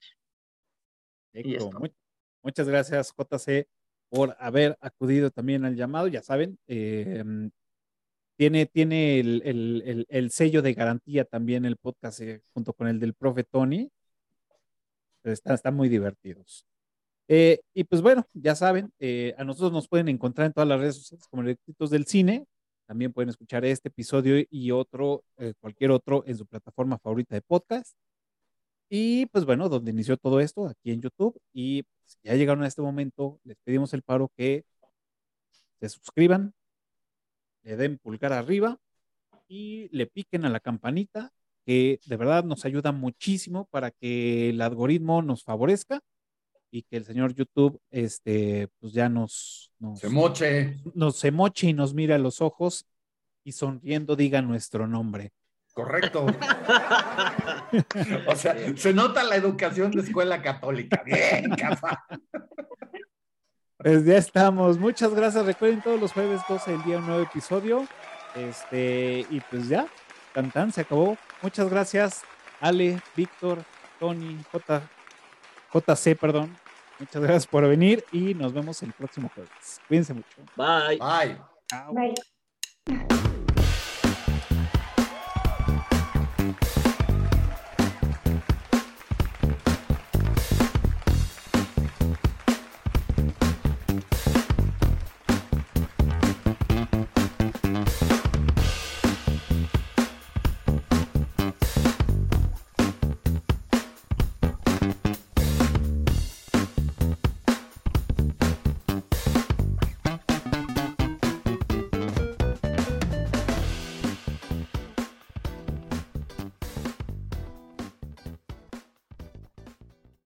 Muchas gracias, JC, por haber acudido también al llamado. Ya saben, eh, tiene, tiene el, el, el, sello de garantía también el podcast eh, junto con el del profe Tony. Están, están muy divertidos. Eh, y pues bueno, ya saben, eh, a nosotros nos pueden encontrar en todas las redes sociales como Electritos del Cine. También pueden escuchar este episodio y otro, cualquier otro en su plataforma favorita de podcast. Y pues bueno, donde inició todo esto, aquí en YouTube. Y pues, ya llegaron a este momento, les pedimos el paro que se suscriban, le den pulgar arriba y le piquen a la campanita, que de verdad nos ayuda muchísimo para que el algoritmo nos favorezca y que el señor YouTube, este, pues ya nos, nos se moche, nos se moche y nos mire a los ojos y sonriendo diga nuestro nombre. Correcto. o sea, se nota la educación de escuela católica. Bien, cafa. Pues ya estamos. Muchas gracias. Recuerden todos los jueves 12 el día un nuevo episodio. Este, y pues ya, tan tan, se acabó. Muchas gracias, Ale, Víctor, Tony, J, JC, perdón. Muchas gracias por venir y nos vemos el próximo jueves. Cuídense mucho. Bye. Bye. Bye.